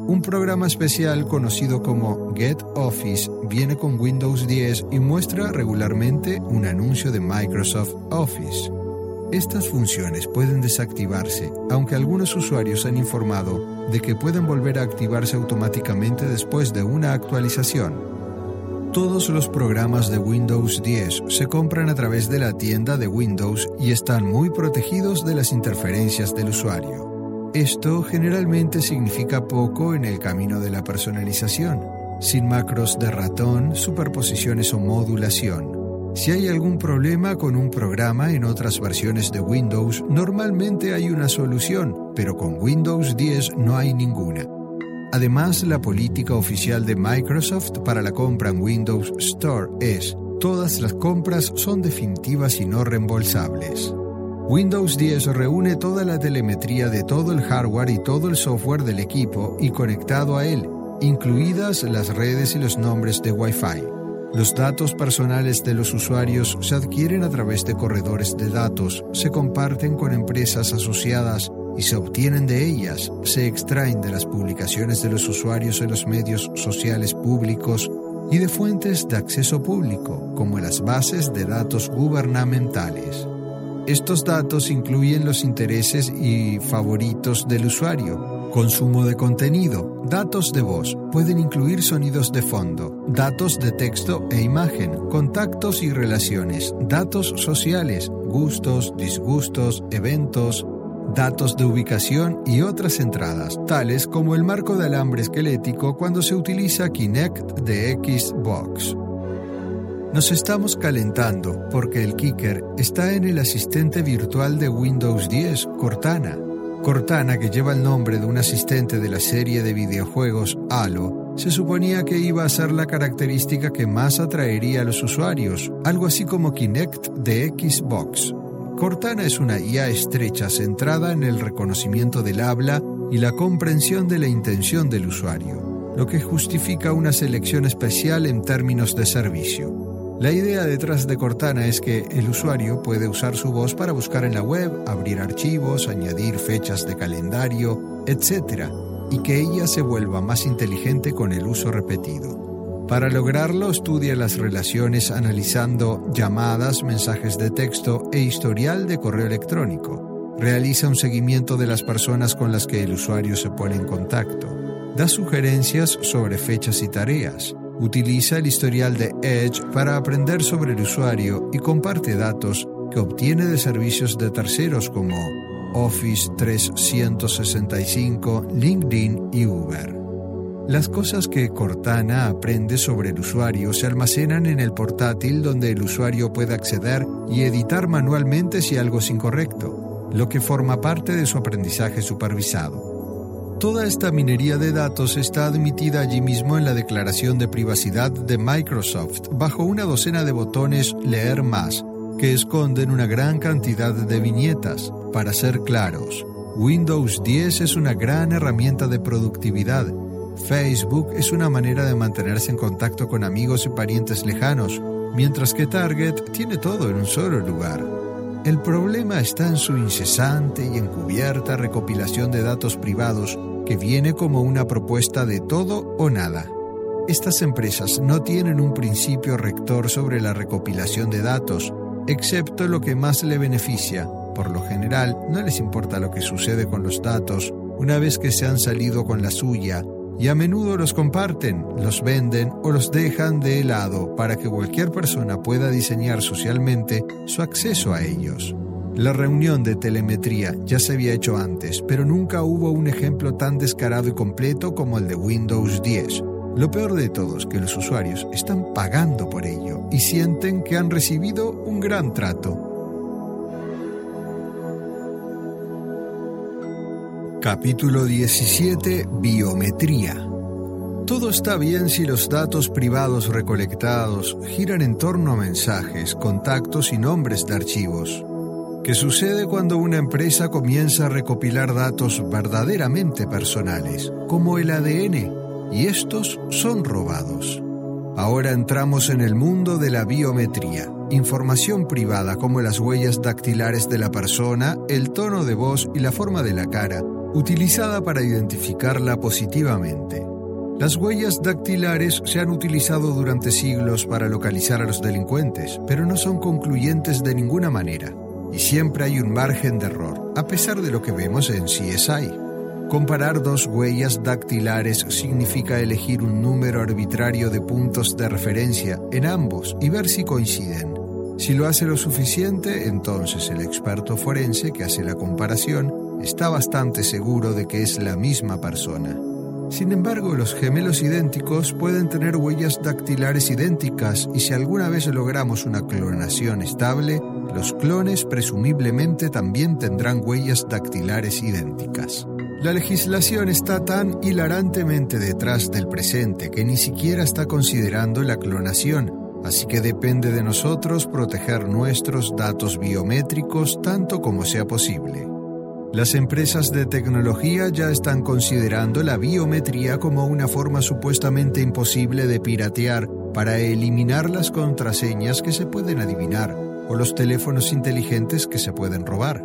Un programa especial conocido como Get Office viene con Windows 10 y muestra regularmente un anuncio de Microsoft Office. Estas funciones pueden desactivarse, aunque algunos usuarios han informado de que pueden volver a activarse automáticamente después de una actualización. Todos los programas de Windows 10 se compran a través de la tienda de Windows y están muy protegidos de las interferencias del usuario. Esto generalmente significa poco en el camino de la personalización, sin macros de ratón, superposiciones o modulación. Si hay algún problema con un programa en otras versiones de Windows, normalmente hay una solución, pero con Windows 10 no hay ninguna. Además, la política oficial de Microsoft para la compra en Windows Store es todas las compras son definitivas y no reembolsables. Windows 10 reúne toda la telemetría de todo el hardware y todo el software del equipo y conectado a él, incluidas las redes y los nombres de Wi-Fi. Los datos personales de los usuarios se adquieren a través de corredores de datos, se comparten con empresas asociadas y se obtienen de ellas, se extraen de las publicaciones de los usuarios en los medios sociales públicos y de fuentes de acceso público, como las bases de datos gubernamentales. Estos datos incluyen los intereses y favoritos del usuario, consumo de contenido, datos de voz, pueden incluir sonidos de fondo, datos de texto e imagen, contactos y relaciones, datos sociales, gustos, disgustos, eventos, datos de ubicación y otras entradas, tales como el marco de alambre esquelético cuando se utiliza Kinect de Xbox. Nos estamos calentando porque el kicker está en el asistente virtual de Windows 10, Cortana. Cortana, que lleva el nombre de un asistente de la serie de videojuegos Halo, se suponía que iba a ser la característica que más atraería a los usuarios, algo así como Kinect de Xbox. Cortana es una IA estrecha centrada en el reconocimiento del habla y la comprensión de la intención del usuario, lo que justifica una selección especial en términos de servicio. La idea detrás de Cortana es que el usuario puede usar su voz para buscar en la web, abrir archivos, añadir fechas de calendario, etc., y que ella se vuelva más inteligente con el uso repetido. Para lograrlo, estudia las relaciones analizando llamadas, mensajes de texto e historial de correo electrónico. Realiza un seguimiento de las personas con las que el usuario se pone en contacto. Da sugerencias sobre fechas y tareas. Utiliza el historial de Edge para aprender sobre el usuario y comparte datos que obtiene de servicios de terceros como Office 365, LinkedIn y Uber. Las cosas que Cortana aprende sobre el usuario se almacenan en el portátil donde el usuario puede acceder y editar manualmente si algo es incorrecto, lo que forma parte de su aprendizaje supervisado. Toda esta minería de datos está admitida allí mismo en la declaración de privacidad de Microsoft bajo una docena de botones Leer más, que esconden una gran cantidad de viñetas. Para ser claros, Windows 10 es una gran herramienta de productividad Facebook es una manera de mantenerse en contacto con amigos y parientes lejanos, mientras que Target tiene todo en un solo lugar. El problema está en su incesante y encubierta recopilación de datos privados que viene como una propuesta de todo o nada. Estas empresas no tienen un principio rector sobre la recopilación de datos, excepto lo que más le beneficia. Por lo general, no les importa lo que sucede con los datos una vez que se han salido con la suya y a menudo los comparten, los venden o los dejan de lado para que cualquier persona pueda diseñar socialmente su acceso a ellos. La reunión de telemetría ya se había hecho antes, pero nunca hubo un ejemplo tan descarado y completo como el de Windows 10. Lo peor de todo es que los usuarios están pagando por ello y sienten que han recibido un gran trato. Capítulo 17. Biometría. Todo está bien si los datos privados recolectados giran en torno a mensajes, contactos y nombres de archivos. ¿Qué sucede cuando una empresa comienza a recopilar datos verdaderamente personales, como el ADN, y estos son robados? Ahora entramos en el mundo de la biometría, información privada como las huellas dactilares de la persona, el tono de voz y la forma de la cara, utilizada para identificarla positivamente. Las huellas dactilares se han utilizado durante siglos para localizar a los delincuentes, pero no son concluyentes de ninguna manera, y siempre hay un margen de error, a pesar de lo que vemos en CSI. Comparar dos huellas dactilares significa elegir un número arbitrario de puntos de referencia en ambos y ver si coinciden. Si lo hace lo suficiente, entonces el experto forense que hace la comparación está bastante seguro de que es la misma persona. Sin embargo, los gemelos idénticos pueden tener huellas dactilares idénticas y si alguna vez logramos una clonación estable, los clones presumiblemente también tendrán huellas dactilares idénticas. La legislación está tan hilarantemente detrás del presente que ni siquiera está considerando la clonación, así que depende de nosotros proteger nuestros datos biométricos tanto como sea posible. Las empresas de tecnología ya están considerando la biometría como una forma supuestamente imposible de piratear para eliminar las contraseñas que se pueden adivinar o los teléfonos inteligentes que se pueden robar.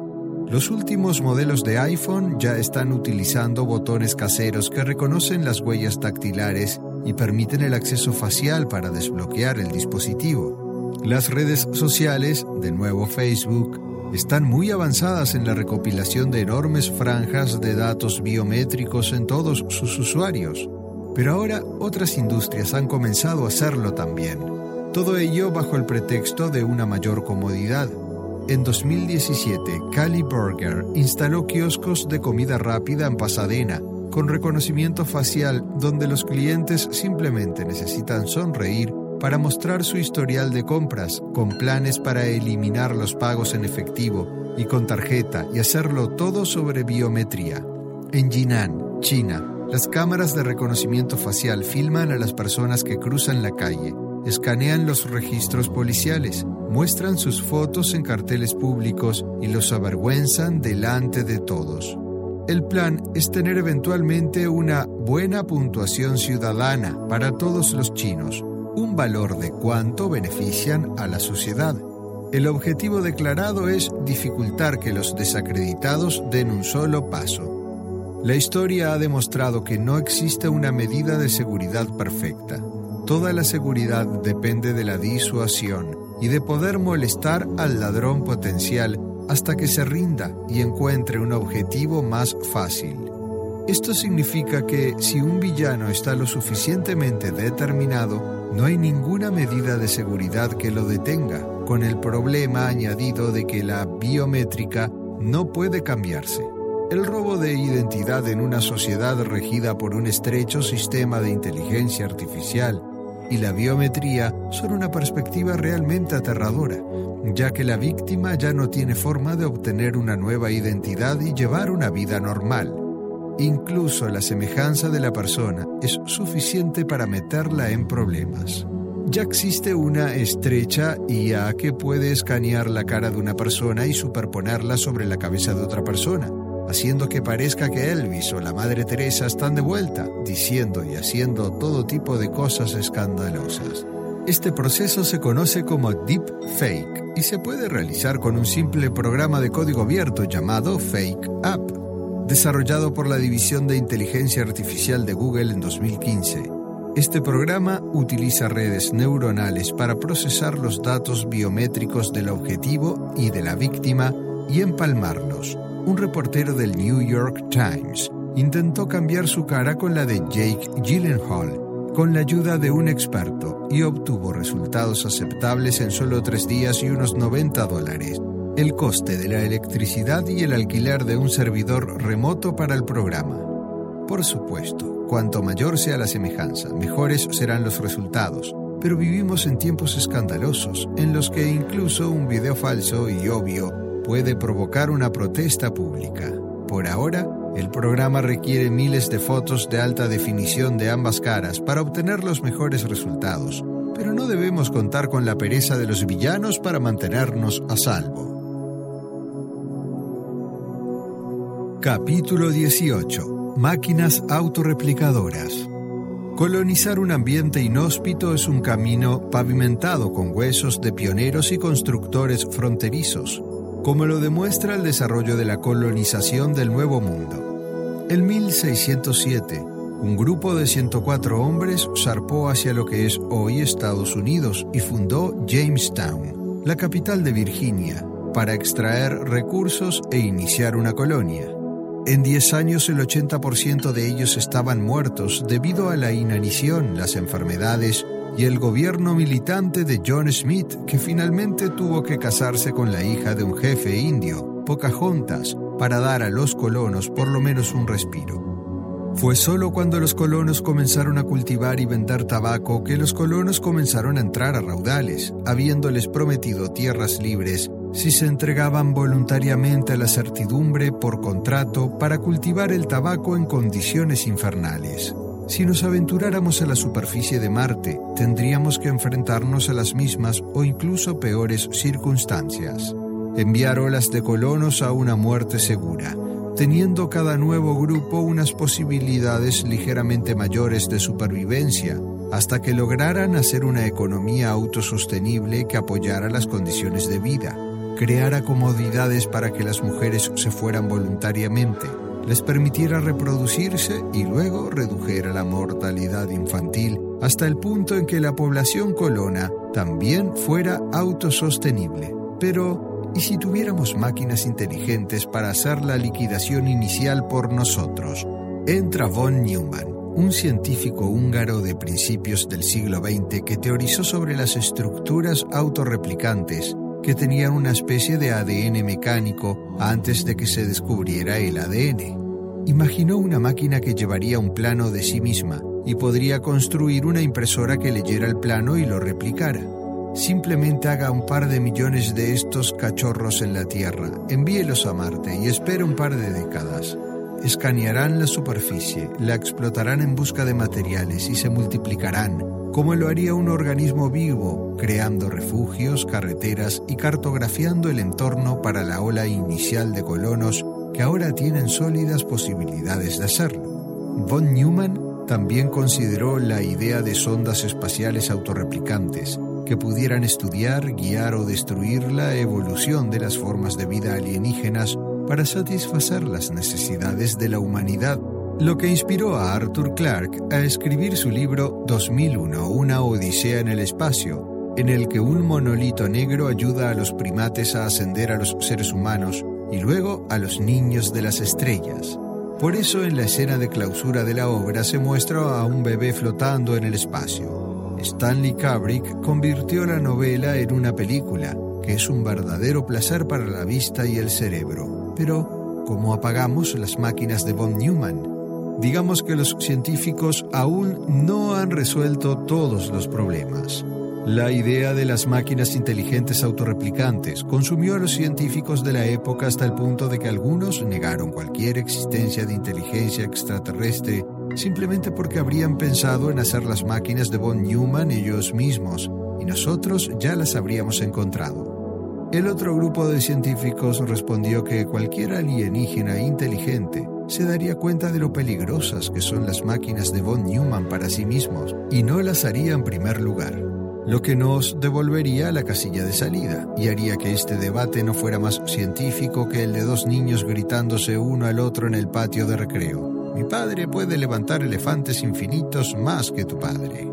Los últimos modelos de iPhone ya están utilizando botones caseros que reconocen las huellas dactilares y permiten el acceso facial para desbloquear el dispositivo. Las redes sociales, de nuevo Facebook, están muy avanzadas en la recopilación de enormes franjas de datos biométricos en todos sus usuarios. Pero ahora otras industrias han comenzado a hacerlo también. Todo ello bajo el pretexto de una mayor comodidad. En 2017, Cali Burger instaló kioscos de comida rápida en Pasadena, con reconocimiento facial donde los clientes simplemente necesitan sonreír para mostrar su historial de compras, con planes para eliminar los pagos en efectivo y con tarjeta y hacerlo todo sobre biometría. En Jinan, China, las cámaras de reconocimiento facial filman a las personas que cruzan la calle escanean los registros policiales, muestran sus fotos en carteles públicos y los avergüenzan delante de todos. El plan es tener eventualmente una buena puntuación ciudadana para todos los chinos, un valor de cuánto benefician a la sociedad. El objetivo declarado es dificultar que los desacreditados den un solo paso. La historia ha demostrado que no existe una medida de seguridad perfecta. Toda la seguridad depende de la disuasión y de poder molestar al ladrón potencial hasta que se rinda y encuentre un objetivo más fácil. Esto significa que si un villano está lo suficientemente determinado, no hay ninguna medida de seguridad que lo detenga, con el problema añadido de que la biométrica no puede cambiarse. El robo de identidad en una sociedad regida por un estrecho sistema de inteligencia artificial y la biometría son una perspectiva realmente aterradora, ya que la víctima ya no tiene forma de obtener una nueva identidad y llevar una vida normal. Incluso la semejanza de la persona es suficiente para meterla en problemas. Ya existe una estrecha IA que puede escanear la cara de una persona y superponerla sobre la cabeza de otra persona haciendo que parezca que Elvis o la Madre Teresa están de vuelta, diciendo y haciendo todo tipo de cosas escandalosas. Este proceso se conoce como Deep Fake y se puede realizar con un simple programa de código abierto llamado Fake App, desarrollado por la División de Inteligencia Artificial de Google en 2015. Este programa utiliza redes neuronales para procesar los datos biométricos del objetivo y de la víctima y empalmarlos un reportero del New York Times intentó cambiar su cara con la de Jake Gyllenhaal con la ayuda de un experto y obtuvo resultados aceptables en solo tres días y unos 90 dólares. El coste de la electricidad y el alquiler de un servidor remoto para el programa. Por supuesto, cuanto mayor sea la semejanza, mejores serán los resultados, pero vivimos en tiempos escandalosos en los que incluso un video falso y obvio puede provocar una protesta pública. Por ahora, el programa requiere miles de fotos de alta definición de ambas caras para obtener los mejores resultados, pero no debemos contar con la pereza de los villanos para mantenernos a salvo. Capítulo 18. Máquinas autorreplicadoras. Colonizar un ambiente inhóspito es un camino pavimentado con huesos de pioneros y constructores fronterizos como lo demuestra el desarrollo de la colonización del Nuevo Mundo. En 1607, un grupo de 104 hombres zarpó hacia lo que es hoy Estados Unidos y fundó Jamestown, la capital de Virginia, para extraer recursos e iniciar una colonia. En 10 años el 80% de ellos estaban muertos debido a la inanición, las enfermedades y el gobierno militante de John Smith, que finalmente tuvo que casarse con la hija de un jefe indio, Pocahontas, para dar a los colonos por lo menos un respiro. Fue solo cuando los colonos comenzaron a cultivar y vender tabaco que los colonos comenzaron a entrar a raudales, habiéndoles prometido tierras libres si se entregaban voluntariamente a la certidumbre por contrato para cultivar el tabaco en condiciones infernales. Si nos aventuráramos a la superficie de Marte, tendríamos que enfrentarnos a las mismas o incluso peores circunstancias. Enviar olas de colonos a una muerte segura, teniendo cada nuevo grupo unas posibilidades ligeramente mayores de supervivencia, hasta que lograran hacer una economía autosostenible que apoyara las condiciones de vida, creara comodidades para que las mujeres se fueran voluntariamente, les permitiera reproducirse y luego redujera la mortalidad infantil hasta el punto en que la población colona también fuera autosostenible. Pero, ¿y si tuviéramos máquinas inteligentes para hacer la liquidación inicial por nosotros? Entra von Neumann, un científico húngaro de principios del siglo XX que teorizó sobre las estructuras autorreplicantes que tenían una especie de ADN mecánico antes de que se descubriera el ADN. Imaginó una máquina que llevaría un plano de sí misma y podría construir una impresora que leyera el plano y lo replicara. Simplemente haga un par de millones de estos cachorros en la Tierra, envíelos a Marte y espere un par de décadas. Escanearán la superficie, la explotarán en busca de materiales y se multiplicarán como lo haría un organismo vivo, creando refugios, carreteras y cartografiando el entorno para la ola inicial de colonos que ahora tienen sólidas posibilidades de hacerlo. Von Neumann también consideró la idea de sondas espaciales autorreplicantes que pudieran estudiar, guiar o destruir la evolución de las formas de vida alienígenas para satisfacer las necesidades de la humanidad lo que inspiró a Arthur Clarke a escribir su libro 2001, Una Odisea en el Espacio, en el que un monolito negro ayuda a los primates a ascender a los seres humanos y luego a los niños de las estrellas. Por eso en la escena de clausura de la obra se muestra a un bebé flotando en el espacio. Stanley Kubrick convirtió la novela en una película, que es un verdadero placer para la vista y el cerebro. Pero, ¿cómo apagamos las máquinas de von Neumann? digamos que los científicos aún no han resuelto todos los problemas. La idea de las máquinas inteligentes autorreplicantes consumió a los científicos de la época hasta el punto de que algunos negaron cualquier existencia de inteligencia extraterrestre simplemente porque habrían pensado en hacer las máquinas de von Neumann ellos mismos, y nosotros ya las habríamos encontrado. El otro grupo de científicos respondió que cualquier alienígena inteligente se daría cuenta de lo peligrosas que son las máquinas de von Neumann para sí mismos y no las haría en primer lugar, lo que nos devolvería a la casilla de salida y haría que este debate no fuera más científico que el de dos niños gritándose uno al otro en el patio de recreo. Mi padre puede levantar elefantes infinitos más que tu padre.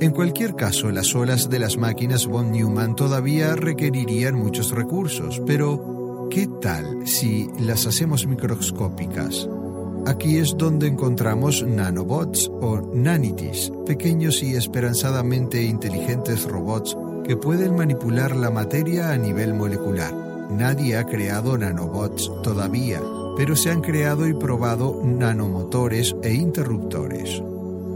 En cualquier caso, las olas de las máquinas von Neumann todavía requerirían muchos recursos, pero ¿Qué tal si las hacemos microscópicas? Aquí es donde encontramos nanobots o nanities, pequeños y esperanzadamente inteligentes robots que pueden manipular la materia a nivel molecular. Nadie ha creado nanobots todavía, pero se han creado y probado nanomotores e interruptores.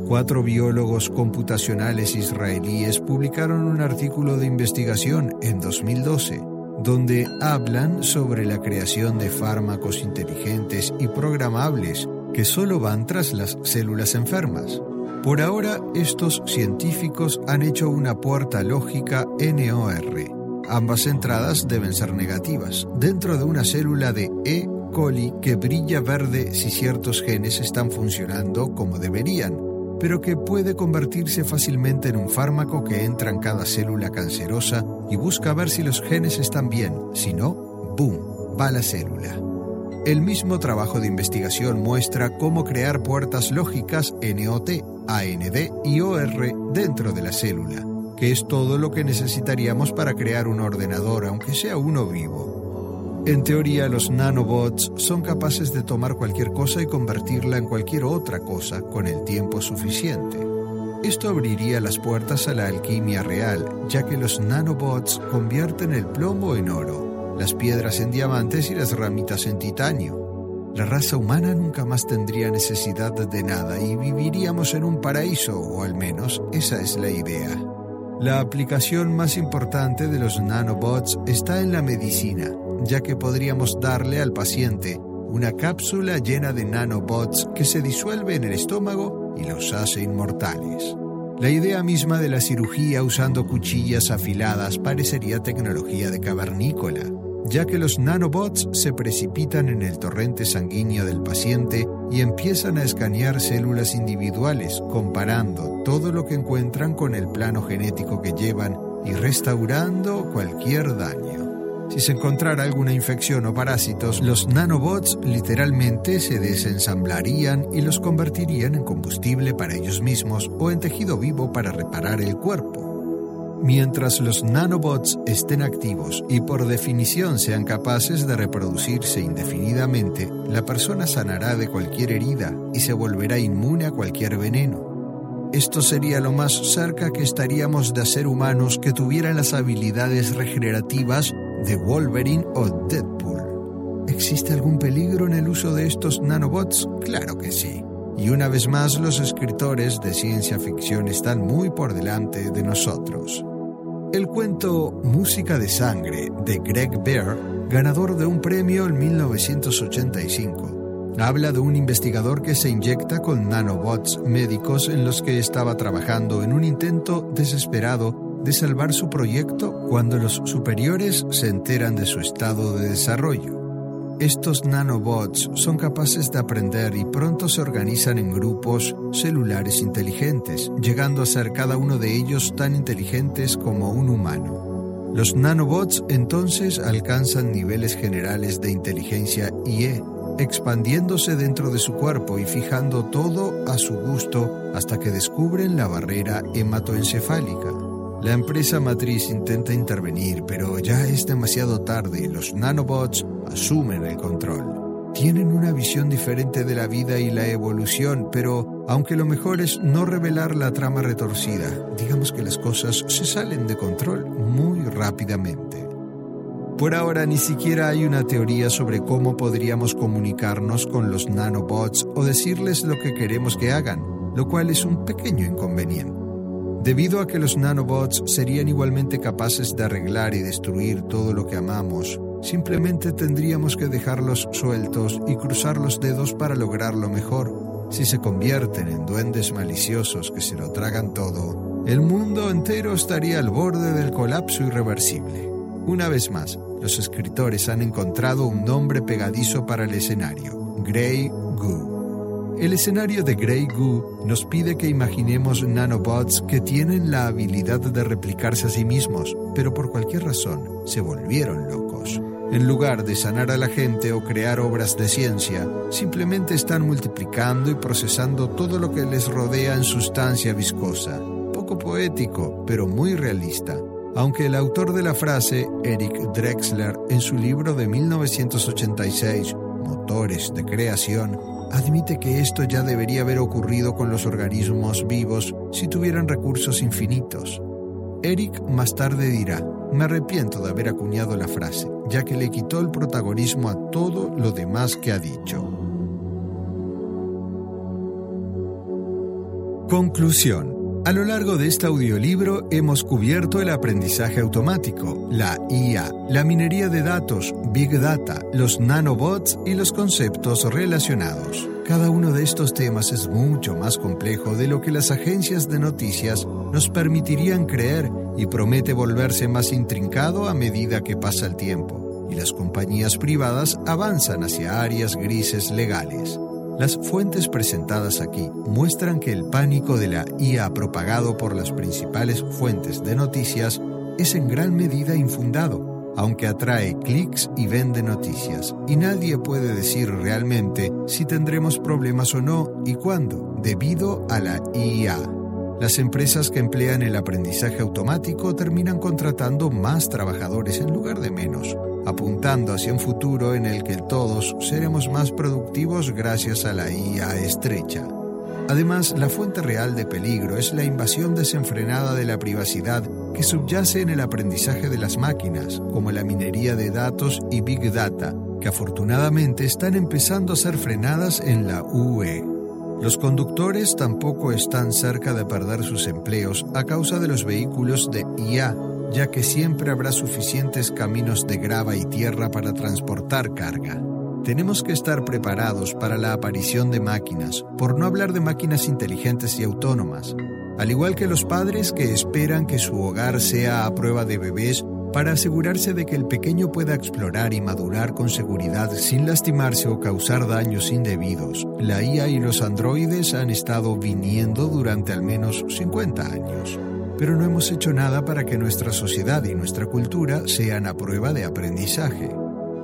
Cuatro biólogos computacionales israelíes publicaron un artículo de investigación en 2012 donde hablan sobre la creación de fármacos inteligentes y programables que solo van tras las células enfermas. Por ahora, estos científicos han hecho una puerta lógica NOR. Ambas entradas deben ser negativas, dentro de una célula de E. coli que brilla verde si ciertos genes están funcionando como deberían, pero que puede convertirse fácilmente en un fármaco que entra en cada célula cancerosa y busca ver si los genes están bien, si no, ¡boom!, va la célula. El mismo trabajo de investigación muestra cómo crear puertas lógicas NOT, AND y OR dentro de la célula, que es todo lo que necesitaríamos para crear un ordenador, aunque sea uno vivo. En teoría, los nanobots son capaces de tomar cualquier cosa y convertirla en cualquier otra cosa con el tiempo suficiente. Esto abriría las puertas a la alquimia real, ya que los nanobots convierten el plomo en oro, las piedras en diamantes y las ramitas en titanio. La raza humana nunca más tendría necesidad de nada y viviríamos en un paraíso, o al menos esa es la idea. La aplicación más importante de los nanobots está en la medicina, ya que podríamos darle al paciente una cápsula llena de nanobots que se disuelve en el estómago y los hace inmortales. La idea misma de la cirugía usando cuchillas afiladas parecería tecnología de cavernícola, ya que los nanobots se precipitan en el torrente sanguíneo del paciente y empiezan a escanear células individuales, comparando todo lo que encuentran con el plano genético que llevan y restaurando cualquier daño. Si se encontrara alguna infección o parásitos, los nanobots literalmente se desensamblarían y los convertirían en combustible para ellos mismos o en tejido vivo para reparar el cuerpo. Mientras los nanobots estén activos y por definición sean capaces de reproducirse indefinidamente, la persona sanará de cualquier herida y se volverá inmune a cualquier veneno. Esto sería lo más cerca que estaríamos de hacer humanos que tuvieran las habilidades regenerativas de Wolverine o Deadpool. ¿Existe algún peligro en el uso de estos nanobots? Claro que sí. Y una vez más los escritores de ciencia ficción están muy por delante de nosotros. El cuento Música de Sangre de Greg Bear, ganador de un premio en 1985, habla de un investigador que se inyecta con nanobots médicos en los que estaba trabajando en un intento desesperado de salvar su proyecto cuando los superiores se enteran de su estado de desarrollo. Estos nanobots son capaces de aprender y pronto se organizan en grupos celulares inteligentes, llegando a ser cada uno de ellos tan inteligentes como un humano. Los nanobots entonces alcanzan niveles generales de inteligencia IE, expandiéndose dentro de su cuerpo y fijando todo a su gusto hasta que descubren la barrera hematoencefálica. La empresa matriz intenta intervenir, pero ya es demasiado tarde los nanobots asumen el control. Tienen una visión diferente de la vida y la evolución, pero aunque lo mejor es no revelar la trama retorcida, digamos que las cosas se salen de control muy rápidamente. Por ahora ni siquiera hay una teoría sobre cómo podríamos comunicarnos con los nanobots o decirles lo que queremos que hagan, lo cual es un pequeño inconveniente. Debido a que los nanobots serían igualmente capaces de arreglar y destruir todo lo que amamos, simplemente tendríamos que dejarlos sueltos y cruzar los dedos para lograrlo mejor. Si se convierten en duendes maliciosos que se lo tragan todo, el mundo entero estaría al borde del colapso irreversible. Una vez más, los escritores han encontrado un nombre pegadizo para el escenario, Grey Goo. El escenario de Grey Goo nos pide que imaginemos nanobots que tienen la habilidad de replicarse a sí mismos, pero por cualquier razón se volvieron locos. En lugar de sanar a la gente o crear obras de ciencia, simplemente están multiplicando y procesando todo lo que les rodea en sustancia viscosa. Poco poético, pero muy realista. Aunque el autor de la frase, Eric Drexler, en su libro de 1986, Motores de Creación, admite que esto ya debería haber ocurrido con los organismos vivos si tuvieran recursos infinitos. Eric más tarde dirá, me arrepiento de haber acuñado la frase, ya que le quitó el protagonismo a todo lo demás que ha dicho. Conclusión. A lo largo de este audiolibro hemos cubierto el aprendizaje automático, la IA, la minería de datos, Big Data, los nanobots y los conceptos relacionados. Cada uno de estos temas es mucho más complejo de lo que las agencias de noticias nos permitirían creer y promete volverse más intrincado a medida que pasa el tiempo y las compañías privadas avanzan hacia áreas grises legales. Las fuentes presentadas aquí muestran que el pánico de la IA propagado por las principales fuentes de noticias es en gran medida infundado, aunque atrae clics y vende noticias, y nadie puede decir realmente si tendremos problemas o no y cuándo, debido a la IA. Las empresas que emplean el aprendizaje automático terminan contratando más trabajadores en lugar de menos, apuntando hacia un futuro en el que todos seremos más productivos gracias a la IA estrecha. Además, la fuente real de peligro es la invasión desenfrenada de la privacidad que subyace en el aprendizaje de las máquinas, como la minería de datos y Big Data, que afortunadamente están empezando a ser frenadas en la UE. Los conductores tampoco están cerca de perder sus empleos a causa de los vehículos de IA, ya que siempre habrá suficientes caminos de grava y tierra para transportar carga. Tenemos que estar preparados para la aparición de máquinas, por no hablar de máquinas inteligentes y autónomas, al igual que los padres que esperan que su hogar sea a prueba de bebés para asegurarse de que el pequeño pueda explorar y madurar con seguridad sin lastimarse o causar daños indebidos. La IA y los androides han estado viniendo durante al menos 50 años, pero no hemos hecho nada para que nuestra sociedad y nuestra cultura sean a prueba de aprendizaje.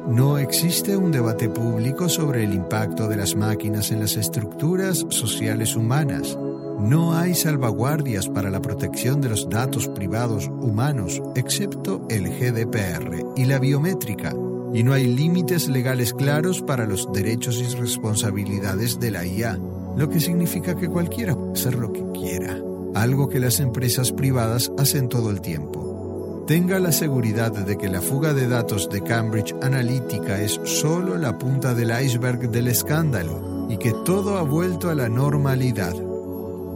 No existe un debate público sobre el impacto de las máquinas en las estructuras sociales humanas. No hay salvaguardias para la protección de los datos privados humanos, excepto el GDPR y la biométrica, y no hay límites legales claros para los derechos y responsabilidades de la IA, lo que significa que cualquiera puede hacer lo que quiera, algo que las empresas privadas hacen todo el tiempo. Tenga la seguridad de que la fuga de datos de Cambridge Analytica es solo la punta del iceberg del escándalo y que todo ha vuelto a la normalidad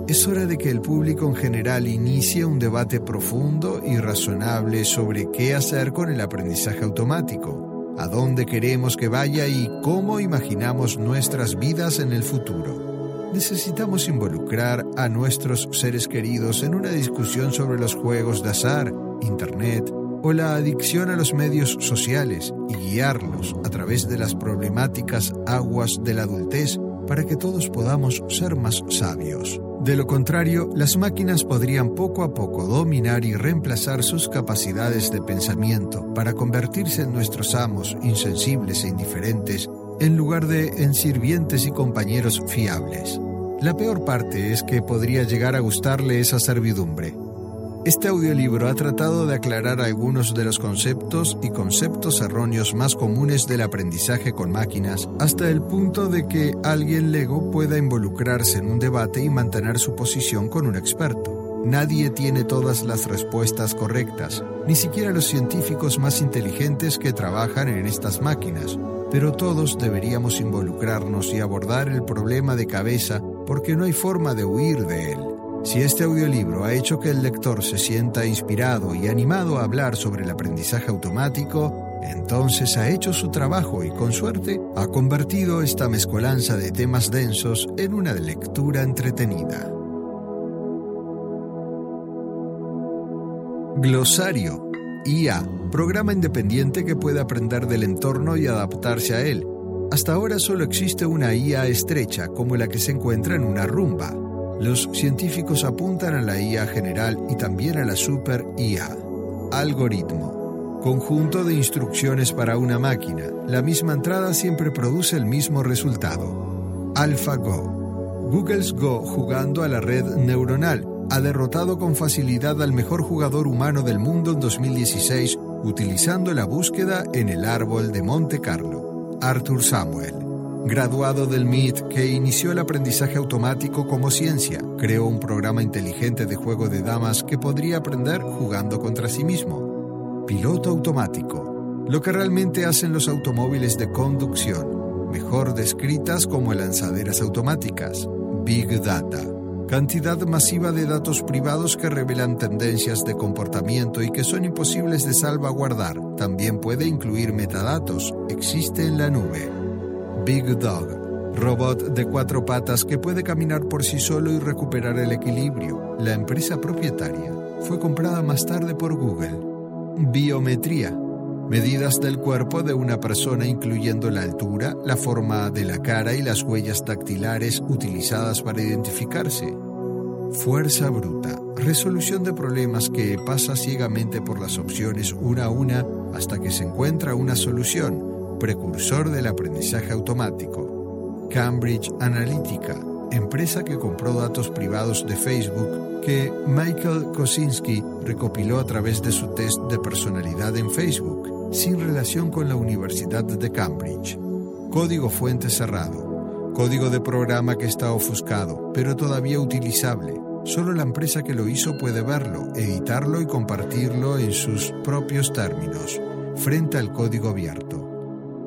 es hora de que el público en general inicie un debate profundo y razonable sobre qué hacer con el aprendizaje automático, a dónde queremos que vaya y cómo imaginamos nuestras vidas en el futuro. Necesitamos involucrar a nuestros seres queridos en una discusión sobre los juegos de azar, Internet o la adicción a los medios sociales y guiarlos a través de las problemáticas aguas de la adultez para que todos podamos ser más sabios. De lo contrario, las máquinas podrían poco a poco dominar y reemplazar sus capacidades de pensamiento para convertirse en nuestros amos insensibles e indiferentes en lugar de en sirvientes y compañeros fiables. La peor parte es que podría llegar a gustarle esa servidumbre, este audiolibro ha tratado de aclarar algunos de los conceptos y conceptos erróneos más comunes del aprendizaje con máquinas, hasta el punto de que alguien lego pueda involucrarse en un debate y mantener su posición con un experto. Nadie tiene todas las respuestas correctas, ni siquiera los científicos más inteligentes que trabajan en estas máquinas, pero todos deberíamos involucrarnos y abordar el problema de cabeza porque no hay forma de huir de él. Si este audiolibro ha hecho que el lector se sienta inspirado y animado a hablar sobre el aprendizaje automático, entonces ha hecho su trabajo y con suerte ha convertido esta mezcolanza de temas densos en una lectura entretenida. Glosario IA, programa independiente que puede aprender del entorno y adaptarse a él. Hasta ahora solo existe una IA estrecha como la que se encuentra en una rumba. Los científicos apuntan a la IA general y también a la super IA. Algoritmo. Conjunto de instrucciones para una máquina. La misma entrada siempre produce el mismo resultado. AlphaGo. Google's Go jugando a la red neuronal ha derrotado con facilidad al mejor jugador humano del mundo en 2016 utilizando la búsqueda en el árbol de Monte Carlo. Arthur Samuel. Graduado del MIT que inició el aprendizaje automático como ciencia, creó un programa inteligente de juego de damas que podría aprender jugando contra sí mismo. Piloto automático, lo que realmente hacen los automóviles de conducción, mejor descritas como lanzaderas automáticas. Big Data, cantidad masiva de datos privados que revelan tendencias de comportamiento y que son imposibles de salvaguardar. También puede incluir metadatos, existe en la nube. Big Dog, robot de cuatro patas que puede caminar por sí solo y recuperar el equilibrio. La empresa propietaria fue comprada más tarde por Google. Biometría, medidas del cuerpo de una persona incluyendo la altura, la forma de la cara y las huellas dactilares utilizadas para identificarse. Fuerza bruta, resolución de problemas que pasa ciegamente por las opciones una a una hasta que se encuentra una solución precursor del aprendizaje automático. Cambridge Analytica, empresa que compró datos privados de Facebook que Michael Kosinski recopiló a través de su test de personalidad en Facebook, sin relación con la Universidad de Cambridge. Código fuente cerrado. Código de programa que está ofuscado, pero todavía utilizable. Solo la empresa que lo hizo puede verlo, editarlo y compartirlo en sus propios términos, frente al código abierto.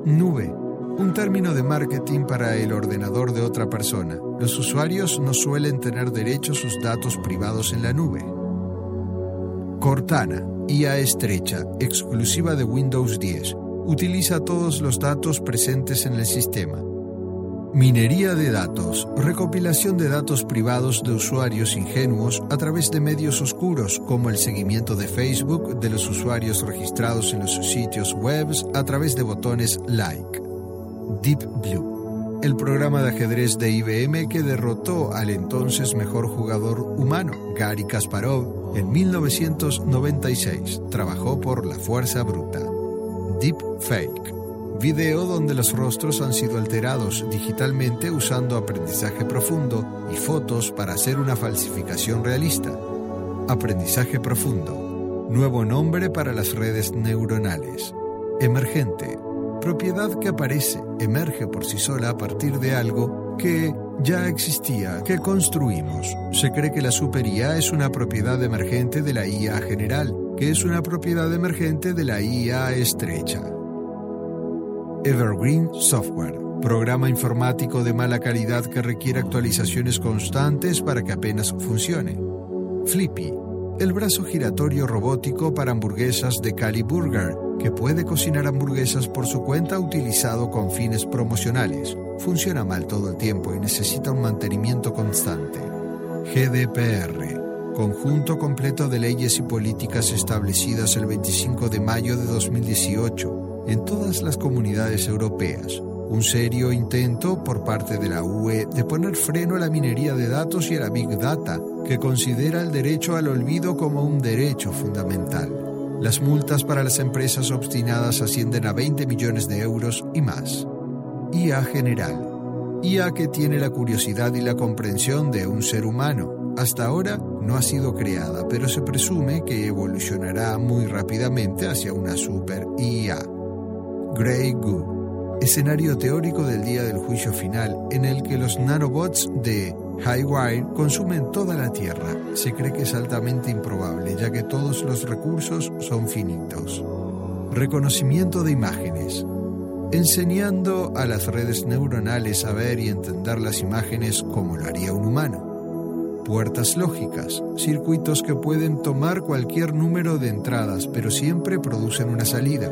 Nube, un término de marketing para el ordenador de otra persona. Los usuarios no suelen tener derecho a sus datos privados en la nube. Cortana, IA estrecha, exclusiva de Windows 10, utiliza todos los datos presentes en el sistema. Minería de datos, recopilación de datos privados de usuarios ingenuos a través de medios oscuros como el seguimiento de Facebook de los usuarios registrados en los sitios web a través de botones like. Deep Blue, el programa de ajedrez de IBM que derrotó al entonces mejor jugador humano, Gary Kasparov, en 1996. Trabajó por la fuerza bruta. Deep Fake, video donde los rostros han sido alterados digitalmente usando aprendizaje profundo y fotos para hacer una falsificación realista. Aprendizaje profundo, nuevo nombre para las redes neuronales. Emergente, propiedad que aparece, emerge por sí sola a partir de algo que ya existía, que construimos. Se cree que la super IA es una propiedad emergente de la IA general, que es una propiedad emergente de la IA estrecha. Evergreen Software, programa informático de mala calidad que requiere actualizaciones constantes para que apenas funcione. Flippy, el brazo giratorio robótico para hamburguesas de Cali Burger, que puede cocinar hamburguesas por su cuenta utilizado con fines promocionales. Funciona mal todo el tiempo y necesita un mantenimiento constante. GDPR, conjunto completo de leyes y políticas establecidas el 25 de mayo de 2018 en todas las comunidades europeas. Un serio intento por parte de la UE de poner freno a la minería de datos y a la Big Data, que considera el derecho al olvido como un derecho fundamental. Las multas para las empresas obstinadas ascienden a 20 millones de euros y más. IA general. IA que tiene la curiosidad y la comprensión de un ser humano. Hasta ahora no ha sido creada, pero se presume que evolucionará muy rápidamente hacia una super IA. Grey Goo. Escenario teórico del día del juicio final en el que los nanobots de Highwire consumen toda la Tierra. Se cree que es altamente improbable, ya que todos los recursos son finitos. Reconocimiento de imágenes. Enseñando a las redes neuronales a ver y entender las imágenes como lo haría un humano. Puertas lógicas, circuitos que pueden tomar cualquier número de entradas, pero siempre producen una salida.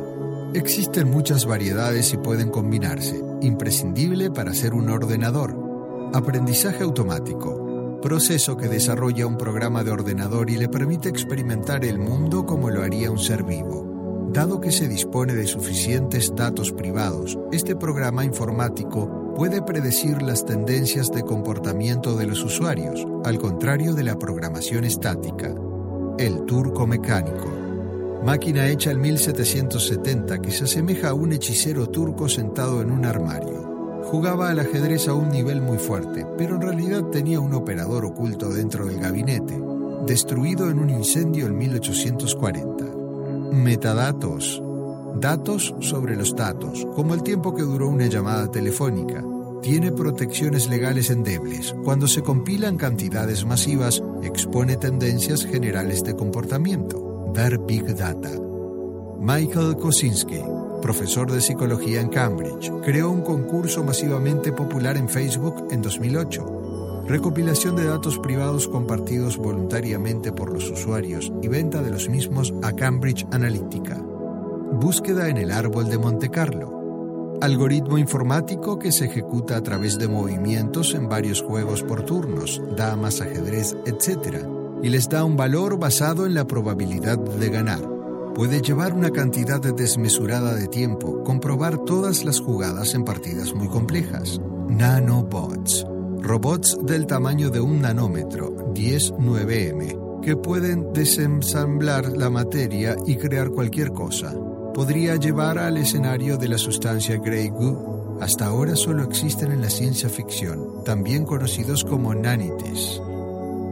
Existen muchas variedades y pueden combinarse, imprescindible para ser un ordenador. Aprendizaje automático. Proceso que desarrolla un programa de ordenador y le permite experimentar el mundo como lo haría un ser vivo. Dado que se dispone de suficientes datos privados, este programa informático puede predecir las tendencias de comportamiento de los usuarios, al contrario de la programación estática. El turco mecánico. Máquina hecha en 1770 que se asemeja a un hechicero turco sentado en un armario. Jugaba al ajedrez a un nivel muy fuerte, pero en realidad tenía un operador oculto dentro del gabinete, destruido en un incendio en 1840. Metadatos. Datos sobre los datos, como el tiempo que duró una llamada telefónica. Tiene protecciones legales endebles. Cuando se compilan cantidades masivas, expone tendencias generales de comportamiento. Ver Big Data. Michael Kosinski, profesor de psicología en Cambridge, creó un concurso masivamente popular en Facebook en 2008. Recopilación de datos privados compartidos voluntariamente por los usuarios y venta de los mismos a Cambridge Analytica. Búsqueda en el árbol de Monte Carlo. Algoritmo informático que se ejecuta a través de movimientos en varios juegos por turnos, damas, ajedrez, etc. y les da un valor basado en la probabilidad de ganar puede llevar una cantidad desmesurada de tiempo comprobar todas las jugadas en partidas muy complejas. Nanobots. Robots del tamaño de un nanómetro, 10-9M, que pueden desensamblar la materia y crear cualquier cosa. Podría llevar al escenario de la sustancia Grey Goo. Hasta ahora solo existen en la ciencia ficción, también conocidos como nanites.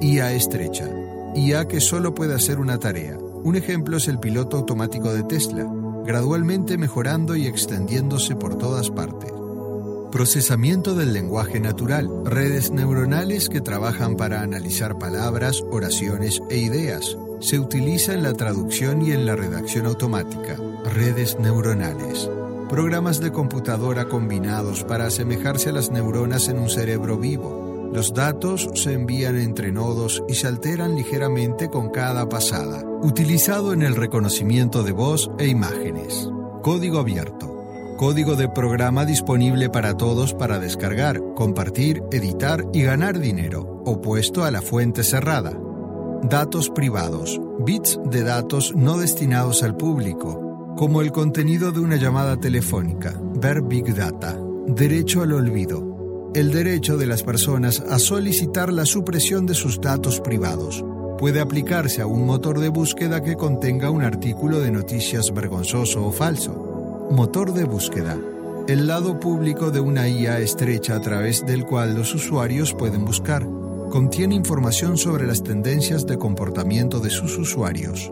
IA estrecha. IA que solo puede hacer una tarea, un ejemplo es el piloto automático de Tesla, gradualmente mejorando y extendiéndose por todas partes. Procesamiento del lenguaje natural, redes neuronales que trabajan para analizar palabras, oraciones e ideas. Se utiliza en la traducción y en la redacción automática, redes neuronales. programas de computadora combinados para asemejarse a las neuronas en un cerebro vivo. Los datos se envían entre nodos y se alteran ligeramente con cada pasada, utilizado en el reconocimiento de voz e imágenes. Código abierto. Código de programa disponible para todos para descargar, compartir, editar y ganar dinero, opuesto a la fuente cerrada. Datos privados. Bits de datos no destinados al público, como el contenido de una llamada telefónica. Ver Big Data. Derecho al olvido. El derecho de las personas a solicitar la supresión de sus datos privados. Puede aplicarse a un motor de búsqueda que contenga un artículo de noticias vergonzoso o falso Motor de búsqueda. El lado público de una IA estrecha a través del cual los usuarios pueden buscar. Contiene información sobre las tendencias de comportamiento de sus usuarios.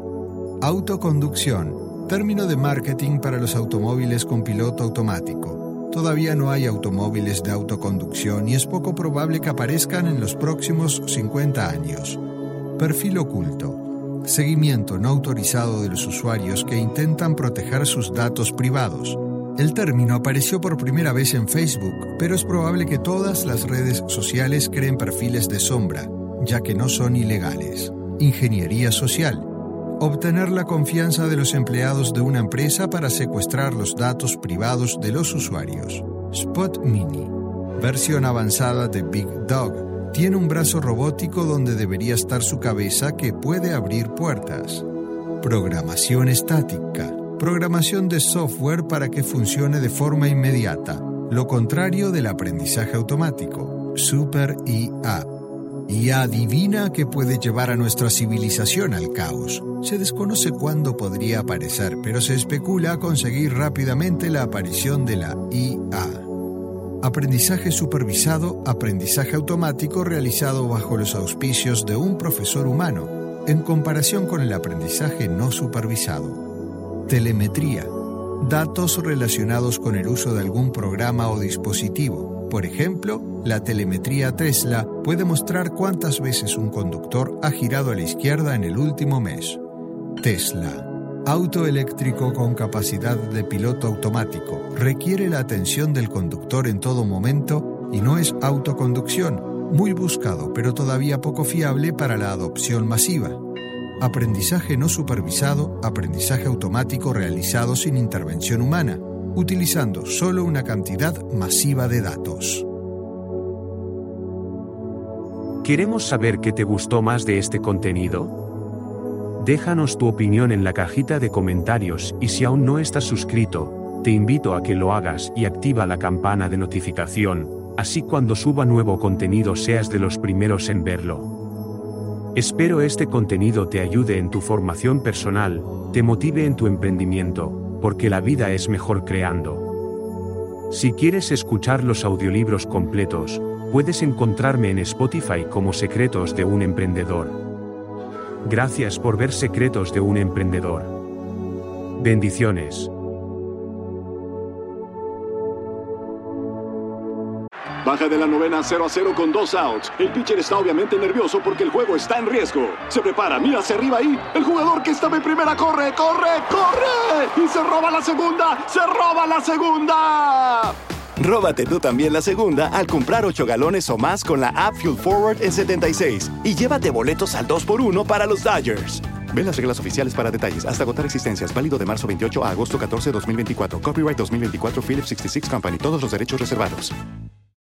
Autoconducción. Término de marketing para los automóviles con piloto automático. Todavía no hay automóviles de autoconducción y es poco probable que aparezcan en los próximos 50 años. Perfil oculto seguimiento no autorizado de los usuarios que intentan proteger sus datos privados. El término apareció por primera vez en Facebook, pero es probable que todas las redes sociales creen perfiles de sombra, ya que no son ilegales. Ingeniería social. Obtener la confianza de los empleados de una empresa para secuestrar los datos privados de los usuarios. Spot Mini. Versión avanzada de Big Dog tiene un brazo robótico donde debería estar su cabeza que puede abrir puertas. Programación estática. Programación de software para que funcione de forma inmediata. Lo contrario del aprendizaje automático. Super IA. IA divina que puede llevar a nuestra civilización al caos. Se desconoce cuándo podría aparecer, pero se especula conseguir rápidamente la aparición de la IA. Aprendizaje supervisado, aprendizaje automático realizado bajo los auspicios de un profesor humano, en comparación con el aprendizaje no supervisado. Telemetría. Datos relacionados con el uso de algún programa o dispositivo. Por ejemplo, la telemetría Tesla puede mostrar cuántas veces un conductor ha girado a la izquierda en el último mes. Tesla. Auto eléctrico con capacidad de piloto automático. Requiere la atención del conductor en todo momento y no es autoconducción, muy buscado pero todavía poco fiable para la adopción masiva. Aprendizaje no supervisado, aprendizaje automático realizado sin intervención humana, utilizando solo una cantidad masiva de datos. Queremos saber qué te gustó más de este contenido. Déjanos tu opinión en la cajita de comentarios y si aún no estás suscrito, te invito a que lo hagas y activa la campana de notificación, así cuando suba nuevo contenido seas de los primeros en verlo. Espero este contenido te ayude en tu formación personal, te motive en tu emprendimiento, porque la vida es mejor creando. Si quieres escuchar los audiolibros completos, puedes encontrarme en Spotify como Secretos de un Emprendedor. Gracias por ver secretos de un emprendedor. Bendiciones. Baja de la novena 0 a 0 con dos outs. El pitcher está obviamente nervioso porque el juego está en riesgo. Se prepara, mira hacia arriba ahí. El jugador que estaba en primera corre, corre, corre. Y se roba la segunda, se roba la segunda. Róbate tú también la segunda al comprar 8 galones o más con la app Fuel Forward en 76 y llévate boletos al 2x1 para los Dodgers. Ve las reglas oficiales para detalles. Hasta agotar existencias. Válido de marzo 28 a agosto 14, 2024. Copyright 2024 Philips 66 Company. Todos los derechos reservados.